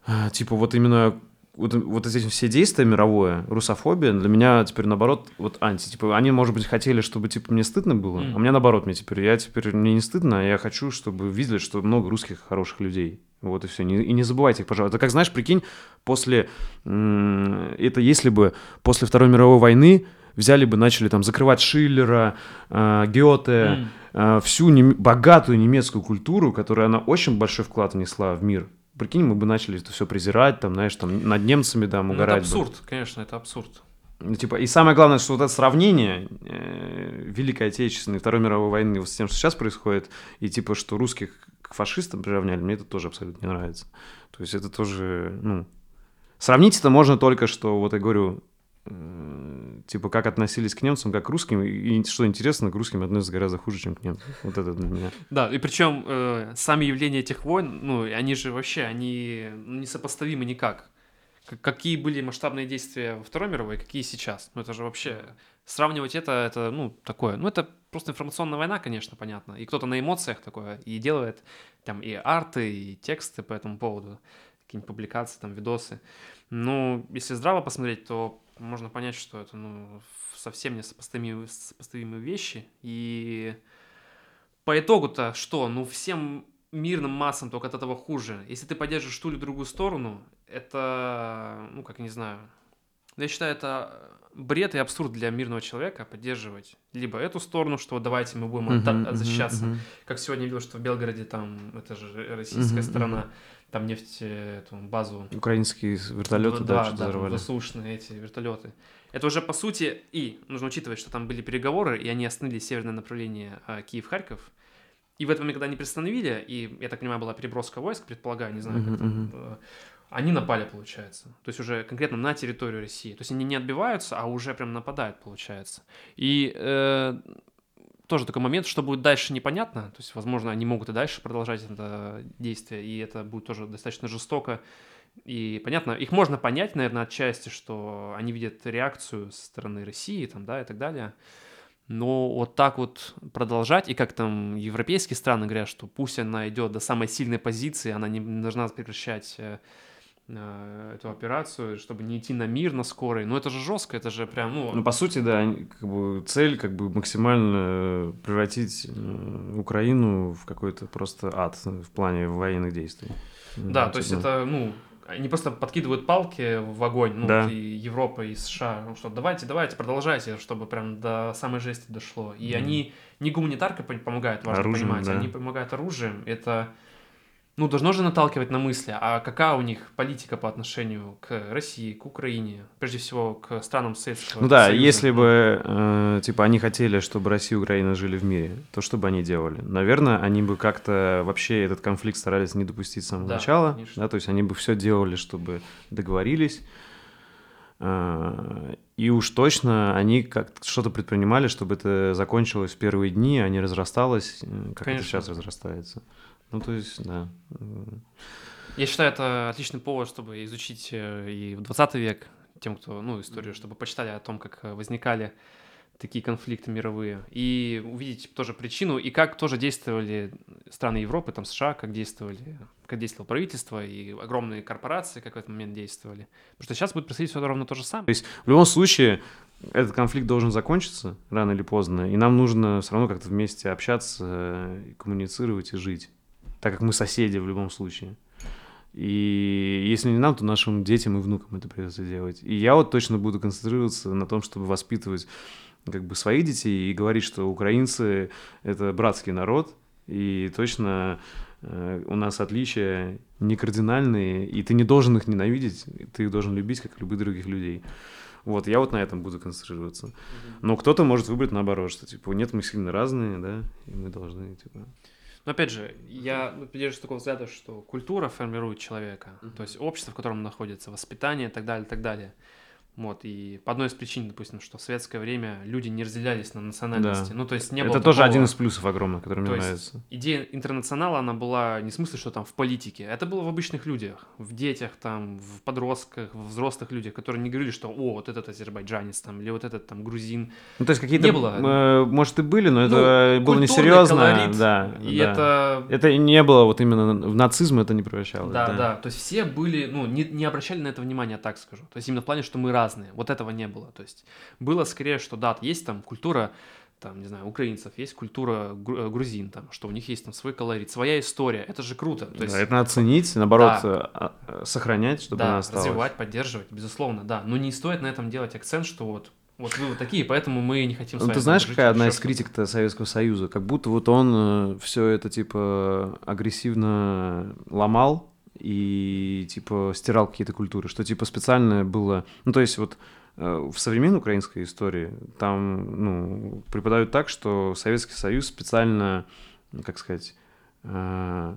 э, типа, вот именно вот, вот эти все действия мировое, русофобия, для меня теперь наоборот вот анти. Типа, они, может быть, хотели, чтобы, типа, мне стыдно было, Мгм. а мне наоборот, мне теперь, я теперь, мне не стыдно, а я хочу, чтобы видели, что много русских хороших людей. Вот и все. И не забывайте их, пожалуйста. Это как, знаешь, прикинь, после... Это если бы после Второй мировой войны взяли бы, начали там закрывать Шиллера, э, Гёте, М. э, всю нем- богатую немецкую культуру, которая она очень большой вклад внесла в мир. Прикинь, мы бы начали это все презирать, там, знаешь, там, над немцами, там, Ну, это угорать. бы. абсурд, конечно, это абсурд. Ну, типа, и самое главное, что вот это сравнение э, Великой Отечественной и Второй мировой войны вот с тем, что сейчас происходит, и типа, что русских к фашистам приравняли, мне это тоже абсолютно не нравится. То есть это тоже, ну... Сравнить это можно только, что, вот я говорю, типа, как относились к немцам, как к русским, и, что интересно, к русским относятся гораздо хуже, чем к немцам. Вот это для меня. Да, и причем э, сами явления этих войн, ну, они же вообще, они ну, несопоставимы никак. Какие были масштабные действия во Второй мировой, какие сейчас. Ну, это же вообще... Сравнивать это, это, ну, такое. Ну, это просто информационная война, конечно, понятно. И кто-то на эмоциях такое и делает там и арты, и тексты по этому поводу, какие-нибудь публикации, там, видосы. Ну, если здраво посмотреть, то можно понять, что это, ну, совсем несопоставимые, сопоставимые вещи. И по итогу-то что? Ну, всем мирным массам только от этого хуже. Если ты поддерживаешь ту или другую сторону, это, ну, как не знаю, я считаю, это бред и абсурд для мирного человека поддерживать либо эту сторону, что давайте мы будем отда- Мгм, мгм, защищаться. мгм. Как сегодня видел, что в Белгороде там, это же российская Мгм, сторона, там нефть, э, эту базу Украинские вертолеты, да, да, да, взорвали. воздушные эти вертолеты. Это уже по сути и нужно учитывать, что там были переговоры, и они остановили северное направление а, Киев-Харьков. И в этом момент, когда они приостановили, и, я так понимаю, была переброска войск, предполагаю, не знаю, как там, э, они напали, получается. То есть уже конкретно на территорию России. То есть они не отбиваются, а уже прям нападают, получается. И э, тоже такой момент, что будет дальше, непонятно. То есть, возможно, они могут и дальше продолжать это действие, и это будет тоже достаточно жестоко. И понятно, их можно понять, наверное, отчасти, что они видят реакцию со стороны России, там, да, и так далее. Но вот так вот продолжать, и как там европейские страны говорят, что пусть она идет до самой сильной позиции, она не должна прекращать э, эту операцию, чтобы не идти на мир на скорой. Ну это же жестко, это же прям, ну... Ну, по сути, да, как бы цель как бы максимально превратить э, Украину в какой-то просто ад в плане военных действий. Да, то есть это, ну, они просто подкидывают палки в огонь, ну, Да. и Европа, и США, ну, что давайте, давайте, продолжайте, чтобы прям до самой жести дошло. И Мгм. они не гуманитаркой пон- помогают, важно Оружием, понимать, да. они помогают оружием, это, ну, должно же наталкивать на мысли, а какая у них политика по отношению к России, к Украине, прежде всего к странам Советского Ну да, Союза. если бы, э, типа, они хотели, чтобы Россия и Украина жили в мире, то что бы они делали? Наверное, они бы как-то вообще этот конфликт старались не допустить с самого Да, начала, конечно. да, то есть они бы все делали, чтобы договорились, Э, и уж точно они как что-то предпринимали, чтобы это закончилось в первые дни, а не разрасталось, э, как Конечно. это сейчас разрастается. Ну, то есть, да. Я считаю, это отличный повод, чтобы изучить э, и в 20 век тем, кто, ну, историю, чтобы почитали о том, как э, возникали такие конфликты мировые, и увидеть тоже причину, и как тоже действовали страны Европы, там США, как действовали, как действовало правительство, и огромные корпорации, как в этот момент действовали. Потому что сейчас будет происходить все ровно то же самое. В любом случае, этот конфликт должен закончиться рано или поздно, и нам нужно все равно как-то вместе общаться, э, коммуницировать и жить, так как мы соседи в любом случае. И если не нам, то нашим детям и внукам это придется делать. И я вот точно буду концентрироваться на том, чтобы воспитывать как бы своих детей и говорить, что украинцы — это братский народ, и точно э, у нас отличия не кардинальные, и ты не должен их ненавидеть, ты их должен любить, как любых других людей. Вот, я вот на этом буду концентрироваться. Но кто-то может выбрать наоборот, что, типа, нет, мы сильно разные, да, и мы должны, типа... Но опять же, я ну, придерживаюсь такого взгляда, что культура формирует человека, Мгм. то есть общество, в котором он находится, воспитание и так далее, и так далее. Вот, и по одной из причин, допустим, что в советское время люди не разделялись на национальности. Да. Ну, то есть не это было тоже такого- один из плюсов огромных, который мне То есть нравится. Идея интернационала, она была не в смысле, что там в политике, это было в обычных людях, в детях, там, в подростках, в взрослых людях, которые не говорили, что, о, вот этот азербайджанец там, или вот этот там грузин. Ну, то есть какие-то, не было. э, может, и были, но Ну, это было культурный несерьезно. колорит, Да, И да. это Это не было вот именно в нацизм это не превращалось. Да, да, То есть все были, ну, не, не обращали на это внимания, так скажу. То есть именно в плане, что мы разные. Вот этого не было. То есть было скорее, что да, есть там культура, там, не знаю, украинцев, есть культура э, грузин, там, что у них есть там свой колорит, своя история. Это же круто. То есть, Да, это надо ценить, наоборот, Да. э, э, сохранять, чтобы да, она осталась. развивать, поддерживать, безусловно, да. Но не стоит на этом делать акцент, что вот, вот вы вот такие, поэтому мы не хотим с Ну, ты знаешь, какая одна из критик-то Советского Союза? Как будто вот он все это, типа, агрессивно ломал и, типа, стирал какие-то культуры, что, типа, специально было... Ну, то есть вот э, в современной украинской истории там, ну, преподают так, что Советский Союз специально, как сказать, э,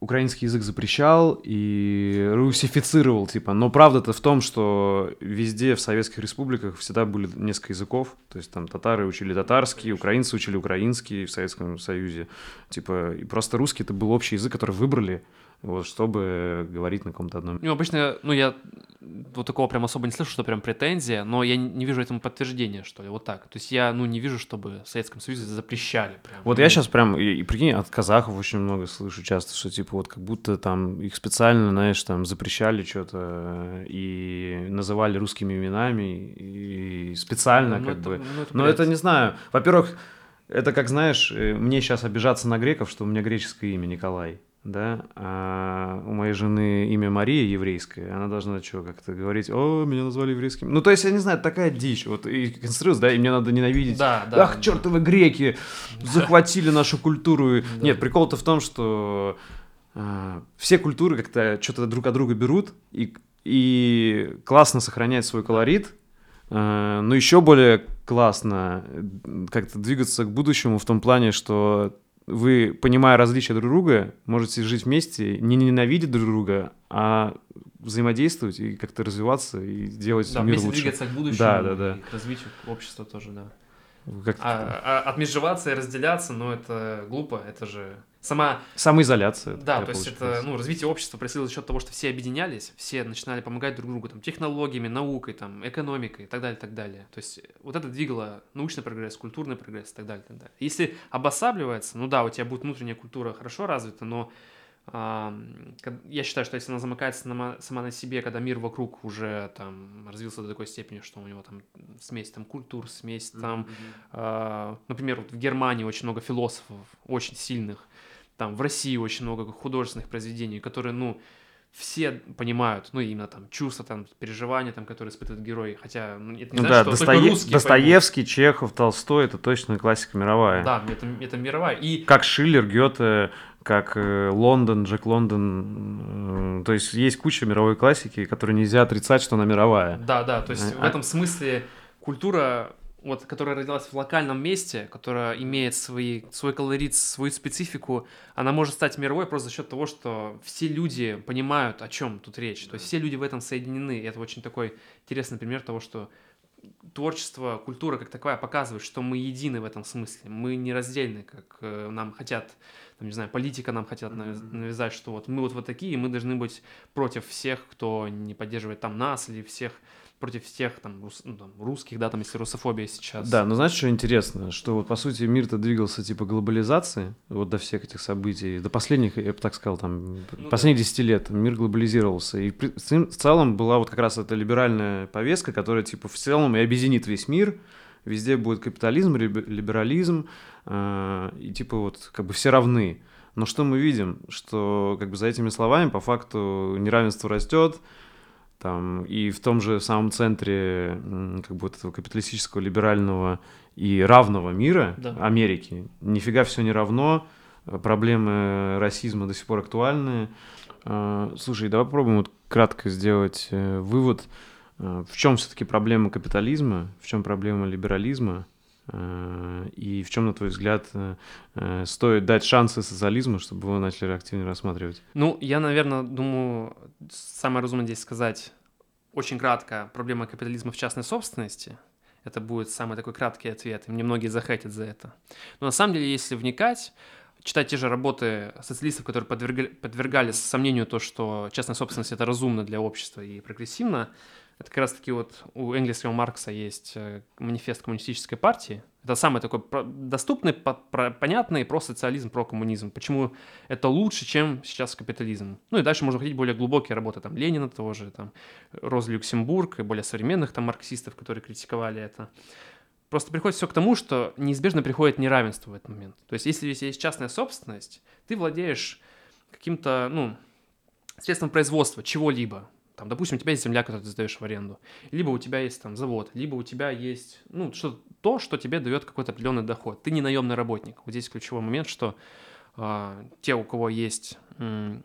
украинский язык запрещал и русифицировал, типа. Но правда-то в том, что везде в советских республиках всегда были несколько языков. То есть там татары учили татарский, украинцы учили украинский в Советском Союзе. Типа, и просто русский это был общий язык, который выбрали, вот, чтобы говорить на каком-то одном... Ну, обычно, ну, я вот такого прям особо не слышу, что прям претензия, но я не- вижу этому подтверждения, что ли, вот так. То есть я, ну, не вижу, чтобы в Советском Союзе запрещали прям. Вот я сейчас прям, и, и прикинь, от казахов очень много слышу часто, что типа вот как будто там их специально, знаешь, там запрещали что-то и называли русскими именами и специально ну, как это- бы. ну, это Но бред. это не знаю. Во-первых, это как знаешь, э, мне сейчас обижаться на греков, что у меня греческое имя Николай. Да, а у моей жены имя Мария еврейское, она должна что, как-то говорить, о, меня назвали еврейским. Ну, то есть, я не знаю, такая дичь, вот, и концентрируется, да, и мне надо ненавидеть Да, да. Ах, чертовы греки, захватили нашу культуру. Да. Нет, прикол-то в том, что а, все культуры как-то что-то друг от друга берут, и, и классно сохранять свой колорит, а, но еще более классно как-то двигаться к будущему в том плане, что вы, понимая различия друг друга, можете жить вместе, не ненавидеть друг друга, а взаимодействовать и как-то развиваться и делать Да, мир вместе лучше. двигаться к будущему Да, да, да. и к развитию общества тоже, да. Как-то А, а отмежеваться и разделяться, ну, это глупо, это же сама... Самоизоляция. Да, то есть это, ну, развитие общества происходило за счет того, что все объединялись, все начинали помогать друг другу, там, технологиями, наукой, там, экономикой и так далее, так далее. То есть вот это двигало научный прогресс, культурный прогресс и так далее, так далее. Если обосабливается, ну да, у тебя будет внутренняя культура хорошо развита, но я считаю, что если она замыкается сама, сама на себе, когда мир вокруг уже там развился до такой степени, что у него там смесь там культур, смесь там, mm-hmm. э, например, вот в Германии очень много философов, очень сильных, там в России очень много художественных произведений, которые, ну, все понимают, ну, именно там чувства, там, переживания, там, которые испытывает герой, хотя ну, это не ну, значит, да, что Достое... только русские Достоевский, поймут. Чехов, Толстой — это точно классика мировая. Да, это, это мировая. И... Как Шиллер, Гёте, как э, Лондон, Джек Лондон. Э, то есть есть куча мировой классики, которую нельзя отрицать, что она мировая. Да, да, то есть а... в этом смысле культура вот, которая родилась в локальном месте, которая имеет свои, свой колорит, свою специфику, она может стать мировой просто за счет того, что все люди понимают, о чем тут речь. То есть все люди в этом соединены. И это очень такой интересный пример того, что творчество, культура как таковая показывает, что мы едины в этом смысле. Мы не раздельны, как э, нам хотят, там, не знаю, политика нам хотят навязать, что вот мы вот вот такие, и мы должны быть против всех, кто не поддерживает там нас или всех против всех там, рус, ну, там русских, да, там, если русофобия сейчас. Да, но знаешь, что интересно? Что вот, по сути, мир-то двигался типа глобализации, вот до всех этих событий, до последних, я бы так сказал, там, ну, последних десяти да. лет мир глобализировался. И в целом была вот как раз эта либеральная повестка, которая, типа, в целом и объединит весь мир, везде будет капитализм, либерализм, э, и типа вот как бы все равны. Но что мы видим? Что как бы за этими словами по факту неравенство растет, там, и в том же самом центре как бы вот этого капиталистического, либерального и равного мира да. Америки нифига все не равно, проблемы расизма до сих пор актуальны. А, слушай, давай попробуем вот кратко сделать э, вывод, э, в чем все-таки проблема капитализма, в чем проблема либерализма, Э, и в чем, на твой взгляд, э, э, стоит дать шансы социализму, чтобы его начали активнее рассматривать? Ну, я, наверное, думаю, самое разумное здесь сказать очень кратко проблема капитализма в частной собственности. Это будет самый такой краткий ответ, и мне многие захотят за это. Но на самом деле, если вникать, читать те же работы социалистов, которые подвергали, подвергали сомнению то, что частная собственность это разумно для общества и прогрессивно, это как раз-таки вот у Энгельса и у Маркса есть э, манифест коммунистической партии. Это самый такой доступный, понятный про социализм, про коммунизм. Почему это лучше, чем сейчас капитализм. Ну и дальше можно ходить более глубокие работы. Там Ленина того же, там Роз Люксембург и более современных там марксистов, которые критиковали это. Просто приходит все к тому, что неизбежно приходит неравенство в этот момент. То есть если есть частная собственность, ты владеешь каким-то, ну, средством производства чего-либо, там, допустим, у тебя есть земля, которую ты сдаешь в аренду, либо у тебя есть там завод, либо у тебя есть, ну, что то, что тебе дает какой-то определенный доход. Ты не наемный работник. Вот здесь ключевой момент, что э, те, у кого есть э,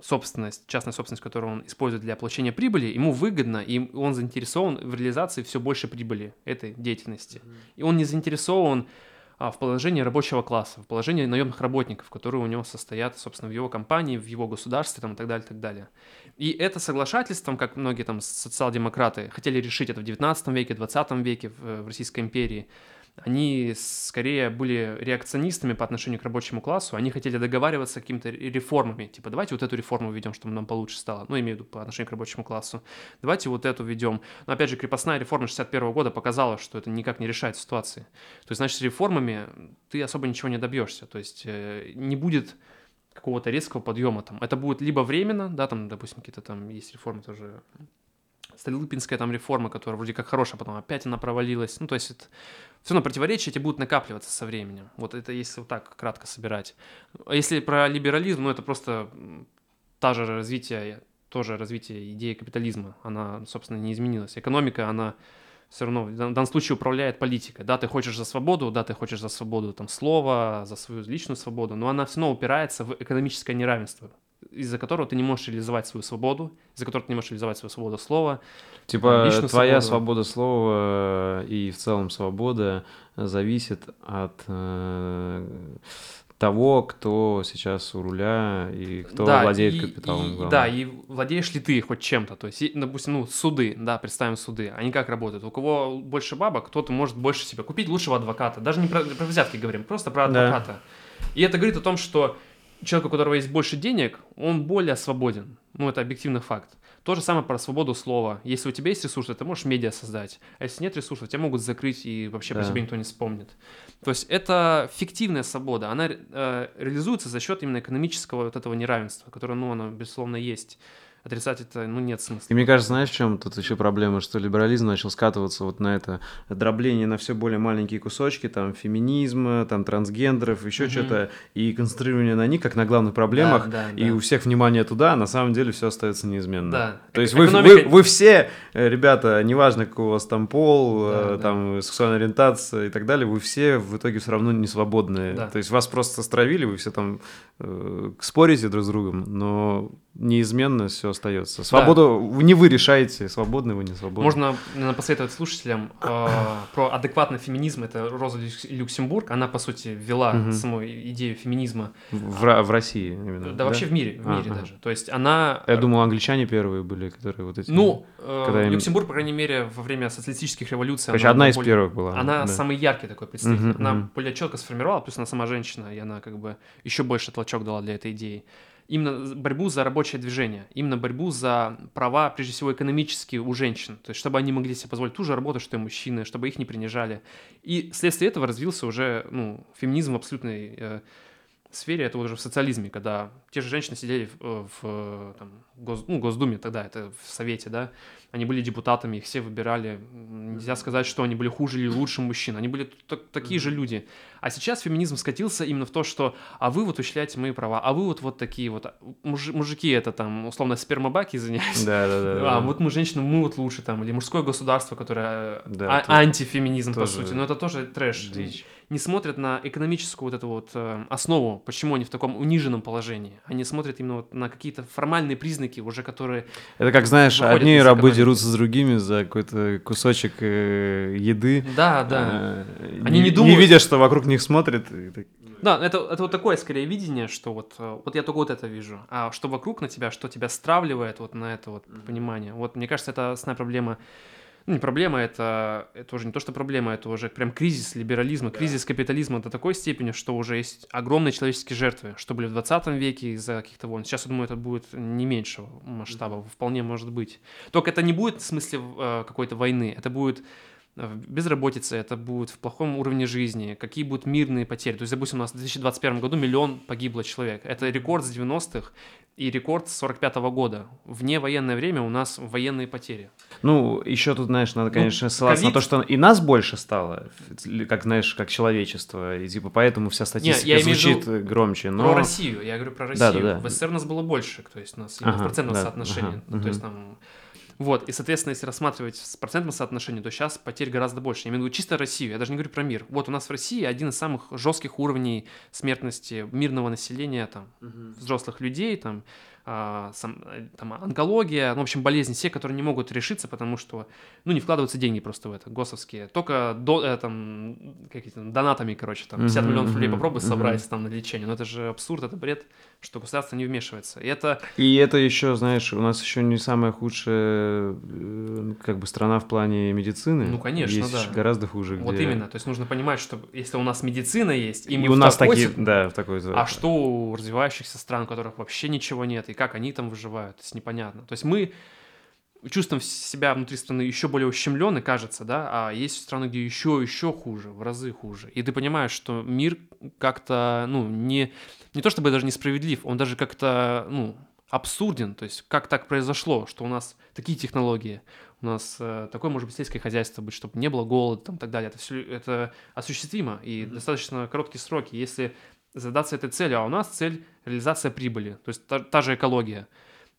собственность, частная собственность, которую он использует для получения прибыли, ему выгодно, и он заинтересован в реализации все больше прибыли этой деятельности. Mm-hmm. И он не заинтересован а, в положении рабочего класса, в положении наемных работников, которые у него состоят, собственно, в его компании, в его государстве там, и так далее, и так далее. И это соглашательством, как многие там социал-демократы хотели решить это в 19 веке, 20 веке в, в Российской империи, они скорее были реакционистами по отношению к рабочему классу, они хотели договариваться какими-то реформами, типа давайте вот эту реформу введем, чтобы нам получше стало, ну, имею в виду по отношению к рабочему классу, давайте вот эту введем. Но опять же, крепостная реформа 61 года показала, что это никак не решает ситуации. То есть, значит, с реформами ты особо ничего не добьешься, то есть э, не будет какого-то резкого подъема там. Это будет либо временно, да, там, допустим, какие-то там есть реформы тоже Столыпинская там реформа, которая вроде как хорошая, потом опять она провалилась. Ну, то есть это все равно противоречия эти будут накапливаться со временем. Вот это если вот так кратко собирать. А если про либерализм, ну, это просто та же развитие, тоже развитие идеи капитализма. Она, собственно, не изменилась. Экономика, она все равно в данном случае управляет политика. Да, ты хочешь за свободу, да, ты хочешь за свободу там слова, за свою личную свободу, но она все равно упирается в экономическое неравенство из-за которого ты не можешь реализовать свою свободу, из-за которого ты не можешь реализовать свою свободу слова. Типа твоя свобода слова э, и в целом свобода зависит от э, того, кто сейчас у руля и кто да, владеет и, капиталом. И, да, и владеешь ли ты хоть чем-то. То есть, допустим, ну, суды, да, представим суды, они как работают? У кого больше бабок, кто-то может больше себе купить лучшего адвоката. Даже не про, про взятки говорим, просто про адвоката. Да. И это говорит о том, что человек, у которого есть больше денег, он более свободен. Ну, это объективный факт. То же самое про свободу слова. Если у тебя есть ресурсы, ты можешь медиа создать. А если нет ресурсов, тебя могут закрыть, и вообще да. по тебе никто не вспомнит. То есть это фиктивная свобода. Она э, реализуется за счет именно экономического вот этого неравенства, которое, ну, оно, безусловно, есть отрицать это, ну, нет смысла. И мне кажется, знаешь, в чем тут еще проблема, что либерализм начал скатываться вот на это дробление на все более маленькие кусочки, там, феминизма, там, трансгендеров, еще mm-hmm. что-то, и концентрирование на них, как на главных проблемах, да, да, и да. у всех внимание туда, а на самом деле все остается неизменно. Да. То есть вы, Экономика... вы, вы все, э, ребята, неважно, какой у вас там пол, да, э, там, да. сексуальная ориентация и так далее, вы все в итоге все равно не свободные. Да. То есть вас просто стравили, вы все там э, спорите друг с другом, но неизменно все остается. Свободу да. не вы решаете, свободны вы, не свободны. Можно наверное, посоветовать слушателям э, про адекватный феминизм. Это Роза Люксембург. Она, по сути, ввела угу. саму идею феминизма. В, в России именно? Да, да, вообще в мире, в мире а, даже. То есть она... Я думал, англичане первые были, которые вот эти... Ну, э, Люксембург, по крайней мере, во время социалистических революций... Короче, одна из более... первых была. Она да. самый яркий такой представитель. Угу, она угу. более четко сформировала, плюс она сама женщина, и она как бы еще больше толчок дала для этой идеи именно борьбу за рабочее движение, именно борьбу за права, прежде всего, экономические у женщин, то есть чтобы они могли себе позволить ту же работу, что и мужчины, чтобы их не принижали. И вследствие этого развился уже ну, феминизм абсолютной э, сфере, это уже в социализме, когда те же женщины сидели в, в там, Гос, ну, Госдуме тогда, это в Совете, да, они были депутатами, их все выбирали. Нельзя сказать, что они были хуже или лучше мужчин. Они были такие же люди. А сейчас феминизм скатился именно в то, что а вы вот ущляете мои права, а вы вот вот такие вот. Муж, мужики это там, условно, спермобаки, извиняюсь. Да, да, да. А вот мы женщины, мы вот лучше там. Или мужское государство, которое да, а- антифеминизм, по сути. Но это тоже трэш. Дичь. Не смотрят на экономическую вот эту вот э, основу, почему они в таком униженном положении. Они смотрят именно вот на какие-то формальные признаки уже, которые... Это как, знаешь, одни рабы дерутся с другими за какой-то кусочек э, еды. Да, да. Э, Они не, не думают... Не видя, что вокруг них смотрят. Да, это, это вот такое скорее видение, что вот, вот я только вот это вижу. А что вокруг на тебя, что тебя стравливает вот на это вот понимание. Вот мне кажется, это основная проблема ну, не проблема, это, это уже не то, что проблема, это уже прям кризис либерализма, да. кризис капитализма до такой степени, что уже есть огромные человеческие жертвы, что были в 20 веке из-за каких-то войн. Сейчас, я думаю, это будет не меньшего масштаба, mm-hmm. вполне может быть. Только это не будет в смысле э, какой-то войны, это будет безработица, это будет в плохом уровне жизни, какие будут мирные потери. То есть, допустим, у нас в 2021 году миллион погибло человек. Это рекорд с 90-х и рекорд с 45 -го года. Вне военное время у нас военные потери. Ну, еще тут, знаешь, надо, ну, конечно, ну, ссылаться COVID... на то, что и нас больше стало, как, знаешь, как человечество, и типа поэтому вся статистика Нет, я звучит имею громче. Но... Про Россию, я говорю про Россию. Да, да, да. В СССР нас было больше, то есть у нас ага, в процентном да, соотношении. Ага, ну, то есть там вот, и, соответственно, если рассматривать с процентным соотношением, то сейчас потерь гораздо больше. Я имею в виду чисто Россию, я даже не говорю про мир. Вот у нас в России один из самых жестких уровней смертности мирного населения, там, угу. взрослых людей, там, а, сам, э, там, онкология, ну, в общем, болезни все, которые не могут решиться, потому что, ну, не вкладываются деньги просто в это, госовские, только до, э, там, какие-то донатами, короче, там, 50 mm-hmm, миллионов рублей попробуй mm-hmm. собрать там на лечение, но это же абсурд, это бред, что государство не вмешивается, и это... И это еще, знаешь, у нас еще не самая худшая, э, как бы, страна в плане медицины. Ну, конечно, есть да. гораздо хуже. Вот где... именно, то есть нужно понимать, что если у нас медицина есть, и, и у нас такие, да, в такой... А что у развивающихся стран, у которых вообще ничего нет, и как они там выживают, то есть непонятно. То есть мы чувствуем себя внутри страны еще более ущемлены, кажется, да, а есть страны, где еще, еще хуже, в разы хуже. И ты понимаешь, что мир как-то, ну, не, не то чтобы даже несправедлив, он даже как-то, ну, абсурден. То есть как так произошло, что у нас такие технологии, у нас э, такое, может быть, сельское хозяйство быть, чтобы не было голода там, и так далее. Это все это осуществимо и mm-hmm. достаточно короткие сроки. Если задаться этой целью, а у нас цель реализация прибыли, то есть та, та же экология.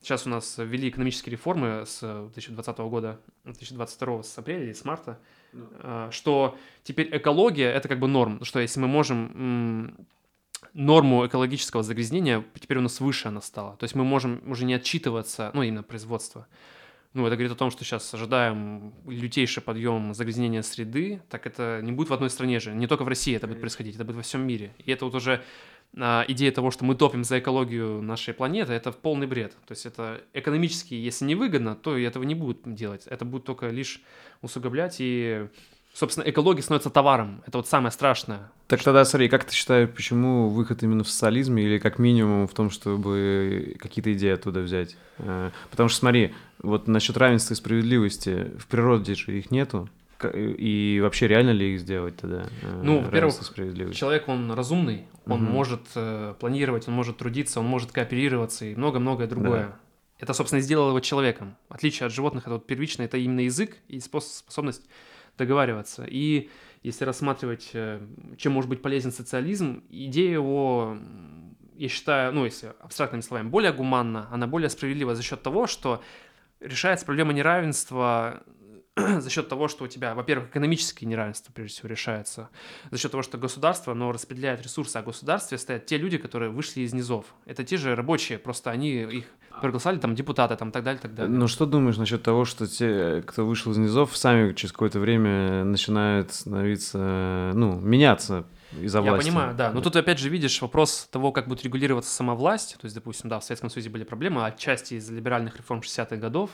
Сейчас у нас ввели экономические реформы с 2020 года, 2022 с апреля или с марта, no. что теперь экология это как бы норм, что если мы можем норму экологического загрязнения, теперь у нас выше она стала. То есть мы можем уже не отчитываться, ну, именно производство. Ну, это говорит о том, что сейчас ожидаем лютейший подъем загрязнения среды, так это не будет в одной стране же, не только в России это будет происходить, это будет во всем мире. И это вот уже идея того, что мы топим за экологию нашей планеты, это полный бред. То есть это экономически, если не выгодно, то этого не будут делать. Это будет только лишь усугублять и собственно, экология становится товаром. Это вот самое страшное. Так тогда, смотри, как ты считаешь, почему выход именно в социализме или как минимум в том, чтобы какие-то идеи оттуда взять? Э, потому что, смотри, вот насчет равенства и справедливости, в природе же их нету. И вообще реально ли их сделать тогда? Э, ну, во-первых, человек, он разумный, он угу. может э, планировать, он может трудиться, он может кооперироваться и много-многое другое. Да. Это, собственно, сделало его человеком. В отличие от животных, это вот первичное, это именно язык и способность договариваться. И если рассматривать, э, чем может быть полезен социализм, идея его, я считаю, ну, если абстрактными словами, более гуманна, она более справедлива за счет того, что решается проблема неравенства за счет того, что у тебя, во-первых, экономическое неравенство, прежде всего, решается, за счет того, что государство, оно распределяет ресурсы, а в государстве стоят те люди, которые вышли из низов. Это те же рабочие, просто они их проголосовали, там, депутаты, там, так далее, так далее. Ну, что думаешь насчет того, что те, кто вышел из низов, сами через какое-то время начинают становиться, ну, меняться из-за власти. Я понимаю, да. Но тут опять же видишь вопрос того, как будет регулироваться сама власть. То есть, допустим, да, в Советском Союзе были проблемы, отчасти из-за либеральных реформ 60-х годов.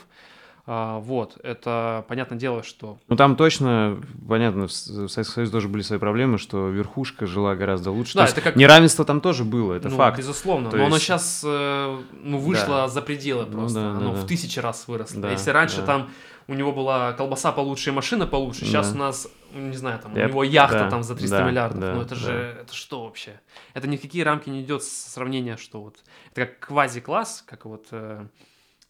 А, вот, это понятное дело, что... Ну там точно, понятно, в Советском Союзе тоже были свои проблемы, что верхушка жила гораздо лучше. Да, То это как... Неравенство там тоже было, это ну, факт. безусловно, То но есть... оно сейчас э, ну, вышло да. за пределы ну просто, ну, да, оно да, в тысячи раз выросло. Да, Если раньше да. там у него была колбаса получше и машина получше, сейчас да. у нас, не знаю, там, yep. у него яхта да. там за 300 да, миллиардов, да, ну это да. же, это что вообще? Это ни в какие рамки не идет сравнения, что вот, это как квази-класс, как вот... Э,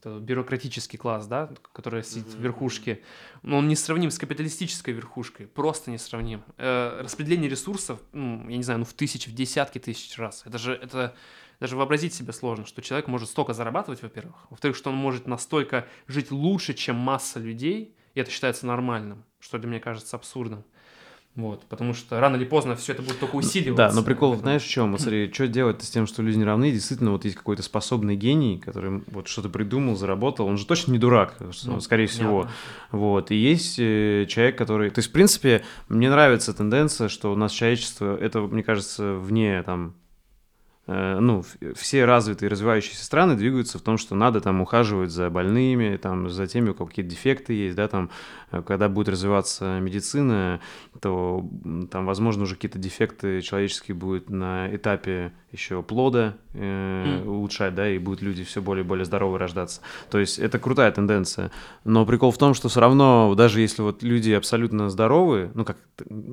бюрократический класс, да, который сидит mm-hmm. в верхушке, но он не сравним с капиталистической верхушкой, просто не сравним. Э, распределение ресурсов, ну, я не знаю, ну в тысячи, в десятки тысяч раз. Это же, это даже вообразить себе сложно, что человек может столько зарабатывать, во-первых, во-вторых, что он может настолько жить лучше, чем масса людей, и это считается нормальным, что для меня кажется абсурдным. Вот, потому что рано или поздно все это будет только усиливаться. Да, но прикол, знаешь, в чем? Смотри, что делать с тем, что люди не равны? Действительно, вот есть какой-то способный гений, который вот что-то придумал, заработал. Он же точно не дурак, ну, скорее всего. Понятно. Вот, и есть э, человек, который... То есть, в принципе, мне нравится тенденция, что у нас человечество, это, мне кажется, вне там ну, все развитые развивающиеся страны двигаются в том, что надо там ухаживать за больными, там, за теми, у кого какие-то дефекты есть, да, там, э, когда будет развиваться медицина, то там, возможно, уже какие-то дефекты человеческие будут на этапе еще плода э, mm. улучшать, да, и будут люди все более и более здоровы рождаться. То есть это крутая тенденция. Но прикол в том, что все равно, даже если вот люди абсолютно здоровы, ну, как,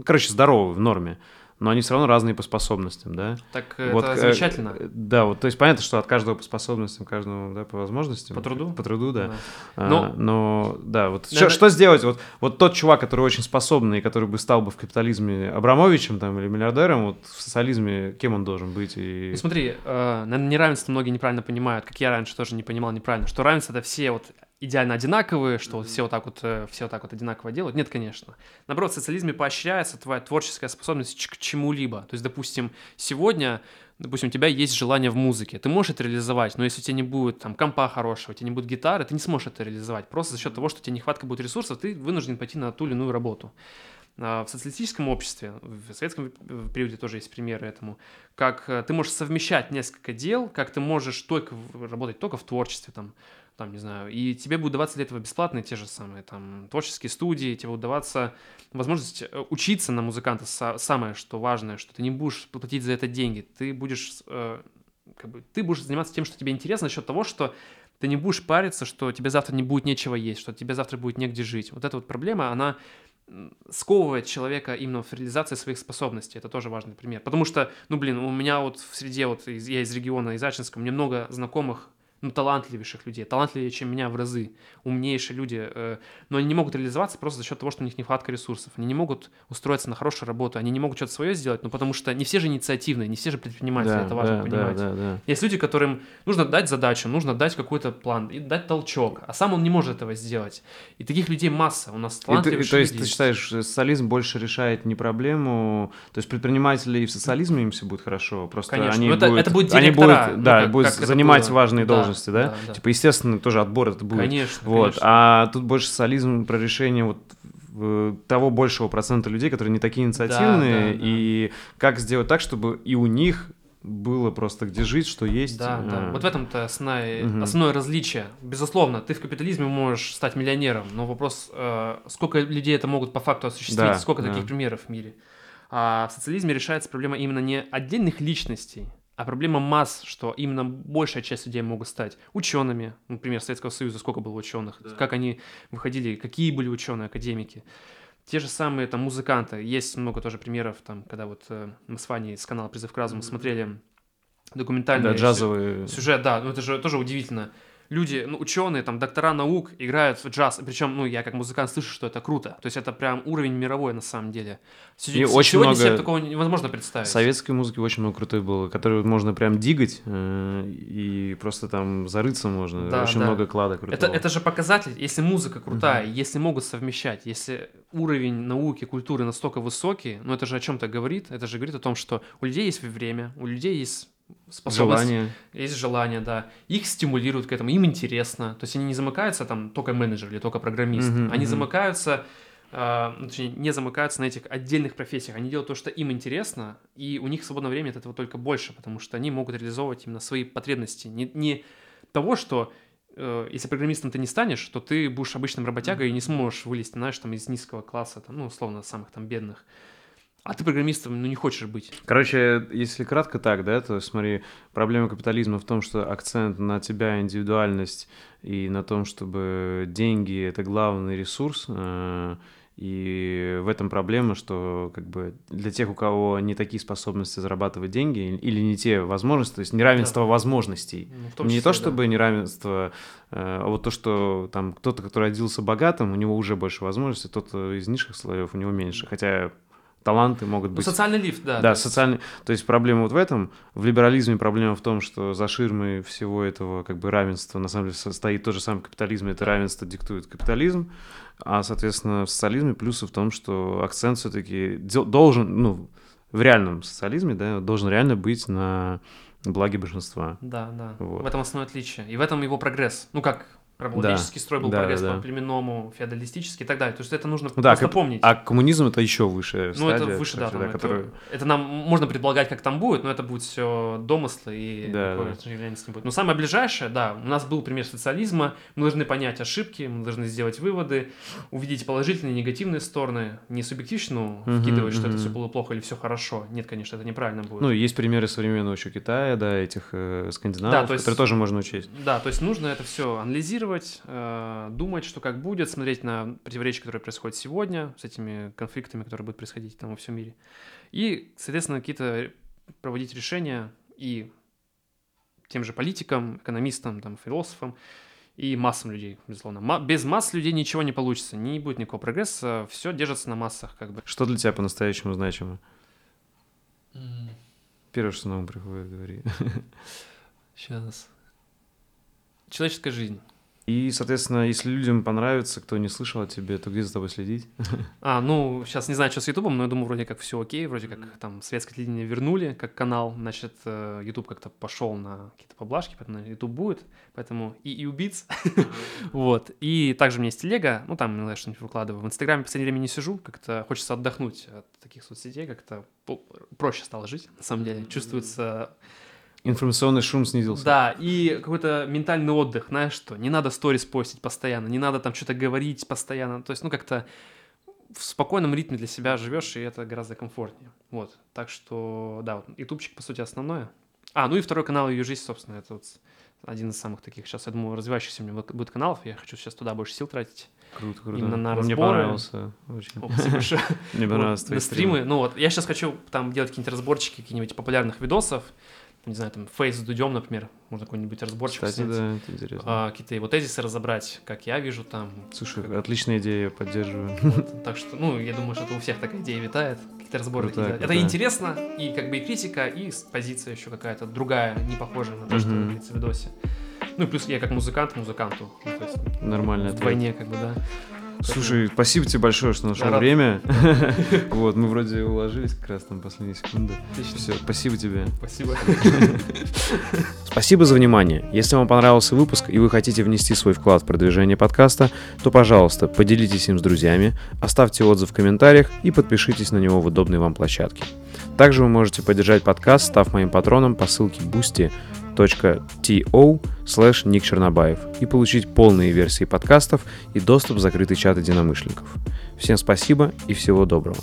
короче, здоровы в норме, но они все равно разные по способностям, да. Так вот, это замечательно. Э, да, вот, то есть понятно, что от каждого по способностям, каждого, да, по возможностям. По труду. По труду, да. да. А, но, но, да, вот что, что сделать? Вот, вот тот чувак, который очень способный, который бы стал бы в капитализме Абрамовичем там или миллиардером, вот в социализме кем он должен быть? И... Ну, смотри, э, наверное, неравенство многие неправильно понимают, как я раньше тоже не понимал неправильно, что равенство — это все вот идеально одинаковые, что вот все вот так вот, э, все вот так вот одинаково делают. Нет, конечно. Наоборот, в социализме поощряется твоя творческая способность к чему-либо. То есть, допустим, сегодня, допустим, у тебя есть желание в музыке, ты можешь это реализовать, но если у тебя не будет там компа хорошего, у тебя не будет гитары, ты не сможешь это реализовать. Просто за счет того, что у тебя нехватка будет ресурсов, ты вынужден пойти на ту или иную работу. А в социалистическом обществе, в советском периоде тоже есть примеры этому, как э, ты можешь совмещать несколько дел, как ты можешь только работать только в творчестве, там, там, не знаю, и тебе будут даваться для этого бесплатные те же самые, там, творческие студии, тебе будут даваться возможность э, учиться на музыканта, самое, что важное, что ты не будешь платить за это деньги, ты будешь, э, как бы, ты будешь заниматься тем, что тебе интересно, за счет того, что ты не будешь париться, что тебе завтра не будет нечего есть, что тебе завтра будет негде жить. Вот эта вот проблема, она сковывает человека именно в реализации своих способностей. Это тоже важный пример. Потому что, ну, блин, у меня вот в среде, вот я из региона, из Ачинска, мне много знакомых ну, талантливейших людей, талантливее, чем меня в разы, умнейшие люди, э, но они не могут реализоваться просто за счет того, что у них нехватка ресурсов. Они не могут устроиться на хорошую работу, они не могут что-то свое сделать, ну, потому что не все же инициативные, не все же предприниматели, да, это важно да, понимать. Да, да, да. Есть люди, которым нужно дать задачу, нужно дать какой-то план, и дать толчок, а сам он не может этого сделать. И таких людей масса, у нас талантливые То есть ты считаешь, социализм больше решает не проблему, то есть предприниматели и в социализме им все будет хорошо, просто Конечно, они это, будут, это будет директора, они будут, ну, да, как, будут как занимать важные да. должности должности, да? да, да. Типа, естественно, тоже отбор это будет. Конечно, вот. конечно. А тут больше социализм про решение вот того большего процента людей, которые не такие инициативные, да, да, да. и как сделать так, чтобы и у них было просто где жить, что есть. Да, да. э, Вот в этом-то основное, Мгм. основное различие. Безусловно, ты в капитализме можешь стать миллионером, но вопрос, э, сколько людей это могут по факту осуществить, Да, сколько да. таких примеров в мире. А в социализме решается проблема именно не отдельных личностей, а проблема масс, что именно большая часть людей могут стать учеными. Например, Советского Союза сколько было ученых, как они выходили, какие были ученые, академики. Те же самые там музыканты. Есть много тоже примеров, там, когда вот э, мы с Ваней с канала «Призыв к разуму» смотрели документальные да, джазовые. Сюжет, да, ну это же тоже удивительно. Люди, ну, ученые, там, доктора наук играют в джаз. Причем, ну, я как музыкант слышу, что это круто. То есть это прям уровень мировой на самом деле. Се- И очень Сегодня много себе такого невозможно представить. Советской музыки очень много крутой было, которую можно прям дигать, э, и просто там зарыться можно. Да, очень да. много клада крутого. Это, это же показатель, если музыка крутая, если могут совмещать, если уровень науки, культуры настолько высокий, ну это же о чем-то говорит, это же говорит о том, что у людей есть время, у людей есть способность Желание. Есть желание, да. Их стимулируют к этому, им интересно. То есть они не замыкаются там только менеджер или только программист. Мгм, они мгм. замыкаются, э, точнее, не замыкаются на этих отдельных профессиях. Они делают то, что им интересно, и у них свободного времени от этого только больше, потому что они могут реализовывать именно свои потребности. Не, не того, что э, если программистом ты не станешь, то ты будешь обычным работягой и не сможешь вылезти, знаешь, там из низкого класса, там, ну, условно, самых там бедных. А ты программистом, ну, не хочешь быть. Короче, если кратко так, да, то смотри, проблема капитализма в том, что акцент на тебя, индивидуальность и на том, чтобы деньги — это главный ресурс, э, и в этом проблема, что как бы для тех, у кого не такие способности зарабатывать деньги или не те возможности, то есть неравенство возможностей, Ну, том не числе, то да. чтобы неравенство, э, а вот то, что там кто-то, который родился богатым, у него уже больше возможностей, тот э, из низших слоев у него меньше, хотя таланты могут Ну, быть... социальный лифт, да. Да, то есть- социальный. То есть проблема вот в этом. В либерализме проблема в том, что за ширмой всего этого как бы равенства на самом деле со- стоит тот же самый капитализм, и это равенство диктует капитализм. А, соответственно, в социализме плюсы в том, что акцент все-таки должен, ну, в реальном социализме, да, должен реально быть на благе большинства. Да, да. Вот. В этом основное отличие. И в этом его прогресс. Ну, как рабовладельческий строй был Да, прогресс да, по да. племенному, феодалистический и так далее. То есть это нужно Ну да, просто кап- помнить. А коммунизм это еще выше. ну, это выше, да, там, это, который... это нам можно предполагать, как там будет, но это будет все домыслы и Да, да. не будет. Но самое ближайшее, да, у нас был пример социализма, мы должны понять ошибки, мы должны сделать выводы, увидеть положительные и негативные стороны, не субъективщину Мгм, вкидывать, что это все было плохо или все хорошо. Нет, конечно, это неправильно будет. Ну, есть примеры современного еще Китая, да, этих э, скандинавов, Да, то есть- которые тоже можно учесть. Да, то есть нужно это все анализировать, э, думать, что как будет, смотреть на противоречия, которые происходят сегодня, с этими конфликтами, которые будут происходить там во всем мире. И, соответственно, какие-то проводить решения и тем же политикам, экономистам, там, философам и массам людей, безусловно. Ма- без масс людей ничего не получится, не будет никакого прогресса, все держится на массах, как бы. Что для тебя по-настоящему значимо? Первое, что на ум приходит, говори. Сейчас. Человеческая жизнь. И, соответственно, если людям понравится, кто не слышал о тебе, то где за тобой следить? А, ну, сейчас не знаю, что с Ютубом, но я думаю, вроде как все окей, вроде как там советское телевидение вернули как канал, значит, э, Ютуб как-то пошел на какие-то поблажки, поэтому Ютуб будет, поэтому и, и убийц, вот. И также у меня есть телега, ну, там иногда что-нибудь выкладываю. В Инстаграме в последнее время не сижу, как-то хочется отдохнуть от таких соцсетей, как-то проще стало жить, на самом деле. Чувствуется Информационный шум снизился. да, и какой-то ментальный отдых, знаешь что, не надо сторис постить постоянно, не надо там что-то говорить постоянно, то есть, ну, как-то в спокойном ритме для себя живешь, и это гораздо комфортнее. Вот, так что, да, вот, ютубчик, по сути, основное. А, ну и второй канал «Ее жизнь», собственно, это вот один из самых таких, сейчас, я думаю, развивающихся у меня будет каналов, я хочу сейчас туда больше сил тратить. Круто, круто. Именно на Он Мне разборы. понравился очень. О, спасибо большое. Мне Вот, понравились на стримы. Ну вот, я сейчас хочу там делать какие-нибудь разборчики, какие-нибудь популярных видосов, не знаю, там, фейс с Дудем, например, можно какой-нибудь разборчик Кстати, снять. да, это интересно. а, какие-то его тезисы разобрать, как я вижу там. Слушай, как- отличная идея, поддерживаю. вот. Так что, ну, я думаю, что это у всех такая идея витает. Какие-то разборы Круто, такие. Это круто. интересно, и как бы и критика, и позиция еще какая-то другая, не похожая на то, что Мгм. говорится в видосе. Ну и плюс я как музыкант музыканту. Ну, то есть Нормально. вдвойне, как бы, да. Слушай, спасибо тебе большое, что нашел время. Вот, мы вроде уложились как раз там последние секунды. Все, спасибо тебе. Спасибо. Спасибо за внимание. Если вам понравился выпуск и вы хотите внести свой вклад в продвижение подкаста, то, пожалуйста, поделитесь им с друзьями, оставьте отзыв в комментариях и подпишитесь на него в удобной вам площадке. Также вы можете поддержать подкаст, став моим патроном по ссылке boosty.to slash Ник Чернобаев и получить полные версии подкастов и доступ в закрытый чат единомышленников. Всем спасибо и всего доброго.